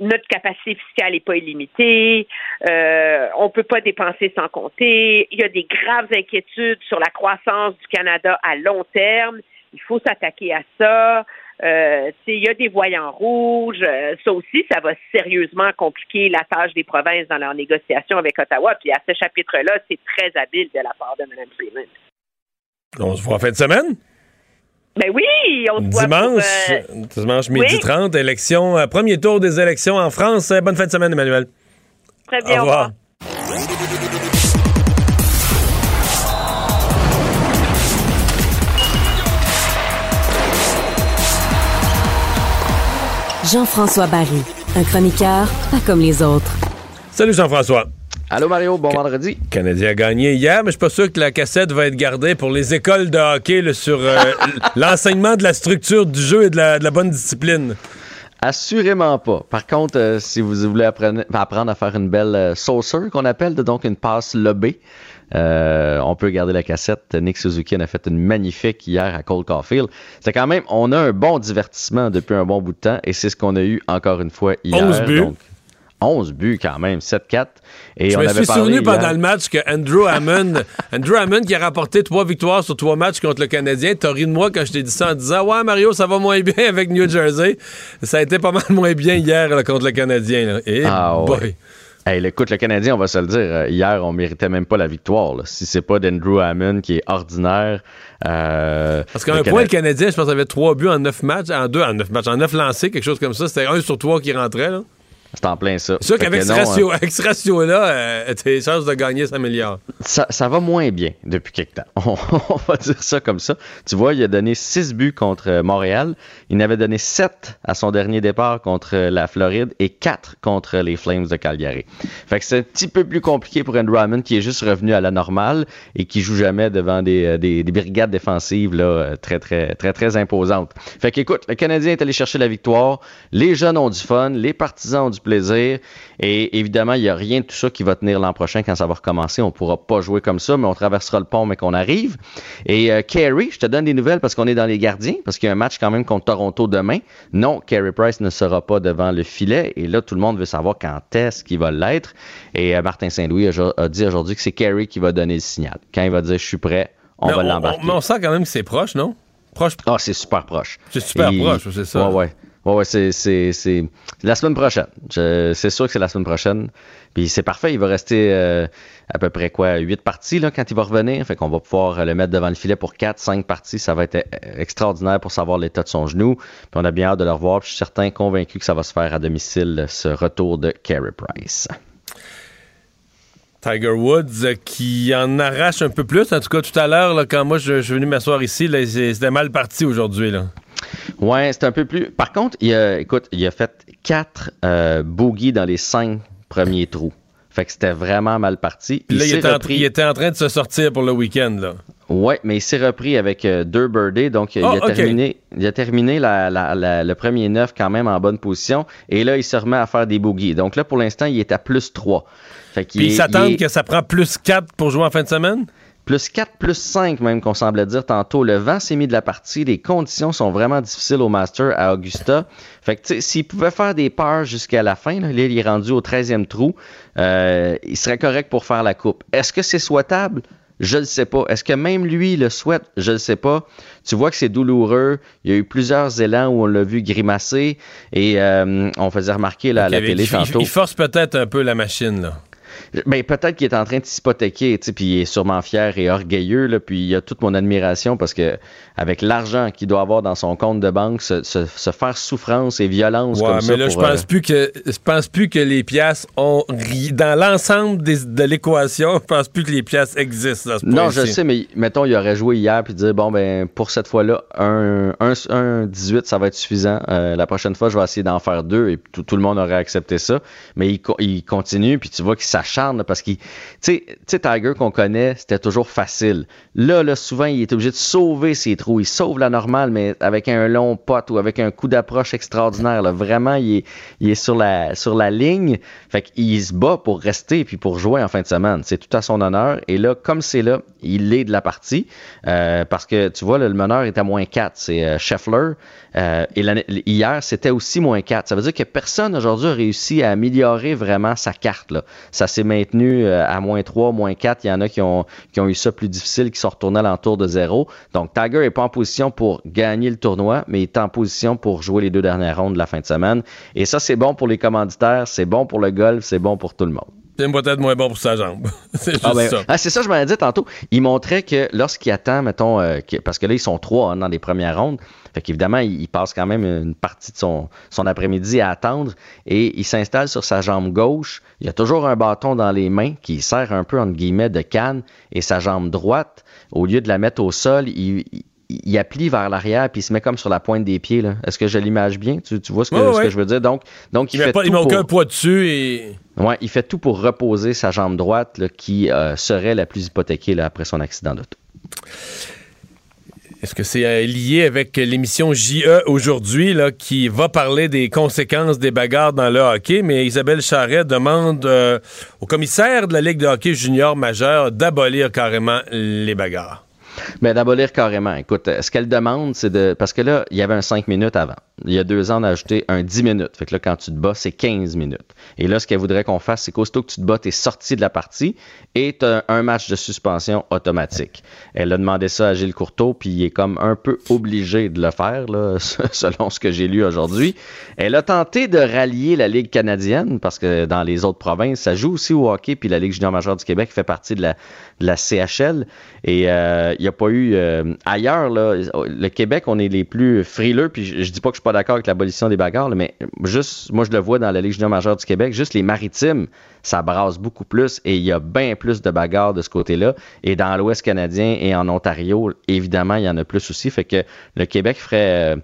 notre capacité fiscale n'est pas illimitée. Euh, on peut pas dépenser sans compter. Il y a des graves inquiétudes sur la croissance du Canada à long terme. Il faut s'attaquer à ça. Euh, il y a des voyants rouges. Ça aussi, ça va sérieusement compliquer la tâche des provinces dans leurs négociations avec Ottawa. Puis à ce chapitre-là, c'est très habile de la part de Mme Freeman. On se voit en fin de semaine? Ben oui, on se voit pour, Dimanche, euh, dimanche midi oui. 30, élection, euh, premier tour des élections en France. Euh, bonne fin de semaine, Emmanuel. Très bien, Au revoir. Jean-François Barry, un chroniqueur pas comme les autres. Salut Jean-François. Allô Mario, bon vendredi. Le Canadien a gagné hier, mais je suis pas sûr que la cassette va être gardée pour les écoles de hockey là, sur euh, [LAUGHS] l'enseignement de la structure du jeu et de la, de la bonne discipline. Assurément pas. Par contre, euh, si vous voulez apprendre, apprendre à faire une belle euh, saucer qu'on appelle, donc une passe lobée, euh, on peut garder la cassette. Nick Suzuki en a fait une magnifique hier à Cole Caulfield. C'est quand même, on a un bon divertissement depuis un bon bout de temps et c'est ce qu'on a eu encore une fois hier. 11 buts. Donc, 11 buts quand même, 7-4. Et je on me avait suis parlé souvenu hier- pendant le match que Andrew Hammond, [LAUGHS] Andrew Hammond qui a rapporté trois victoires sur trois matchs contre le Canadien, t'as ri de moi quand je t'ai dit ça en disant Ouais, Mario, ça va moins bien [LAUGHS] avec New Jersey. Ça a été pas mal moins bien hier là, contre le Canadien. là. Et Ah boy. ouais. Hey, écoute, le Canadien, on va se le dire, euh, hier, on méritait même pas la victoire. là. Si c'est pas d'Andrew Hammond qui est ordinaire. euh, Parce qu'à un point, le Cana- Canadien, je pense, avait trois buts en neuf matchs, en deux, en neuf matchs, en neuf lancés, quelque chose comme ça. C'était un sur trois qui rentrait. Là. C'est en plein ça. C'est sûr qu'avec ce, ratio, euh, ce ratio-là, euh, tes chances de gagner s'améliorent. ça, ça va moins bien depuis quelque temps. On, [LAUGHS] on va dire ça comme ça. Tu vois, il a donné 6 buts contre Montréal. Il en avait donné 7 à son dernier départ contre la Floride et 4 contre les Flames de Calgary. Fait que c'est un petit peu plus compliqué pour Andrew Hammond qui est juste revenu à la normale et qui joue jamais devant des, euh, des, des brigades défensives là, très, très, très, très imposantes. Fait qu'écoute, le Canadien est allé chercher la victoire. Les jeunes ont du fun, les partisans ont du plaisir. Et évidemment, il n'y a rien de tout ça qui va tenir l'an prochain quand ça va recommencer. On pourra pas jouer comme ça, mais on traversera le pont, mais qu'on arrive. Et euh, Carey, je te donne des nouvelles parce qu'on est dans les gardiens, parce qu'il y a un match quand même contre Toronto demain. Non, Carey Price ne sera pas devant le filet. Et là, tout le monde veut savoir quand est-ce qu'il va l'être. Et euh, Martin Saint-Louis a, a dit aujourd'hui que c'est Carey qui va donner le signal. Quand il va dire je suis prêt, on Mais va l'embarquer. Mais on sent quand même que c'est proche, non? Proche. Ah, c'est super proche. C'est super Et- proche, c'est ça. Ouais, ouais. Ouais, c'est, la semaine prochaine. C'est sûr que c'est la semaine prochaine. Puis c'est parfait, il va rester euh, à peu près quoi, 8 parties là, quand il va revenir. Fait qu'on va pouvoir euh, le mettre devant le filet pour 4, 5 parties. Ça va être euh, extraordinaire pour savoir l'état de son genou. Puis on a bien hâte de le revoir. Puis je suis certain, convaincu que ça va se faire à domicile, ce retour de Carey Price. Tiger Woods qui en arrache un peu plus. En tout cas, tout à l'heure, quand moi je, suis venu m'asseoir ici, c'était mal parti aujourd'hui. Ouais, c'est un peu plus. Par contre, il a, écoute, il a fait quatre euh, bogeys dans les cinq premiers trous. Fait que c'était vraiment mal parti. Puis là, il était, en, repris- il était en train de se sortir pour le week-end. là. Ouais, mais il s'est repris avec euh, deux birdies, donc Ah, il, a ok. terminé, il a terminé la- la- la- le premier neuf quand même en bonne position. Et là, il se remet à faire des bogeys. Donc là, pour l'instant, il est à plus 3. Fait qu'il Puis ils s'attendent il est- que ça prend plus 4 pour jouer en fin de semaine? Plus 4, plus 5 même qu'on semblait dire tantôt. Le vent s'est mis de la partie. Les conditions sont vraiment difficiles au Master à Augusta. Fait que s'il pouvait faire des peurs jusqu'à la fin, là, il est rendu au 13e trou, euh, il serait correct pour faire la coupe. Est-ce que c'est souhaitable? Je ne sais pas. Est-ce que même lui le souhaite? Je ne sais pas. Tu vois que c'est douloureux. Il y a eu plusieurs élans où on l'a vu grimacer et euh, on faisait remarquer là, à la télé il, tantôt. il force peut-être un peu la machine. là. Ben, peut-être qu'il est en train de s'hypothéquer, puis il est sûrement fier et orgueilleux, là, puis il a toute mon admiration parce que avec l'argent qu'il doit avoir dans son compte de banque, se, se- se faire souffrance et violence Ouais, comme mais ça là, je pense euh, plus que je pense plus que les pièces ont ri- dans l'ensemble des- de l'équation, je pense plus que les pièces existent à ce Non, je sais, mais mettons, il aurait joué hier puis dire bon ben pour cette fois-là, un, un, un 18, ça va être suffisant. Euh, la prochaine fois, je vais essayer d'en faire deux et tout, tout le monde aurait accepté ça. Mais il continue puis tu vois qu'il s'acharne parce qu'il, tu sais, Tiger qu'on connaît, c'était toujours facile. Là, souvent, il est obligé de sauver ses trous. Il sauve la normale, mais avec un long pot ou avec un coup d'approche extraordinaire. Vraiment, il est, sur la ligne. Fait qu'il se bat pour rester puis pour jouer en fin de semaine. C'est tout à son honneur. Et là, comme c'est là, il est de la partie. Euh, parce que tu vois, le meneur est à moins 4. C'est euh, Scheffler. Euh, et hier, c'était aussi moins 4. Ça veut dire que personne aujourd'hui a réussi à améliorer vraiment sa carte. Ça s'est maintenu euh, à moins 3, moins 4. Il y en a qui ont, qui ont eu ça plus difficile, qui sont retournés à l'entour de zéro. Donc, Tiger n'est pas en position pour gagner le tournoi, mais il est en position pour jouer les deux dernières rondes de la fin de semaine. Et ça, c'est bon pour les commanditaires, c'est bon pour le golf, c'est bon pour tout le monde. C'est peut-être moins bon pour sa jambe. [LAUGHS] c'est juste Ah ben, ça. ah, c'est ça, je m'en ai dit tantôt. Il montrait que lorsqu'il attend, mettons, euh, que- parce que là, ils sont trois hein, dans les premières rondes. Fait qu'évidemment, il, il passe quand même une partie de son, son après-midi à attendre et il s'installe sur sa jambe gauche. Il a toujours un bâton dans les mains qui sert un peu, entre guillemets, de canne et sa jambe droite, au lieu de la mettre au sol, il, il- vers l'arrière puis il se met comme sur la pointe des pieds. Est-ce que je l'image bien? Tu, tu vois ce que, Ouais, ce ouais. que je veux dire? Donc, donc Il fait pas- il tout met pour- aucun poids dessus et. Ouais, il fait tout pour reposer sa jambe droite là, qui euh, serait la plus hypothéquée là, après son accident d'auto. Est-ce que c'est euh, lié avec l'émission JE aujourd'hui, là, qui va parler des conséquences des bagarres dans le hockey, mais Isabelle Charret demande euh, au commissaire de la Ligue de hockey junior majeur d'abolir carrément les bagarres. Mais d'abolir carrément. Écoute, euh, ce qu'elle demande, c'est de. Parce que là, il y avait un 5 minutes avant. Il y a deux ans, on a ajouté un 10 minutes. Fait que là, quand tu te bats, c'est 15 minutes. Et là, ce qu'elle voudrait qu'on fasse, c'est qu'aussitôt que tu te bats, tu es sorti de la partie et tu as un match de suspension automatique. Elle a demandé ça à Gilles Courteau, puis il est comme un peu obligé de le faire, là, [LAUGHS] selon ce que j'ai lu aujourd'hui. Elle a tenté de rallier la Ligue canadienne, parce que dans les autres provinces, ça joue aussi au hockey, puis la Ligue junior majeure du Québec fait partie de la, CHL. Et euh, il n'y a pas eu euh, ailleurs. Là, le Québec, on est les plus frileux. Puis je, je dis pas que je suis pas d'accord avec l'abolition des bagarres, là, mais juste, moi je le vois dans la Ligue junior majeure du Québec, juste les maritimes, ça brasse beaucoup plus et il y a bien plus de bagarres de ce côté-là. Et dans l'Ouest canadien et en Ontario, évidemment, il y en a plus aussi. Fait que le Québec ferait,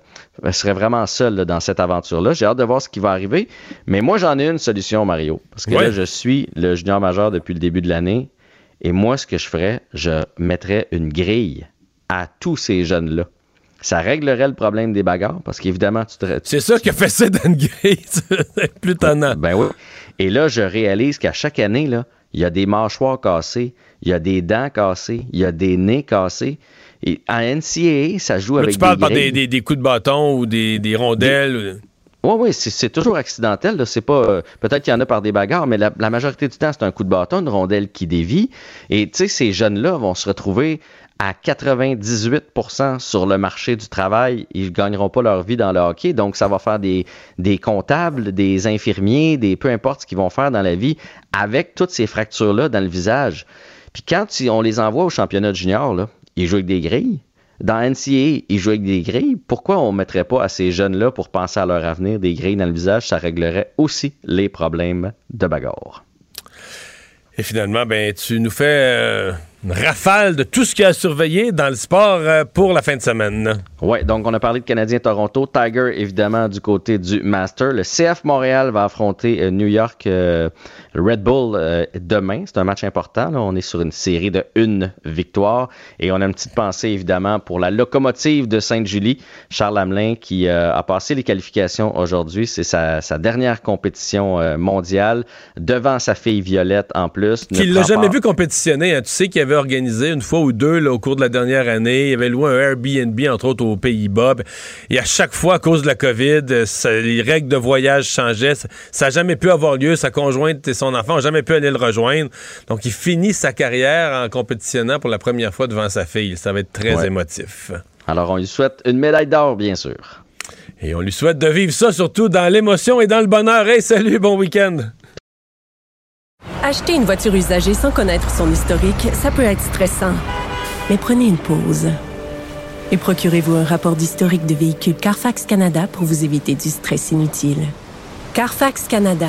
euh, serait vraiment seul là, dans cette aventure-là. J'ai hâte de voir ce qui va arriver. Mais moi, j'en ai une solution, Mario. Parce que Ouais. là, je suis le junior majeur depuis le début de l'année. Et moi, ce que je ferais, je mettrais une grille à tous ces jeunes-là. Ça réglerait le problème des bagarres parce qu'évidemment, tu te. C'est ça qui a fait ça dans une grille. [LAUGHS] C'est plus tannant. Ben oui. Et là, je réalise qu'à chaque année, là, il y a des mâchoires cassées, il y a des dents cassées, il y a des nez cassés. Et en NCAA, ça joue Là, avec tu parles des par des, des- des coups de bâton ou des, des rondelles. ou- Oui, oui, c'est toujours accidentel. C'est pas. euh, Peut-être qu'il y en a par des bagarres, mais la, majorité du temps, c'est un coup de bâton, une rondelle qui dévie. Et tu sais, ces jeunes-là vont se retrouver à 98% sur le marché du travail. Ils gagneront pas leur vie dans le hockey. Donc, ça va faire des, des comptables, des infirmiers, des peu importe ce qu'ils vont faire dans la vie avec toutes ces fractures-là dans le visage. Puis quand on les envoie au championnat junior, là, ils jouent avec des grilles. Dans NCAA, ils jouent avec des grilles. Pourquoi on ne mettrait pas à ces jeunes-là pour penser à leur avenir des grilles dans le visage? Ça réglerait aussi les problèmes de bagarre. Et finalement, ben, tu nous fais euh, une rafale de tout ce qu'il y a à surveiller dans le sport euh, pour la fin de semaine. Oui, donc on a parlé de Canadien Toronto. Tiger, évidemment, du côté du Master. Le CF Montréal va affronter euh, New York Red Bull euh, demain. C'est un match important. là. On est sur une série de une victoire. Et on a une petite pensée, évidemment, pour la locomotive de Sainte-Julie, Charles Hamelin, qui euh, a passé les qualifications aujourd'hui. C'est sa, sa dernière compétition euh, mondiale devant sa fille Violette en plus. Ne Qu'il l'a jamais part- vu compétitionner. hein. Tu sais qu'il avait organisé une fois ou deux là, au cours de la dernière année. Il avait loué un Airbnb, entre autres, aux Pays-Bas. Et à chaque fois, à cause de la COVID, euh, ça- les règles de voyage changeaient. Ça n'a jamais pu avoir lieu. Sa conjointe et son enfant n'ont jamais pu aller le rejoindre. Donc, il finit sa carrière en compétitionnant pour la première fois devant sa fille. Ça va être très Ouais. émotif. Alors, on lui souhaite une médaille d'or, bien sûr. Et on lui souhaite de vivre ça surtout dans l'émotion et dans le bonheur. Hey, salut, bon week-end! Acheter une voiture usagée sans connaître son historique, ça peut être stressant. Mais prenez une pause. Et procurez-vous un rapport d'historique de véhicule Carfax Canada pour vous éviter du stress inutile. Carfax Canada.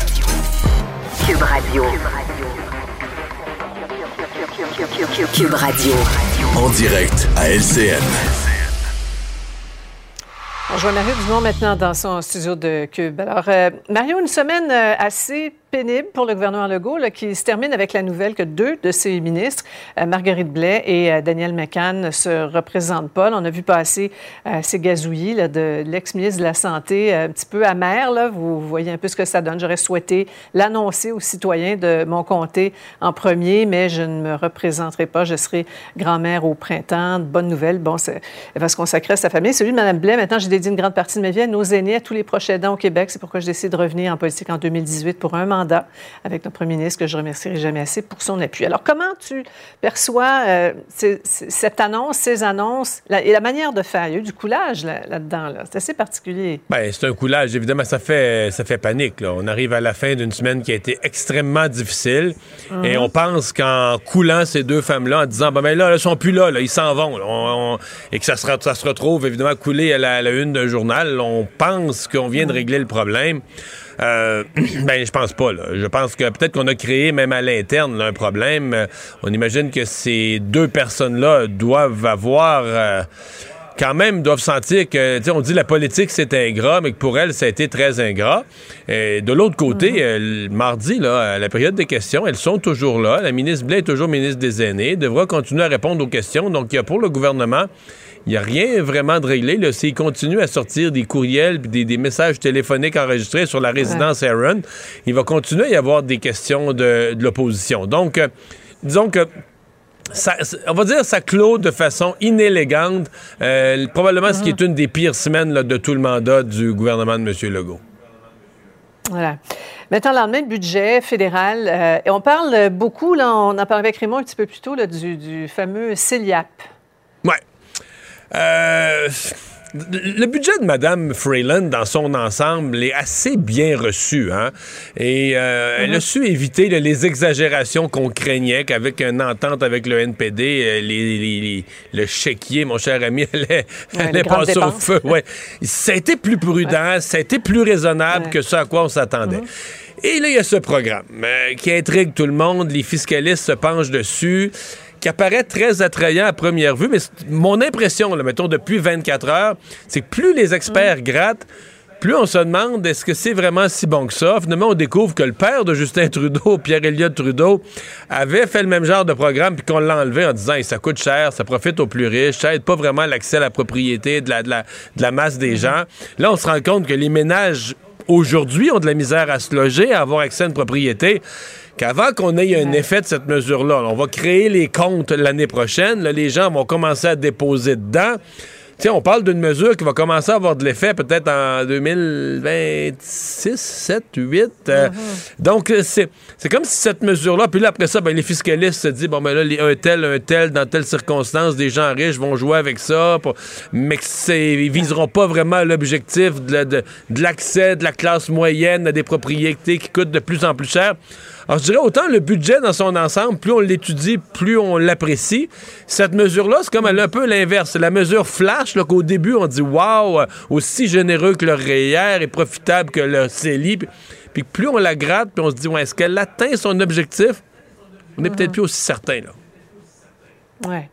Cube Radio. Cube Radio. En direct à LCN. On Mario Dumont maintenant dans son studio de Cube. Alors, euh, Mario, une semaine euh, assez pénible pour le gouvernement Legault, qui se termine avec la nouvelle que deux de ses ministres, euh, Marguerite Blais et euh, Daniel McCann, ne se représentent pas. On a vu passer euh, ces gazouillis de l'ex-ministre de la Santé, euh, un petit peu amer. Vous voyez un peu ce que ça donne. J'aurais souhaité l'annoncer aux citoyens de mon comté en premier, mais je ne me représenterai pas. Je serai grand-mère au printemps. Bonne nouvelle. Bon, elle va se consacrer à sa famille. Celui de Mme Blais, maintenant, j'ai dédié une grande partie de ma vie à nos aînés, à tous les proches aidants au Québec. C'est pourquoi je décide de revenir en politique en 2018 pour un mandat avec notre premier ministre que je remercierai jamais assez pour son appui. Alors, comment tu perçois euh, ces- ces- cette annonce, ces annonces la- et la manière de faire? Il y a eu du coulage là- là-dedans. Là C'est assez particulier. Ben, c'est un coulage. Évidemment, ça fait, ça fait panique. Là. On arrive à la fin d'une semaine qui a été extrêmement difficile. Mhm. Et on pense qu'en coulant ces deux femmes-là, en disant, ben, ben là, elles sont plus là, ils s'en vont. là. On- on- et que ça se, ça se retrouve, évidemment, coulé à la, à la une d'un journal, on pense qu'on vient de régler le problème. Euh, [COUGHS] ben, je pense pas. Là. Je pense que peut-être qu'on a créé, même à l'interne, là, un problème. Euh, On imagine que ces deux personnes-là doivent avoir... euh, quand même doivent sentir que, tu sais, on dit la politique c'est ingrat, mais que pour elle, ça a été très ingrat. Et de l'autre côté, euh, le mardi, là, à la période des questions, elles sont toujours là. La ministre Blais est toujours ministre des Aînés, devra continuer à répondre aux questions. Donc, il y a pour le gouvernement, il n'y a rien vraiment de réglé. S'il continue à sortir des courriels puis des, des messages téléphoniques enregistrés sur la résidence Aaron, il va continuer à y avoir des questions de, de l'opposition. Donc, euh, disons que ça, on va dire ça clôt de façon inélégante, euh, probablement ce qui est une des pires semaines là, de tout le mandat du gouvernement de M. Legault. Voilà. Maintenant, le lendemain, budget fédéral. euh, et on parle beaucoup, là, on en parlait avec Raymond un petit peu plus tôt, là, du, du fameux CELIAP. Ouais. Euh, le budget de Mme Freeland, dans son ensemble, est assez bien reçu. Hein? Et euh, elle a su éviter là, les exagérations qu'on craignait qu'avec une entente avec le NPD, euh, les, les- les- le chéquier, mon cher ami, [LAUGHS] allait, Ouais, allait passer au feu. Ouais. Ça a été plus prudent, ça a été plus raisonnable que ce à quoi on s'attendait. Et là, il y a ce programme euh, qui intrigue tout le monde. Les fiscalistes se penchent dessus, qui apparaît très attrayant à première vue. Mais mon impression, là, mettons, depuis 24 heures, c'est que plus les experts grattent, plus on se demande est-ce que c'est vraiment si bon que ça. Finalement, on découvre que le père de Justin Trudeau, Pierre Elliott Trudeau, avait fait le même genre de programme puis qu'on l'a enlevé en disant ça coûte cher, ça profite aux plus riches, ça aide pas vraiment l'accès à la propriété de la, de la, de la masse des gens. Là, on se rend compte que les ménages aujourd'hui ont de la misère à se loger, à avoir accès à une propriété. Qu'avant qu'on ait un effet de cette mesure-là, on va créer les comptes l'année prochaine, là, les gens vont commencer à déposer dedans. On parle d'une mesure qui va commencer à avoir de l'effet peut-être en 2026, 7, 8. euh, Donc, euh, c'est c'est comme si cette mesure-là, puis là, après ça, ben, les fiscalistes se disent, bon, ben là, les- un tel, un tel, dans telle circonstance, des gens riches vont jouer avec ça, pour- mais ils viseront pas vraiment l'objectif de, la- de- de l'accès de la classe moyenne à des propriétés qui coûtent de plus en plus cher. Alors, je dirais autant le budget dans son ensemble, plus on l'étudie, plus on l'apprécie. Cette mesure-là, c'est comme elle est un peu l'inverse. C'est la mesure flash, là, qu'au début, on dit Waouh, aussi généreux que le REER et profitable que le CELI. Puis, plus on la gratte, puis on se dit ouais, Est-ce qu'elle atteint son objectif? On n'est peut-être plus aussi certain. Là. Ouais.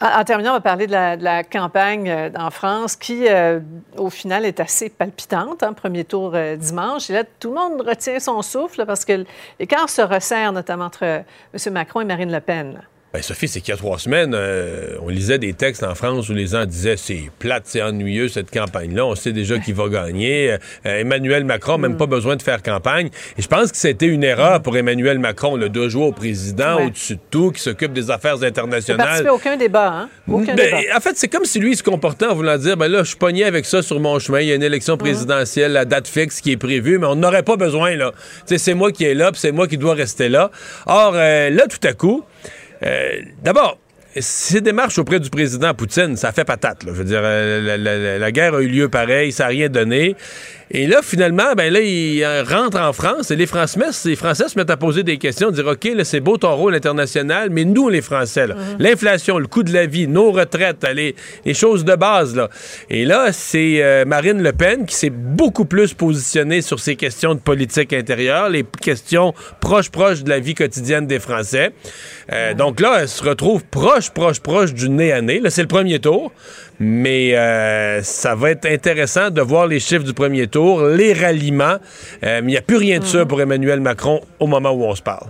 En, en terminant, on va parler de la, campagne euh, en France qui, euh, au final, est assez palpitante. hein, premier tour euh, dimanche. Et là, tout le monde retient son souffle parce que l'écart se resserre, notamment entre M. Macron et Marine Le Pen. Ben, Sophie, c'est qu'il y a trois semaines, euh, on lisait des textes en France où les gens disaient c'est plate, c'est ennuyeux cette campagne-là, on sait déjà qui va gagner. Euh, Emmanuel Macron, même pas besoin de faire campagne. Et je pense que c'était une erreur pour Emmanuel Macron là, de jouer au président Ouais. au-dessus de tout, qui s'occupe des affaires Il n'a internationales. à aucun débat. Hein? Aucun Ben, débat. en fait, c'est comme si lui il se comportait en voulant dire ben là, je suis pogné avec ça sur mon chemin. Il y a une élection présidentielle, la date fixe qui est prévue, mais on n'aurait pas besoin là. C'est moi qui est là, c'est moi qui dois rester là. Or euh, là, tout à coup, euh, d'abord. Ces démarches auprès du président Poutine, ça fait patate. Là. Je veux dire, euh, la, la- guerre a eu lieu pareil, ça n'a rien donné. Et là, finalement, ben là, il euh, rentre en France et les Français, les Français se mettent à poser des questions, dire OK, là, c'est beau ton rôle international, mais nous, les Français, là, l'inflation, le coût de la vie, nos retraites, les, les choses de base, là. Et là, c'est euh, Marine Le Pen qui s'est beaucoup plus positionnée sur ces questions de politique intérieure, les questions proches, proches de la vie quotidienne des Français. Euh, Donc là, elle se retrouve proche, proche, proche du nez à nez. Là, c'est le premier tour. Mais euh, ça va être intéressant de voir les chiffres du premier tour, les ralliements. Euh, mais il n'y a plus rien de ça pour Emmanuel Macron au moment où on se parle.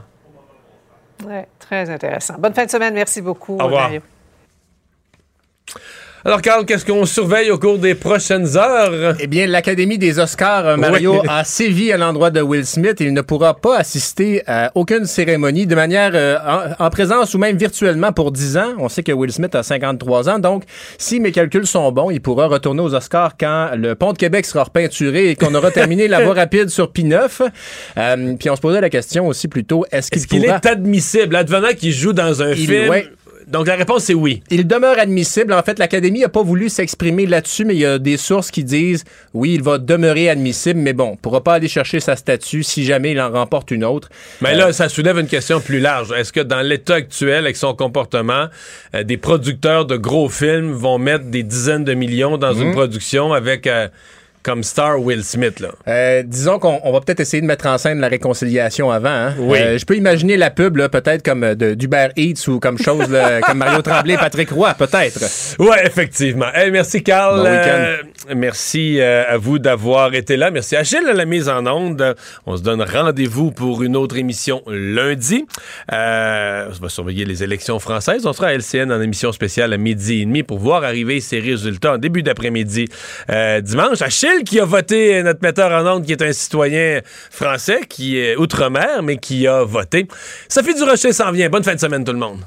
Très intéressant. Bonne fin de semaine. Merci beaucoup. Au revoir. Mario. Alors, Carl, qu'est-ce qu'on surveille au cours des prochaines heures? Eh bien, l'Académie des Oscars, euh, Mario, a sévi à l'endroit de Will Smith et il ne pourra pas assister à aucune cérémonie de manière euh, en, en présence ou même virtuellement pour 10 ans. On sait que Will Smith a 53 ans, donc si mes calculs sont bons, il pourra retourner aux Oscars quand le pont de Québec sera repeinturé et qu'on aura terminé la voie rapide sur P9. Euh, puis on se posait la question aussi plutôt, est-ce qu'il pourra... est admissible, advenant qu'il joue dans un Il- film? ouais. Donc, la réponse, c'est oui. Il demeure admissible. En fait, l'Académie n'a pas voulu s'exprimer là-dessus, mais il y a des sources qui disent oui, il va demeurer admissible, mais bon, ne pourra pas aller chercher sa statue si jamais il en remporte une autre. Mais Euh, là, ça soulève une question plus large. Est-ce que dans l'état actuel, avec son comportement, euh, des producteurs de gros films vont mettre des dizaines de millions dans une Mhm. production avec... euh, comme star Will Smith. Là. Euh, disons qu'on on va peut-être essayer de mettre en scène la réconciliation avant. hein. Oui. Euh, je peux imaginer la pub peut-être comme euh, d'Uber Eats ou comme chose là, [LAUGHS] comme Mario Tremblay et Patrick Roy, peut-être. Ouais, effectivement. Hey, merci, Carl. Bon. Euh, merci à vous d'avoir été là. Merci à Gilles à la mise en onde. On se donne rendez-vous pour une autre émission lundi. On va surveiller les élections françaises. On sera à LCN en émission spéciale à midi et demi pour voir arriver ces résultats en début d'après-midi dimanche. Qui a voté, notre metteur en onde, qui est un citoyen français, qui est outre-mer, mais qui a voté. Sophie Durocher s'en vient. Bonne fin de semaine, tout le monde.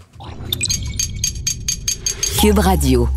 Cube Radio.